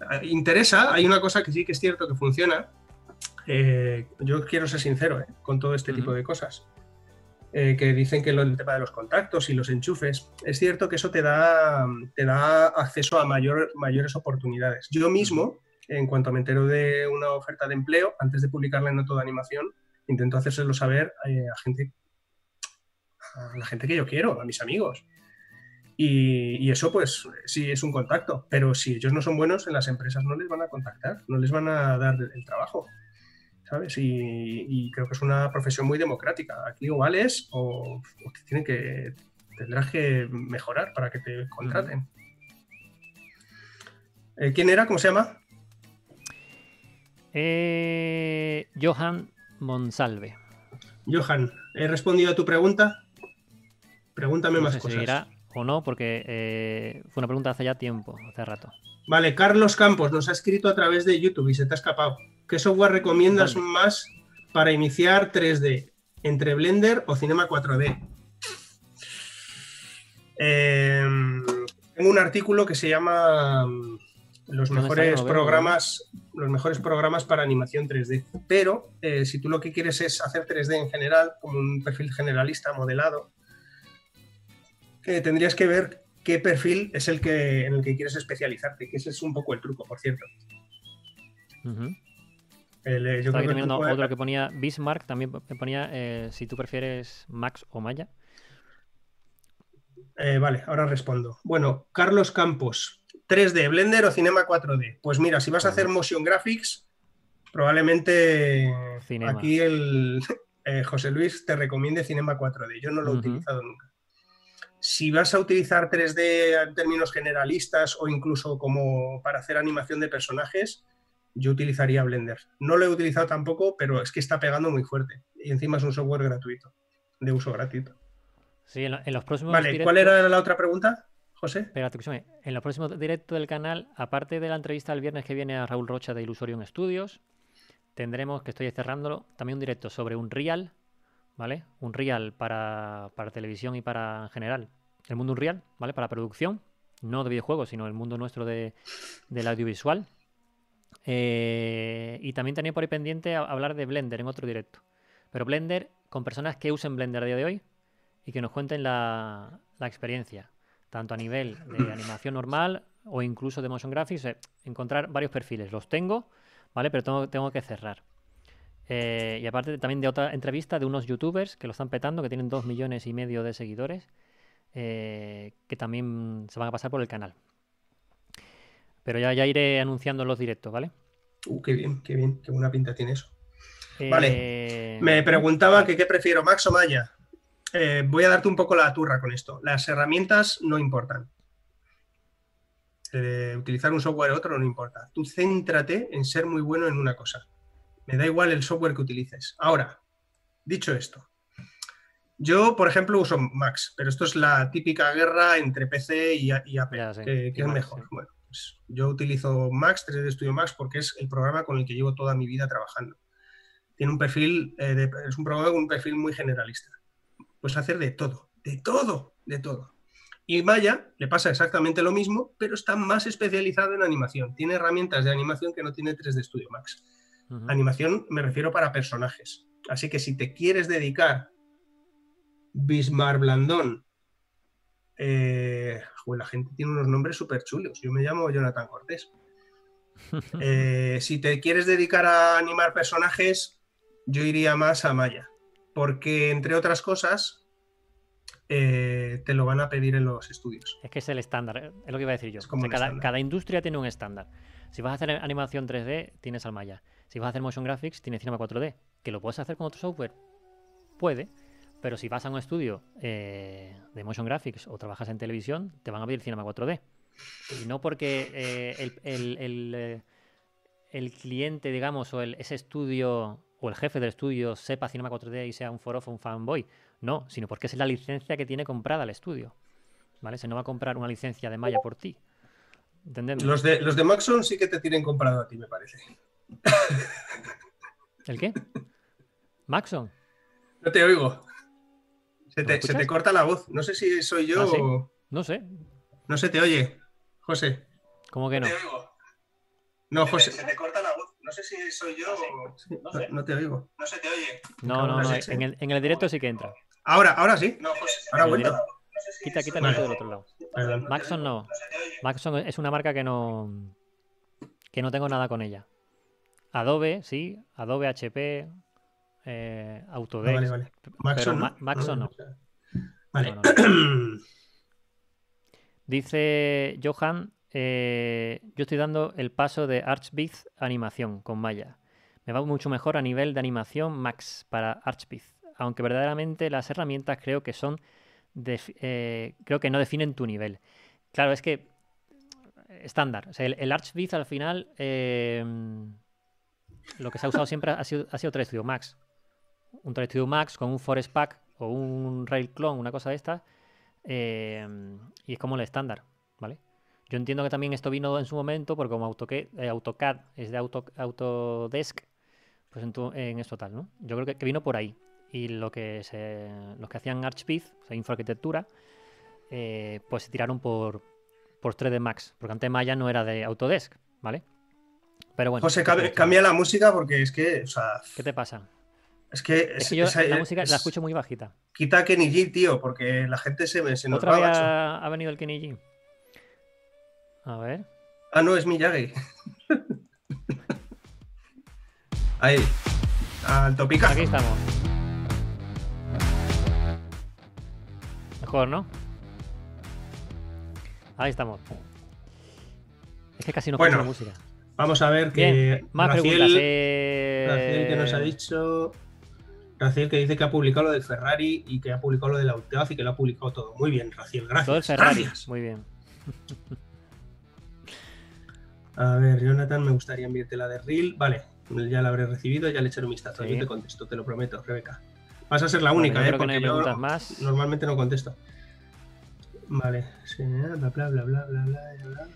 Ah, Interesa, hay una cosa que sí que es cierto que funciona, eh, yo quiero ser sincero eh, con todo este tipo de cosas, eh, que dicen que lo, el tema de los contactos y los enchufes, es cierto que eso te da, te da acceso a mayor, mayores oportunidades. Yo mismo, en cuanto me entero de una oferta de empleo, antes de publicarla en Noto de Animación, intento hacérselo saber eh, a gente, a la gente que yo quiero, a mis amigos. Y, y eso, pues, sí es un contacto. Pero si ellos no son buenos, en las empresas no les van a contactar, no les van a dar el trabajo. ¿Sabes? Y, y creo que es una profesión muy democrática. Aquí o vales o, o te tienen que. Tendrás que mejorar para que te contraten. Eh, ¿Quién era? ¿Cómo se llama? Eh, Johan Monsalve. Johan, ¿he respondido a tu pregunta? Pregúntame No más sé si cosas. seguirá o no, porque eh, fue una pregunta hace ya tiempo, hace rato. Vale, Carlos Campos nos ha escrito a través de YouTube y se te ha escapado. ¿Qué software recomiendas más para iniciar 3D? ¿Entre Blender o Cinema 4D? Eh, tengo un artículo que se llama mm, Los mejores programas, los mejores programas para animación 3D. Pero eh, si tú lo que quieres es hacer 3D en general, como un perfil generalista modelado, eh, tendrías que ver qué perfil es el que en el que quieres especializarte, que ese es un poco el truco, por cierto. El, eh, yo Estaba creo que el de- otro que ponía Bismarck, también me ponía eh, si tú prefieres Max o Maya. Eh, vale, ahora respondo. Bueno, Carlos Campos, 3D, Blender o Cinema 4D. Pues mira, si vas a hacer motion graphics, probablemente Cinema. aquí el eh, José Luis te recomiende Cinema 4D. Yo no lo he utilizado nunca. Si vas a utilizar 3D en términos generalistas o incluso como para hacer animación de personajes, yo utilizaría Blender. No lo he utilizado tampoco, pero es que está pegando muy fuerte. Y encima es un software gratuito, de uso gratuito. Sí, en, lo- en los próximos Vale, directos- ¿cuál era la otra pregunta, José? Espérate. En los próximos directos del canal, aparte de la entrevista el viernes que viene a Raúl Rocha de Illusorium Studios, tendremos, que estoy cerrándolo, también un directo sobre un Real, ¿vale? Un Real para, para televisión y para en general. El mundo Unreal, ¿vale? Para producción, no de videojuegos, sino el mundo nuestro de, del audiovisual. Eh, y también tenía por ahí pendiente a- hablar de Blender en otro directo. Pero Blender con personas que usen Blender a día de hoy y que nos cuenten la, la experiencia, tanto a nivel de animación normal o incluso de motion graphics, eh, encontrar varios perfiles. Los tengo, ¿vale? Pero tengo, tengo que cerrar. Eh, y aparte también de otra entrevista de unos youtubers que lo están petando, que tienen dos millones y medio de seguidores, eh, que también se van a pasar por el canal. Pero ya, ya iré anunciando los directos, ¿vale? Uh, qué bien, qué bien, qué buena pinta tiene eso. Vale. Eh, Me preguntaba que qué prefiero, Max o Maya. Eh, voy a darte un poco la turra con esto. Las herramientas no importan. Eh, utilizar un software u otro no importa. Tú céntrate en ser muy bueno en una cosa. Me da igual el software que utilices. Ahora, dicho esto, yo, por ejemplo, uso Max, pero esto es la típica guerra entre PC y, y Apple. Ya que, y es mejor. sí. Bueno, pues yo utilizo Max, 3D Studio Max, porque es el programa con el que llevo toda mi vida trabajando. Tiene un perfil, eh, de- es un programa con un perfil muy generalista. Puedes hacer de todo, de todo, de todo. Y Maya le pasa exactamente lo mismo, pero está más especializado en animación. Tiene herramientas de animación que no tiene 3D Studio Max. Animación me refiero para personajes. Así que si te quieres dedicar Bismar Blandón, eh, joder, la gente tiene unos nombres súper chulos. Yo me llamo Jonathan Cortés. Eh, si te quieres dedicar a animar personajes, yo iría más a Maya. Porque, entre otras cosas, eh, te lo van a pedir en los estudios. Es que es el estándar, es lo que iba a decir yo. Es como O sea, un cada, cada industria tiene un estándar. Si vas a hacer animación 3D, tienes al Maya. Si vas a hacer motion graphics, tienes Cinema 4D. ¿Que lo puedes hacer con otro software? Puede. Pero si vas a un estudio eh, de motion graphics o trabajas en televisión, te van a pedir Cinema 4D. Y no porque eh, el, el- el, eh, el cliente, digamos, o el- ese estudio o el jefe del estudio sepa Cinema 4D y sea un forofo, un fanboy. No, sino porque es la licencia que tiene comprada el estudio. ¿Vale? Se no va a comprar una licencia de Maya por ti. ¿Entendemos? Los de, los de Maxon sí que te tienen comprado a ti, me parece. ¿El qué? Maxon. No te oigo. Se ¿Me te, se te corta la voz. No sé si soy yo ¿Ah, sí? o. No sé. No se te oye. José. ¿Cómo que no? oigo. No, José. Se te corta la voz. No sé si soy yo o. No, no te oigo. No se te oye. No, no, No no. sé. En el, en el directo sí que entra. Ahora, ahora sí. Ahora En el vuelto. directo. Quita, quita el Vale. del otro lado. Perdón. Maxon no. Maxon es una marca que no. que no tengo nada con ella. Adobe, sí. Adobe HP. Eh, Ah, Autodesk. vale, vale. Maxon, Ma- Maxon no. Vale. No, Dice Johan, eh, yo estoy dando el paso de Archbeat a animación con Maya. Me va mucho mejor a nivel de animación Max para Archbeat, aunque verdaderamente las herramientas creo que son, eh, creo que no definen tu nivel. Claro, es que estándar. O sea, el, el Archbeat al final, eh, lo que se ha usado siempre ha sido, ha sido 3 Studio Max. Un 3 Studio Max con un Forest Pack o un Rail Clone, una cosa de estas. Eh, y es como el estándar, ¿vale? Yo entiendo que también esto vino en su momento, porque como AutoCAD, eh, AutoCAD es de Auto, Autodesk, pues en, tu- en esto tal, ¿no? Yo creo que, que vino por ahí. Y lo que se, los que hacían Archbeat, o sea, infraarquitectura, eh, pues se tiraron por, por 3D Max, porque antes Maya no era de Autodesk, ¿vale? Pero bueno. José, cambia, cambia la música porque es que, o sea, ¿Qué te pasa? Es que, Es es- que yo esa- la música es- la escucho muy bajita. Quita Kenny G, tío, porque la gente se, me- se nos ¿Otra va, vez macho. ha, ha venido el Kenny G? A ver. Ah, no, es Miyagi. Ahí. Al topicazo. Aquí estamos. Mejor, ¿no? Ahí estamos. Es que casi no Bueno, la música. Vamos a ver que Bien, más Raciel, preguntas. eh, Raciel que nos ha dicho. Raciel que dice que ha publicado lo del Ferrari y que ha publicado lo de la Ulteaz y que lo ha publicado todo. Muy bien, Raciel, gracias. Todo el Ferrari. Muy bien. A ver, Jonathan, me gustaría enviarte la de Reel. Vale, ya la habré recibido, ya le echaré un vistazo. Yo te contesto, te lo prometo, Rebeca. Vas a ser la única, ¿eh? Creo porque que no hay preguntas más. normalmente no contesto. Vale, sí, bla, bla, bla, bla, bla, bla.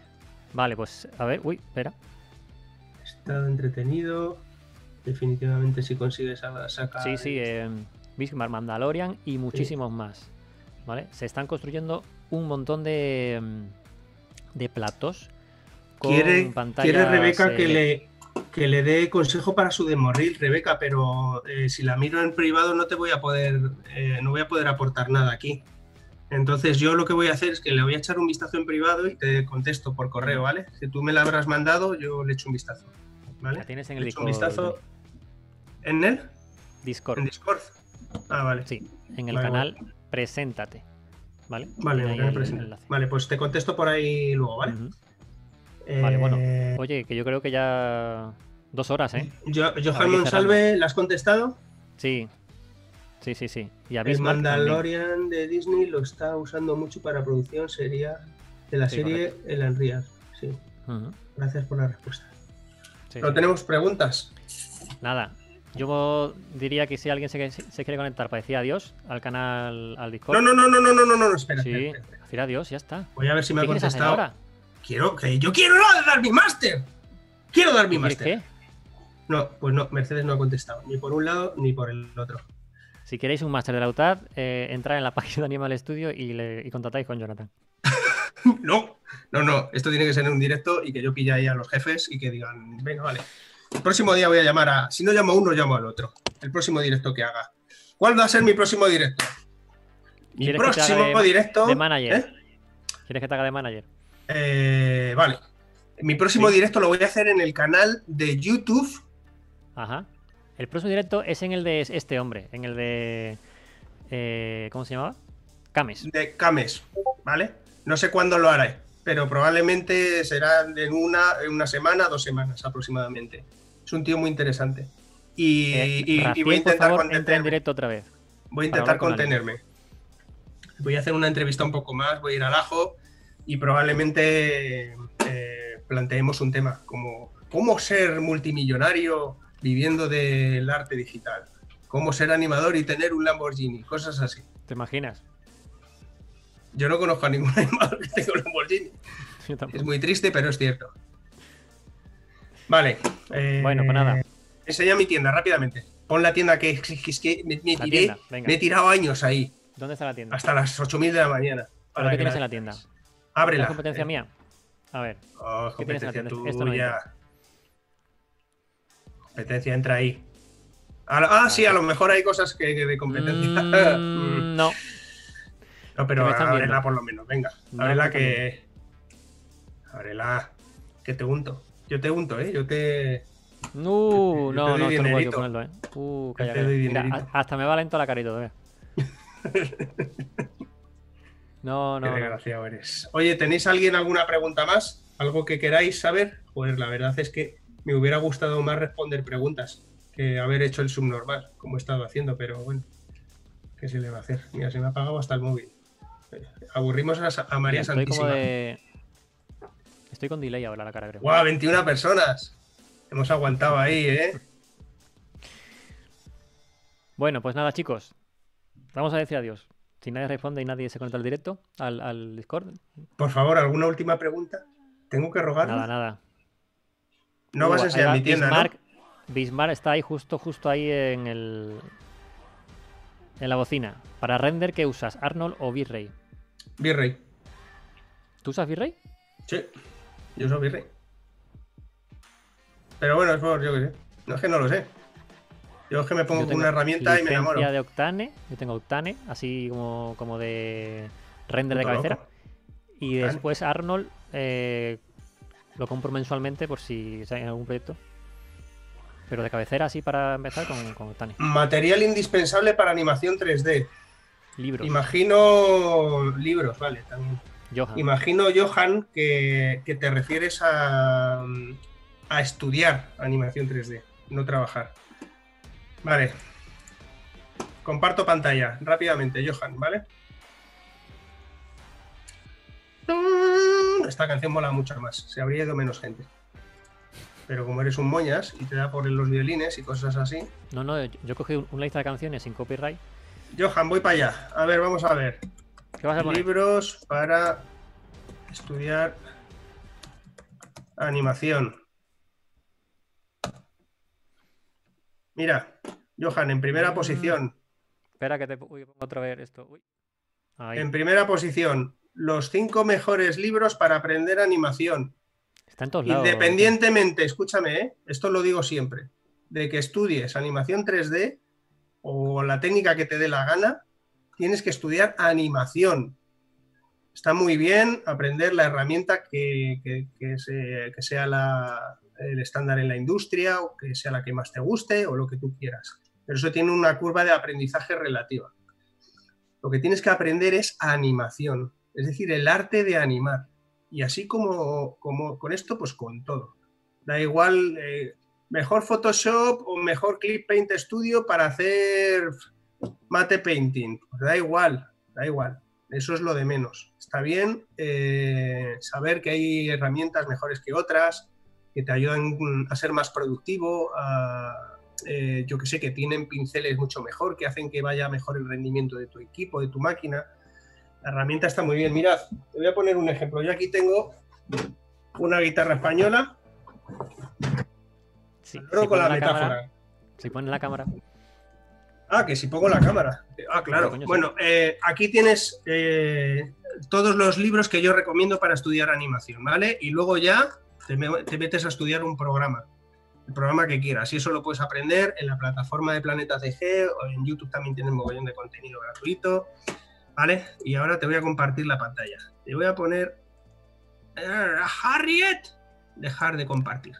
Vale, pues a ver, uy, espera. Estado entretenido. Definitivamente si consigues a- sacar. Sí, sí. Eh, Bismarck, Mandalorian y muchísimos más. ¿Vale? Se están construyendo un montón de, mm, de platos. Con quiere, pantallas, quiere Rebeca que eh, le, que le dé consejo para su demorril, Rebeca, pero eh, si la miro en privado no te voy a poder, eh, no voy a poder aportar nada aquí. Entonces yo lo que voy a hacer es que le voy a echar un vistazo en privado y te contesto por correo, ¿vale? Si tú me la habrás mandado, yo le echo un vistazo. ¿Vale? La tienes en el un Discord. vistazo en él, Discord. en Discord. Ah, vale. Sí, en el Vale, canal Preséntate. ¿Vale? Vale, ahí el. Vale, pues te contesto por ahí luego, ¿vale? Ujú. Vale, bueno. Eh, Oye, que yo creo que ya dos horas, ¿eh? Yo, Johan Monsalve, ¿la has contestado? Sí. Sí, sí, sí. Y El Bismarck también. Mandalorian de Disney lo está usando mucho para producción sería de la Sí, serie El Unreal. Sí, Ujú, gracias por la respuesta. Sí, ¿No tenemos preguntas? Nada. Yo diría que si alguien se, se quiere conectar para decir adiós al canal, al Discord. No, no, no, no, no, no, no, no, espera, Sí, espera, decir adiós, ya está. Voy a ver si me ha ¿Qué quieres hacer contestado. ahora? Quiero, que yo quiero dar mi máster. Quiero dar mi ¿Quieres máster. qué? No, pues no, Mercedes no ha contestado, ni por un lado ni por el otro. Si queréis un máster de la UTAD, eh, entrad en la página de Animal Studio y, le, y contratáis con Jonathan. No, no, no. Esto tiene que ser en un directo y que yo pille ahí a los jefes y que digan, venga, vale. El próximo día voy a llamar a. Si no llamo a uno, llamo al otro. El próximo directo que haga. ¿Cuál va a ser mi próximo directo? Mi ¿Quieres que te haga próximo de- directo. De manager. ¿Eh? ¿Quieres que te haga de manager? Eh, vale. Mi próximo Sí. directo lo voy a hacer en el canal de YouTube. Ajá. El próximo directo es en el de este hombre, en el de. eh, ¿Cómo se llamaba? Cames. de Cames, ¿vale? No sé cuándo lo haré, pero probablemente será en una, en una semana, dos semanas aproximadamente. Es un tío muy interesante. Y, Eh, y- y Rafael, voy a intentar favor, entra en contenerme. directo otra vez. Voy a intentar con contenerme. Voy a hacer una entrevista un poco más, voy a ir al ajo y probablemente eh, planteemos un tema como cómo ser multimillonario viviendo del arte digital, cómo ser animador y tener un Lamborghini, cosas así. ¿Te imaginas? Yo no conozco a ningún animador que tenga un Lamborghini. Es muy triste, pero es cierto. Vale. eh, Bueno, pues nada. Enseña mi tienda rápidamente. Pon la tienda que, es que me, tiré- me he tirado años ahí, ¿Dónde está la tienda? hasta las 8.000 de la mañana. ¿Pero qué tienes la- en la tienda? Ábrela. ¿Es competencia Eh, mía? A ver. oh, es ¿Qué tienes en la competencia tienda? Esto no tuya. Competencia, entra ahí. Ah, ah, sí, a lo mejor hay cosas que, que de competencia. Mm, no. no, pero ábrela por lo menos, venga. No, ábrela que. Ábrela. Que te unto. Yo te unto, ¿eh? Yo te. Uh, Yo te no, doy no, esto no puedo yo ponerlo, ¿eh? Uh, calla, te doy Mira, hasta me va lento la todo, vea. No, Qué no, no. desgraciado eres. Oye, ¿tenéis alguien alguna pregunta más? ¿Algo que queráis saber? Pues la verdad es que me hubiera gustado más responder preguntas que haber hecho el subnormal, como he estado haciendo, pero bueno, ¿qué se le va a hacer? Mira, se me ha apagado hasta el móvil. Aburrimos a, a María como Santísima. de. Estoy con delay ahora la cara, creo. ¡Guau! 21 personas. Hemos aguantado ahí, ¿eh? Bueno, pues nada, chicos. Vamos a decir adiós. Si nadie responde y nadie se conecta al directo, al, al Discord, Por favor, ¿alguna última pregunta? ¿Tengo que rogar? nada, nada. No vas a va mi tienda, Bismarck, Bismarck está ahí, justo, justo ahí en el. En la bocina. Para render, ¿qué usas? ¿Arnold o Virrey? Virrey. ¿Tú usas Virrey? Sí, yo soy virrey. Pero bueno, es por, yo qué sé. No es que no lo sé. Yo es que me pongo con una herramienta y me enamoro. de Octane. Yo tengo Octane, así como, como de render de cabecera. loco. Y Octane. después Arnold eh, lo compro mensualmente por si hay algún proyecto. Pero de cabecera, así para empezar con, con Octane. Material indispensable para animación 3D. Libros. Imagino libros, vale, también. Johan. Imagino, Johan, que, que te refieres a, a estudiar animación 3D, no trabajar. Vale. Comparto pantalla rápidamente, Johan, ¿vale? Esta canción mola mucho más, se habría ido menos gente. Pero como eres un moñas y te da por los violines y cosas así. No, no, yo, cogí un- una lista de canciones sin copyright. Johan, voy para allá. A ver, vamos a ver. ¿Qué vas a poner? Libros para estudiar animación. Mira, Johan, en primera Mm. posición. Espera que te uy, pongo otra vez esto. Uy. Ahí. En primera posición, los cinco mejores libros para aprender animación. Está en todos lados. Independientemente, escúchame, ¿eh? esto lo digo siempre, de que estudies animación 3D o la técnica que te dé la gana, tienes que estudiar animación. Está muy bien aprender la herramienta que, que- que se- que sea el estándar en la industria o que sea la que más te guste o lo que tú quieras. Pero eso tiene una curva de aprendizaje relativa. Lo que tienes que aprender es animación, es decir, el arte de animar. Y así como, como con esto, pues con todo. Da igual, eh, mejor Photoshop o mejor Clip Paint Studio para hacer mate painting. Pues da igual, da igual. Eso es lo de menos. Está bien eh, saber que hay herramientas mejores que otras, que te ayudan a ser más productivo, eh, yo que sé, que tienen pinceles mucho mejor, que hacen que vaya mejor el rendimiento de tu equipo, de tu máquina. La herramienta está muy bien. Mirad, te voy a poner un ejemplo. Yo aquí tengo una guitarra española, Sí, luego si con la la cámara- metáfora. si pones la cámara. Ah, que si pongo la cámara. Ah, claro. Bueno, eh, aquí tienes eh, todos los libros que yo recomiendo para estudiar animación, ¿vale? Y luego ya te, me- te metes a estudiar un programa, el programa que quieras. Y eso lo puedes aprender en la plataforma de Planeta CG o en YouTube también tienes mogollón de contenido gratuito, ¿vale? Y ahora te voy a compartir la pantalla. Te voy a poner eh, Harriet, dejar de compartir.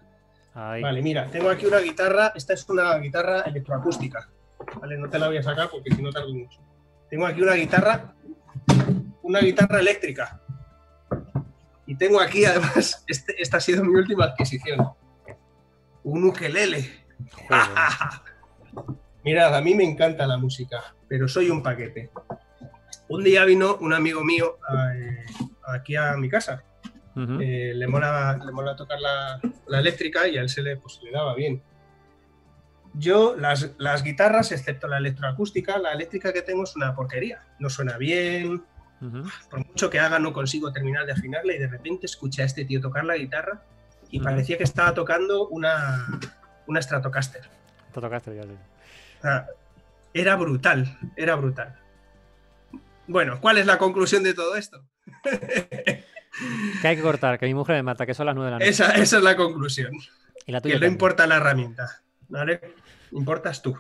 Vale, mira, tengo aquí una guitarra. Esta es una guitarra electroacústica. Vale, no te la voy a sacar porque si no tardo mucho. Tengo aquí una guitarra, una guitarra eléctrica. Y tengo aquí, además, este- esta ha sido mi última adquisición. Un ukelele. Mirad, a mí me encanta la música, pero soy un paquete. Un día vino un amigo mío eh, aquí a mi casa Eh, le, mola, le mola tocar la, la eléctrica y a él se le, pues, le daba bien. Yo, las, las guitarras, excepto la electroacústica, la eléctrica que tengo es una porquería. No suena bien, por mucho que haga no consigo terminar de afinarla y de repente escuché a este tío tocar la guitarra y parecía que estaba tocando una, una Stratocaster. Te tocaste ya, sea, era brutal, era brutal. Bueno, ¿cuál es la conclusión de todo esto? Que hay que cortar, que mi mujer me mata, que son las 9 de la noche. Esa, esa es la conclusión. Y la Que tuya no también. importa la herramienta, ¿vale? Importas tú.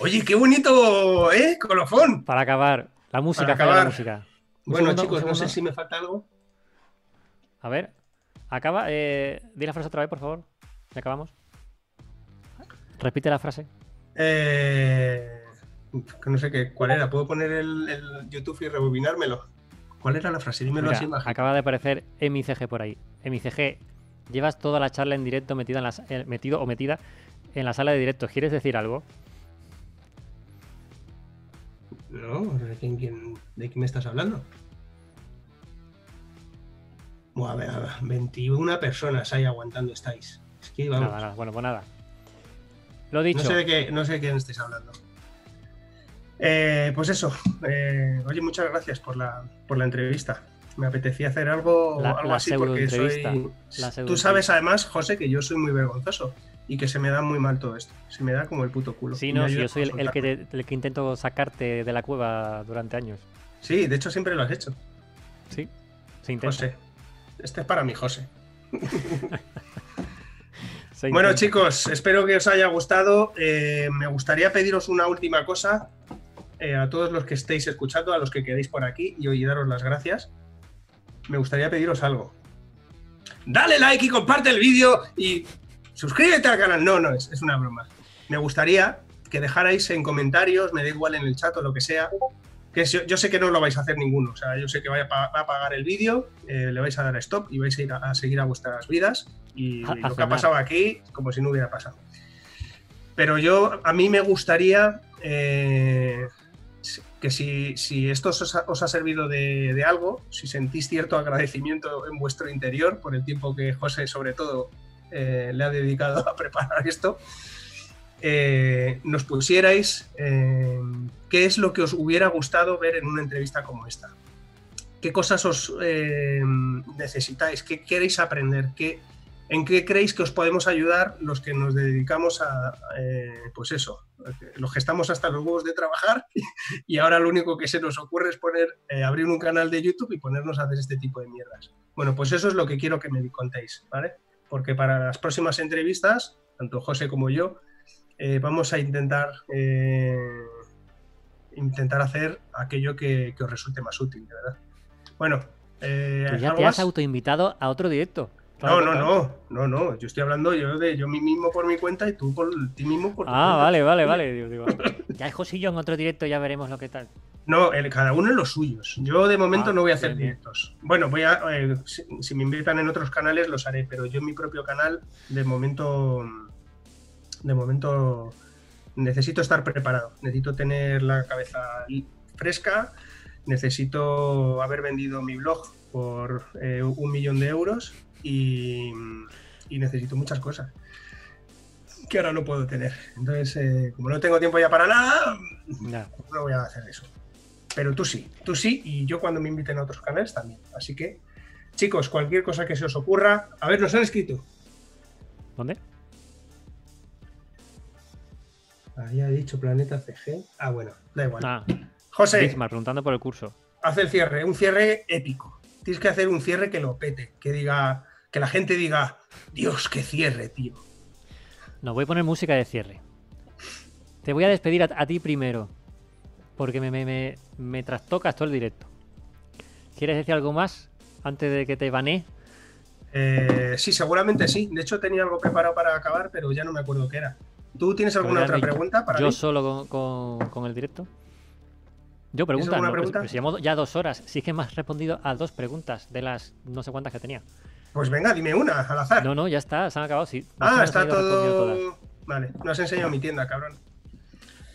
Oye, qué bonito, ¿eh? Colofón. Para acabar, la música, Para falla la acabar. música. Bueno, segundo, chicos, no sé si me falta algo. A ver, acaba. Eh, di la frase otra vez, por favor. ¿Ya acabamos? Repite la frase. Eh, que no sé qué, cuál era. ¿Puedo poner el, el YouTube y rebobinármelo? ¿Cuál era la frase? Dímelo Mira, así bajito. acaba de aparecer MICG por ahí. MICG, llevas toda la charla en directo metida en la, eh, metido o metida en la sala de directos. ¿Quieres decir algo? No, ¿de quién, quién- de quién me estás hablando? Buah, a ver, a ver, 21 personas ahí aguantando estáis. Es que vamos. Nada, nada. Bueno, pues nada. Lo No dicho. sé de qué, no sé de quién estáis hablando. Eh, pues eso. eh, oye, muchas gracias por la, por la entrevista. Me apetecía hacer algo, La- algo la así porque soy. Tú sabes además, José, que yo soy muy vergonzoso y que se me da muy mal todo esto. Se me da como el puto culo. Sí, no, sí, yo soy el, que te- el que intento sacarte de la cueva durante años. Sí, de hecho siempre lo has hecho. Sí, se intenta. José. Este es para mí, José. Bueno, chicos, espero que os haya gustado. Eh, me gustaría pediros una última cosa eh, a todos los que estéis escuchando, a los que quedéis por aquí y hoy daros las gracias. Me gustaría pediros algo. Dale like y comparte el vídeo y suscríbete al canal. No, no, es, es una broma. Me gustaría que dejarais en comentarios, me da igual en el chat o lo que sea, que yo, yo sé que no lo vais a hacer ninguno. O sea, yo sé que vaya a va a apagar el vídeo, eh, le vais a dar a stop y vais a ir a, a seguir a vuestras vidas. Y A- a lo que ha pasado aquí, como si no hubiera pasado. Pero yo, a mí me gustaría eh, que si, si esto os ha, servido de, algo, si sentís cierto agradecimiento en vuestro interior por el tiempo que José, sobre todo, eh, le ha dedicado a preparar esto, eh, nos pusierais eh, qué es lo que os hubiera gustado ver en una entrevista como esta. ¿Qué cosas os necesitáis? ¿Qué queréis aprender? ¿Qué, ¿En qué creéis que os podemos ayudar los que nos dedicamos a, eh, pues eso, los que estamos hasta los huevos de trabajar y ahora lo único que se nos ocurre es poner, eh, abrir un canal de YouTube y ponernos a hacer este tipo de mierdas? Bueno, pues eso es lo que quiero que me contéis, ¿vale? Porque para las próximas entrevistas, tanto José como yo, eh, vamos a intentar intentar hacer aquello que, que os resulte más útil, de verdad. Bueno, eh, Tú ya ¿algo te has autoinvitado a otro directo. ¿Te has No, no, no, no, no. Yo estoy hablando yo de yo mí mismo por mi cuenta y tú por ti mismo por tu Ah, cuenta. vale, vale, vale. Digo, digo, ya es Josillo en otro directo, ya veremos lo que tal. No, el- cada uno en los suyos. Yo de momento Ah, no voy a hacer bien, bien. directos. Bueno, voy a eh, si, si me invitan en otros canales los haré, pero yo en mi propio canal de momento de momento necesito estar preparado. Necesito tener la cabeza fresca. Necesito haber vendido mi blog por eh, un millón de euros y, y necesito muchas cosas que ahora no puedo tener. Entonces, eh, como no tengo tiempo ya para nada, no voy a hacer eso. Pero tú sí, tú sí, y yo cuando me inviten a otros canales también. Así que, chicos, cualquier cosa que se os ocurra. A ver, nos han escrito. ¿Dónde? Había dicho Planeta CG. Ah, bueno, da igual. Ah, José, preguntando por el curso. haz el cierre, un cierre épico. Tienes que hacer un cierre que lo pete, que diga, que la gente diga, Dios, qué cierre, tío. No, voy a poner música de cierre. Te voy a despedir a, a ti primero. Porque me, me, me, me trastocas todo el directo. ¿Quieres decir algo más antes de que te banee? Eh, sí, seguramente sí. De hecho, tenía algo preparado para acabar, pero ya no me acuerdo qué era. ¿Tú tienes alguna Pero otra pregunta para Yo mí? solo con, con- con el directo. Yo pregunta, no, pregunta? llevamos ya dos horas. Sí que me has respondido a dos preguntas de las no sé cuántas que tenía. Pues venga, dime una, al azar. No, no, ya está, se han acabado, sí. Ah, está todo. Vale, no has enseñado mi tienda, cabrón.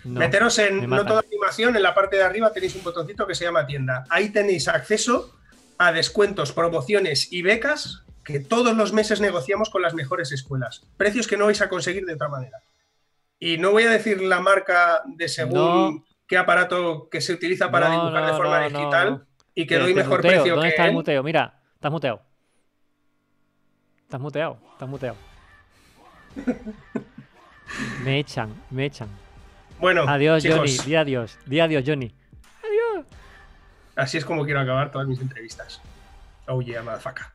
No. Meteros me en no matan. toda animación, en la parte de arriba tenéis un botoncito que se llama tienda. Ahí tenéis acceso a descuentos, promociones y becas que todos los meses negociamos con las mejores escuelas. Precios que no vais a conseguir de otra manera. Y no voy a decir la marca de según No. Qué aparato que se utiliza para No, dibujar de forma no, digital y que doy mejor muteo. precio ¿Dónde que está el él. muteo? Mira, estás muteado. Estás muteado, estás muteado. me echan, me echan. Bueno, Adiós, chicos, Johnny. Di adiós. Di adiós, Johnny. así es como quiero acabar todas mis entrevistas. Oh yeah, motherfucker.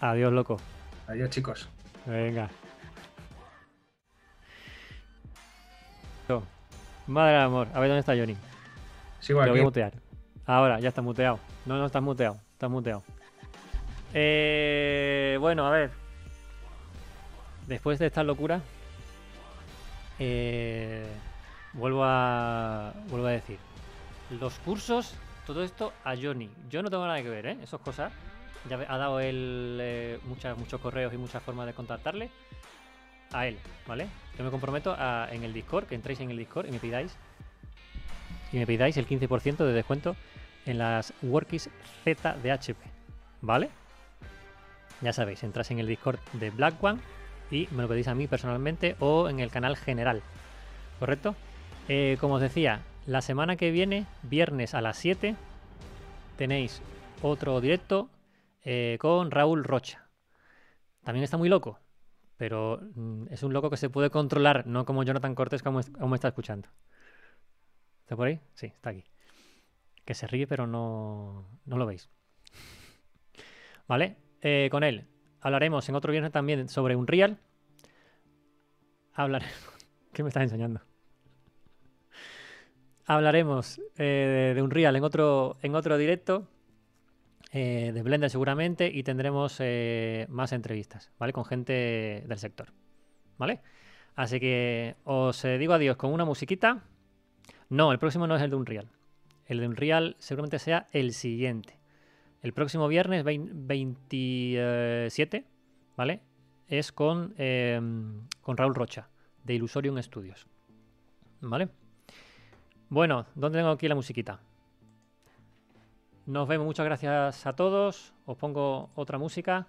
Adiós, loco. Adiós, chicos. Venga. Madre del amor. A ver dónde está Johnny. Sigo Lo voy a mutear. Ahora, ya está muteado. No, no, estás muteado. Estás muteado. Eh, bueno, a ver. Después de esta locura, eh, vuelvo a vuelvo a decir. Los cursos, todo esto a Johnny. Yo no tengo nada que ver, ¿eh? Esas cosas. Ya ha dado él eh, muchas, muchos correos y muchas formas de contactarle. A él, ¿vale? Yo me comprometo en el Discord, que entréis en el Discord y me pidáis y me pidáis el 15% de descuento en las Workies Z de HP, ¿vale? Ya sabéis, entras en el Discord de Black One y me lo pedís a mí personalmente o en el canal general, ¿correcto? Eh, como os decía, la semana que viene, viernes a las 7, tenéis otro directo eh, con Raúl Rocha. También está muy loco, pero mm, es un loco que se puede controlar, no como Jonathan Cortés como, es- como está escuchando. ¿Está por ahí? Sí, está aquí. Que se ríe, pero no, no lo veis. ¿Vale? Eh, con él hablaremos en otro viernes también sobre Unreal. Hablaremos. ¿Qué me estás enseñando? Hablaremos eh, de Unreal en otro, en otro directo. Eh, de Blender seguramente. Y tendremos eh, más entrevistas, ¿vale? Con gente del sector. ¿Vale? Así que os eh, digo adiós con una musiquita. No, el próximo no es el de Unreal. El de Unreal seguramente sea el siguiente. El próximo viernes vein- 27, ¿vale? Es con, eh, con Raúl Rocha, de Illusorium Studios. ¿Vale? Bueno, ¿dónde tengo aquí la musiquita? Nos vemos, muchas gracias a todos. Os pongo otra música,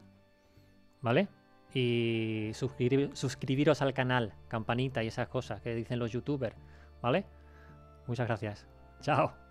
¿vale? Y suscribir- suscribiros al canal, campanita y esas cosas que dicen los youtubers, ¿vale? Muchas gracias. Chao.